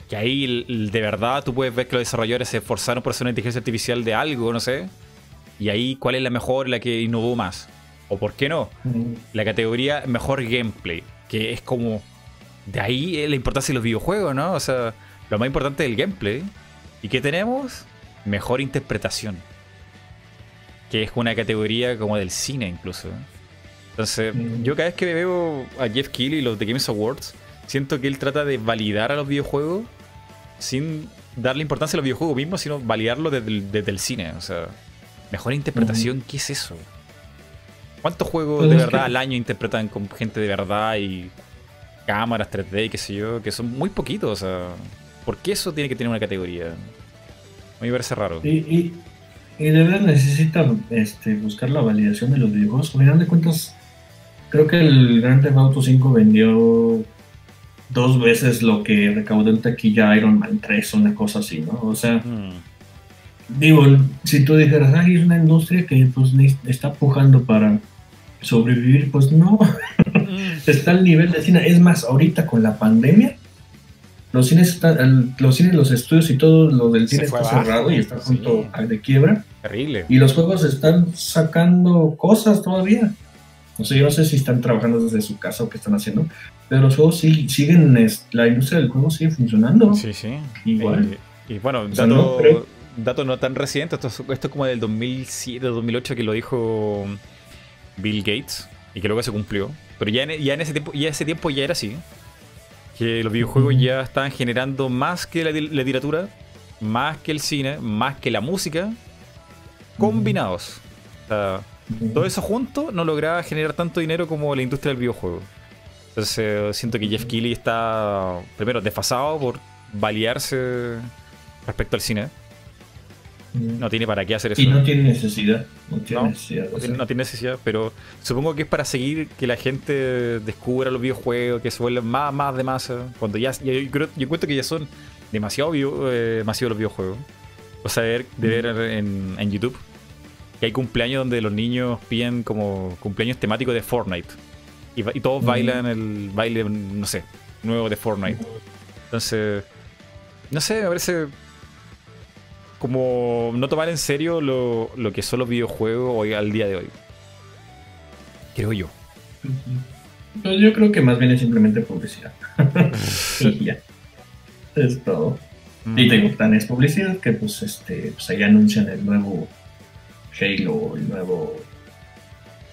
Que ahí de verdad tú puedes ver que los desarrolladores se esforzaron por hacer una inteligencia artificial de algo, no sé. Y ahí cuál es la mejor, la que innovó más. O por qué no, la categoría mejor gameplay, que es como... De ahí la importancia de los videojuegos, ¿no? O sea, lo más importante es el gameplay. ¿Y qué tenemos? Mejor interpretación. Que es una categoría como del cine incluso. Entonces, yo cada vez que veo a Jeff Keighley y los The Games Awards, siento que él trata de validar a los videojuegos sin darle importancia a los videojuegos mismos, sino validarlo desde el, cine. O sea, mejor interpretación, ¿qué es eso? ¿Cuántos juegos de verdad al año interpretan con gente de verdad y cámaras 3D y qué sé yo? Que son muy poquitos, o sea, ¿por qué eso tiene que tener una categoría? A mí me parece raro. Y, de verdad necesita este, buscar la validación de los videojuegos. Al final de cuentas, creo que el Grand Theft Auto 5 vendió dos veces lo que recaudó en taquilla Iron Man 3, una cosa así, ¿no? O sea, hmm. digo, si tú dijeras, ay, es una industria que pues está pujando para sobrevivir, pues no, mm. (laughs) está al nivel de cine. Es más, ahorita con la pandemia, los cines, están, los cines, los estudios y todo lo del cine está cerrado y está a punto de quiebra. Terrible. Y los juegos están sacando cosas todavía. No sé, yo no sé si están trabajando desde su casa o qué están haciendo, pero los juegos sí, siguen, la industria del juego sigue funcionando. Sí, sí. Igual. Y, bueno, dato, no, tan reciente, esto, esto es como del 2007, 2008 que lo dijo Bill Gates y que luego se cumplió. Pero ya en, ya en ese tiempo ya ese tiempo ya era así. Que los videojuegos ya estaban generando más que la, literatura, más que el cine, más que la música, combinados. O sea, todo eso junto no lograba generar tanto dinero como la industria del videojuego. Entonces siento que Jeff Keighley está, primero, desfasado por balearse respecto al cine. No tiene para qué hacer eso. Y no tiene necesidad. No tiene, necesidad, no, tiene, necesidad, pero supongo que es para seguir que la gente descubra los videojuegos, que se vuelvan más, más de masa. Cuando ya, yo, creo, yo cuento que ya son demasiado eh, masivos los videojuegos. O sea, de ver en, en, YouTube que hay cumpleaños donde los niños piden como cumpleaños temáticos de Fortnite. Y, todos bailan el baile, no sé, nuevo de Fortnite. Entonces, no sé, me parece como no tomar en serio lo, que son los videojuegos hoy al día de hoy. Creo yo. Pues yo creo que más bien es simplemente publicidad. (laughs) y ya. Es todo. Y te gustan es publicidad que pues este pues ahí anuncian el nuevo Halo, el nuevo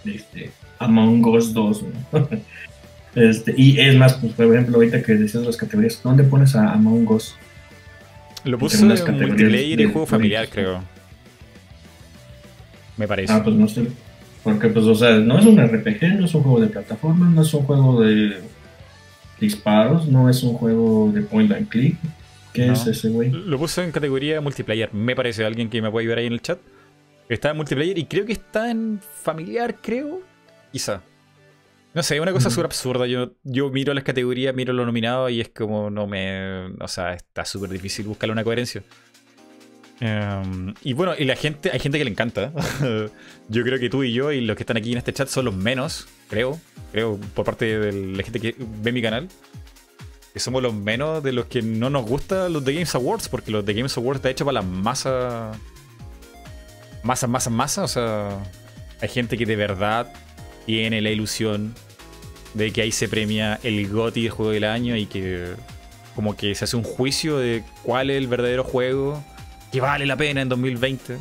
este, Among Us 2. (laughs) este, y es más, pues por ejemplo, ahorita que decías las categorías, ¿dónde pones a Among Us? Lo puse en multiplayer y juego familiar, creo. Me parece. Ah, pues no sé. Porque, pues, o sea, no es un RPG, no es un juego de plataforma, no es un juego de disparos, no es un juego de point and click. ¿Qué es ese, güey? Lo puse en categoría multiplayer. Me parece alguien que me puede ayudar ahí en el chat. Está en multiplayer y creo que está en familiar, creo. Quizá. No sé, es una cosa súper absurda. Yo, yo miro las categorías, miro los nominados y es como no me. O sea, está súper difícil buscarle una coherencia. Em, y bueno, y la gente, hay gente que le encanta. (laughs) yo creo que tú y yo y los que están aquí en este chat son los menos, creo. Creo, por parte de la gente que ve mi canal. Que somos los menos de los que no nos gusta los The Games Awards, porque los The Games Awards está hecho para la masa. Masa, masa, masa. O sea, hay gente que de verdad tiene la ilusión de que ahí se premia el GOTY de juego del año y que como que se hace un juicio de cuál es el verdadero juego que vale la pena en 2020.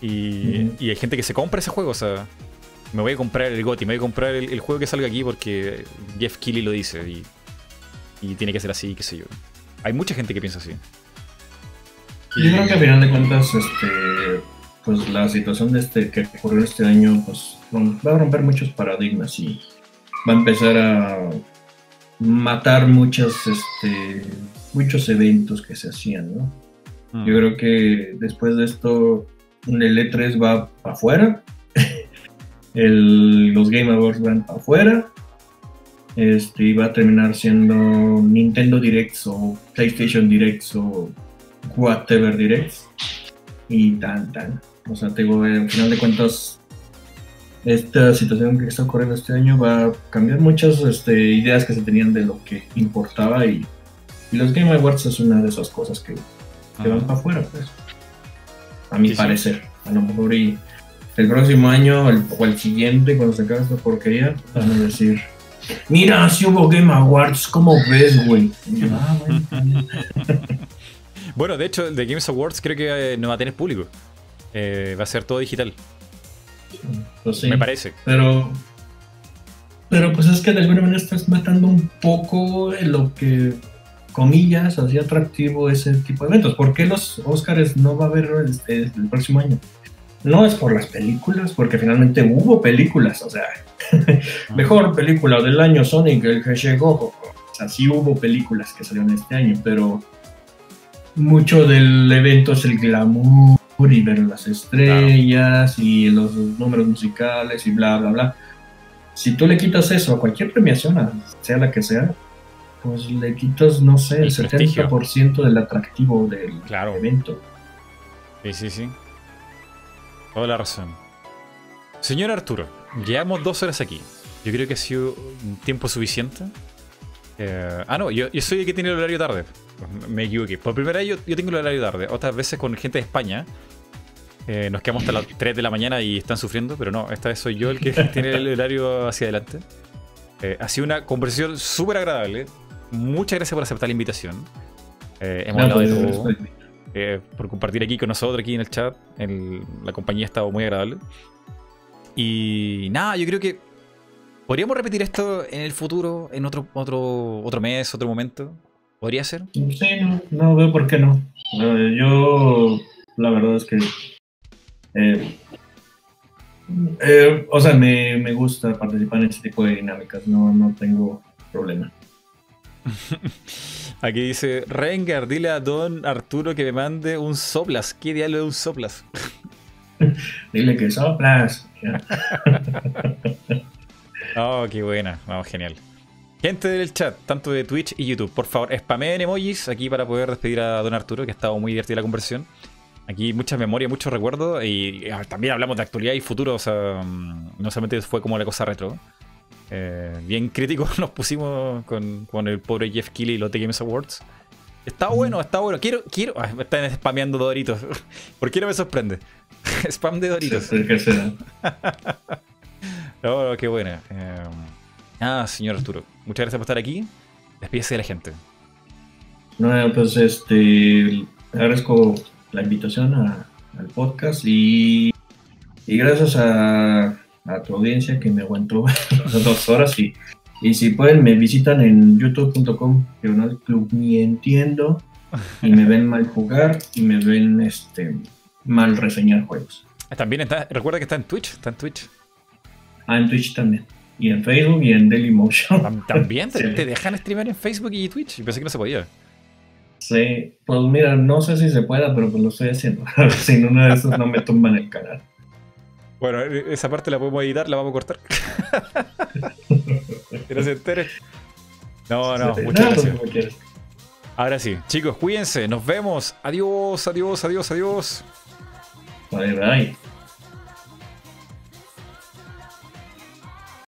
Y, hay gente que se compra ese juego, o sea, me voy a comprar el GOTY, me voy a comprar el, juego que salga aquí porque Jeff Keighley lo dice y, y, tiene que ser así, qué sé yo. Hay mucha gente que piensa así. Yo creo que al final de cuentas, este, pues la situación de este que ocurrió este año, pues va a romper muchos paradigmas y va a empezar a matar muchas, este, muchos eventos que se hacían, ¿no? Mm. Yo creo que después de esto, el E3 va para afuera, (laughs) el- los Game Awards van para afuera, este, y va a terminar siendo Nintendo Directs o PlayStation Directs o whatever Directs, y tan, tan. O sea, te digo, al final de cuentas, esta situación que está ocurriendo este año va a cambiar muchas este, ideas que se tenían de lo que importaba y, y los Game Awards es una de esas cosas que, que van para afuera, pues. A mi Sí, sí. parecer. A lo mejor y el próximo año el- o el siguiente, cuando se acabe esta porquería, van a decir, mira, si hubo Game Awards, ¿cómo ves, güey? "Ah, bueno, está (laughs) bien". Bueno, de hecho, el de Games Awards creo que eh, no va a tener público. Eh, va a ser todo digital, Pues sí. me parece. Pero, pero pues es que de alguna manera estás matando un poco lo que, comillas, hacía atractivo ese tipo de eventos. ¿Por qué los Oscars no va a haber este, el próximo año? No es por las películas, porque finalmente hubo películas, o sea, (laughs) mejor película del año Sonic, el Hedgehog. O sea, sí hubo películas que salieron este año, pero mucho del evento es el glamour y ver las estrellas y los números musicales y bla, bla, bla. Si tú le quitas eso a cualquier premiación, sea la que sea, pues le quitas, no sé, el, El prestigio. 70% del atractivo del Claro. evento. Sí, sí, sí. Toda la razón. Señor Arturo, llevamos dos horas aquí. Yo creo que ha sido un tiempo suficiente. Eh, ah, no, yo, yo soy el que tiene el horario tarde. Me equivoqué. Por primera vez yo, yo tengo el horario tarde. Otras veces con gente de España. eh, nos quedamos hasta las (laughs) 3 de la mañana y están sufriendo, pero no, esta vez soy yo el que (laughs) tiene el horario hacia adelante. Eh, ha sido una conversación súper agradable. Muchas gracias por aceptar la invitación. Eh, hemos hablado de todo eh, por compartir aquí con nosotros, aquí en el chat. El- la compañía ha estado muy agradable. Y nada, yo creo que podríamos repetir esto en el futuro, en otro, otro, otro mes, otro momento. ¿Podría ser? Sí, no, no veo por qué no. Eh, yo, la verdad es que. eh, eh, o sea, me, me gusta participar en ese tipo de dinámicas, no, no tengo problema. (laughs) Aquí dice Rengar, dile a Don Arturo que me mande un soplas. ¿Qué diablo de un soplas? (laughs) Dile que soplas. (laughs) Oh, qué buena. Vamos, genial. Gente del chat, tanto de Twitch y YouTube, por favor, spameen emojis aquí para poder despedir a Don Arturo, que ha estado muy divertida la conversación. Aquí muchas memorias, muchos recuerdos y ah, también hablamos de actualidad y futuro, o sea, mm, no solamente fue como la cosa retro. Eh, bien críticos (laughs) nos pusimos con, con el pobre Jeff Keighley y los The Games Awards. Está bueno, está bueno. Quiero, quiero. ah, me están spameando Doritos. (laughs) ¿Por qué no me sorprende? (laughs) Spam de Doritos. Sí. Oh, qué buena. Eh, ah, señor Arturo, muchas gracias por estar aquí. Despídese de la gente. No, pues este, agradezco la invitación a- al podcast y, y gracias a, a tu audiencia que me aguantó (laughs) las dos horas y, y si pueden me visitan en youtube.com diagonal club ni entiendo y me ven mal jugar y me ven este mal reseñar juegos. También está, recuerda que está en Twitch, está en Twitch. Ah, en Twitch también. Y en Facebook y en Dailymotion. Tam- También (laughs) te, Sí. te dejan streamear en Facebook y Twitch. Yo pensé que no se podía. Sí, pues mira, no sé si se pueda, pero pues lo estoy haciendo. (laughs) Si en una de esas no me tumban el canal. Bueno, e- esa parte la podemos editar, la vamos a cortar. (laughs) que no se entere. No, no, Sí, muchas pues, gracias. Ahora sí, chicos, cuídense, nos vemos. Adiós, adiós, adiós, adiós. Bye, bye.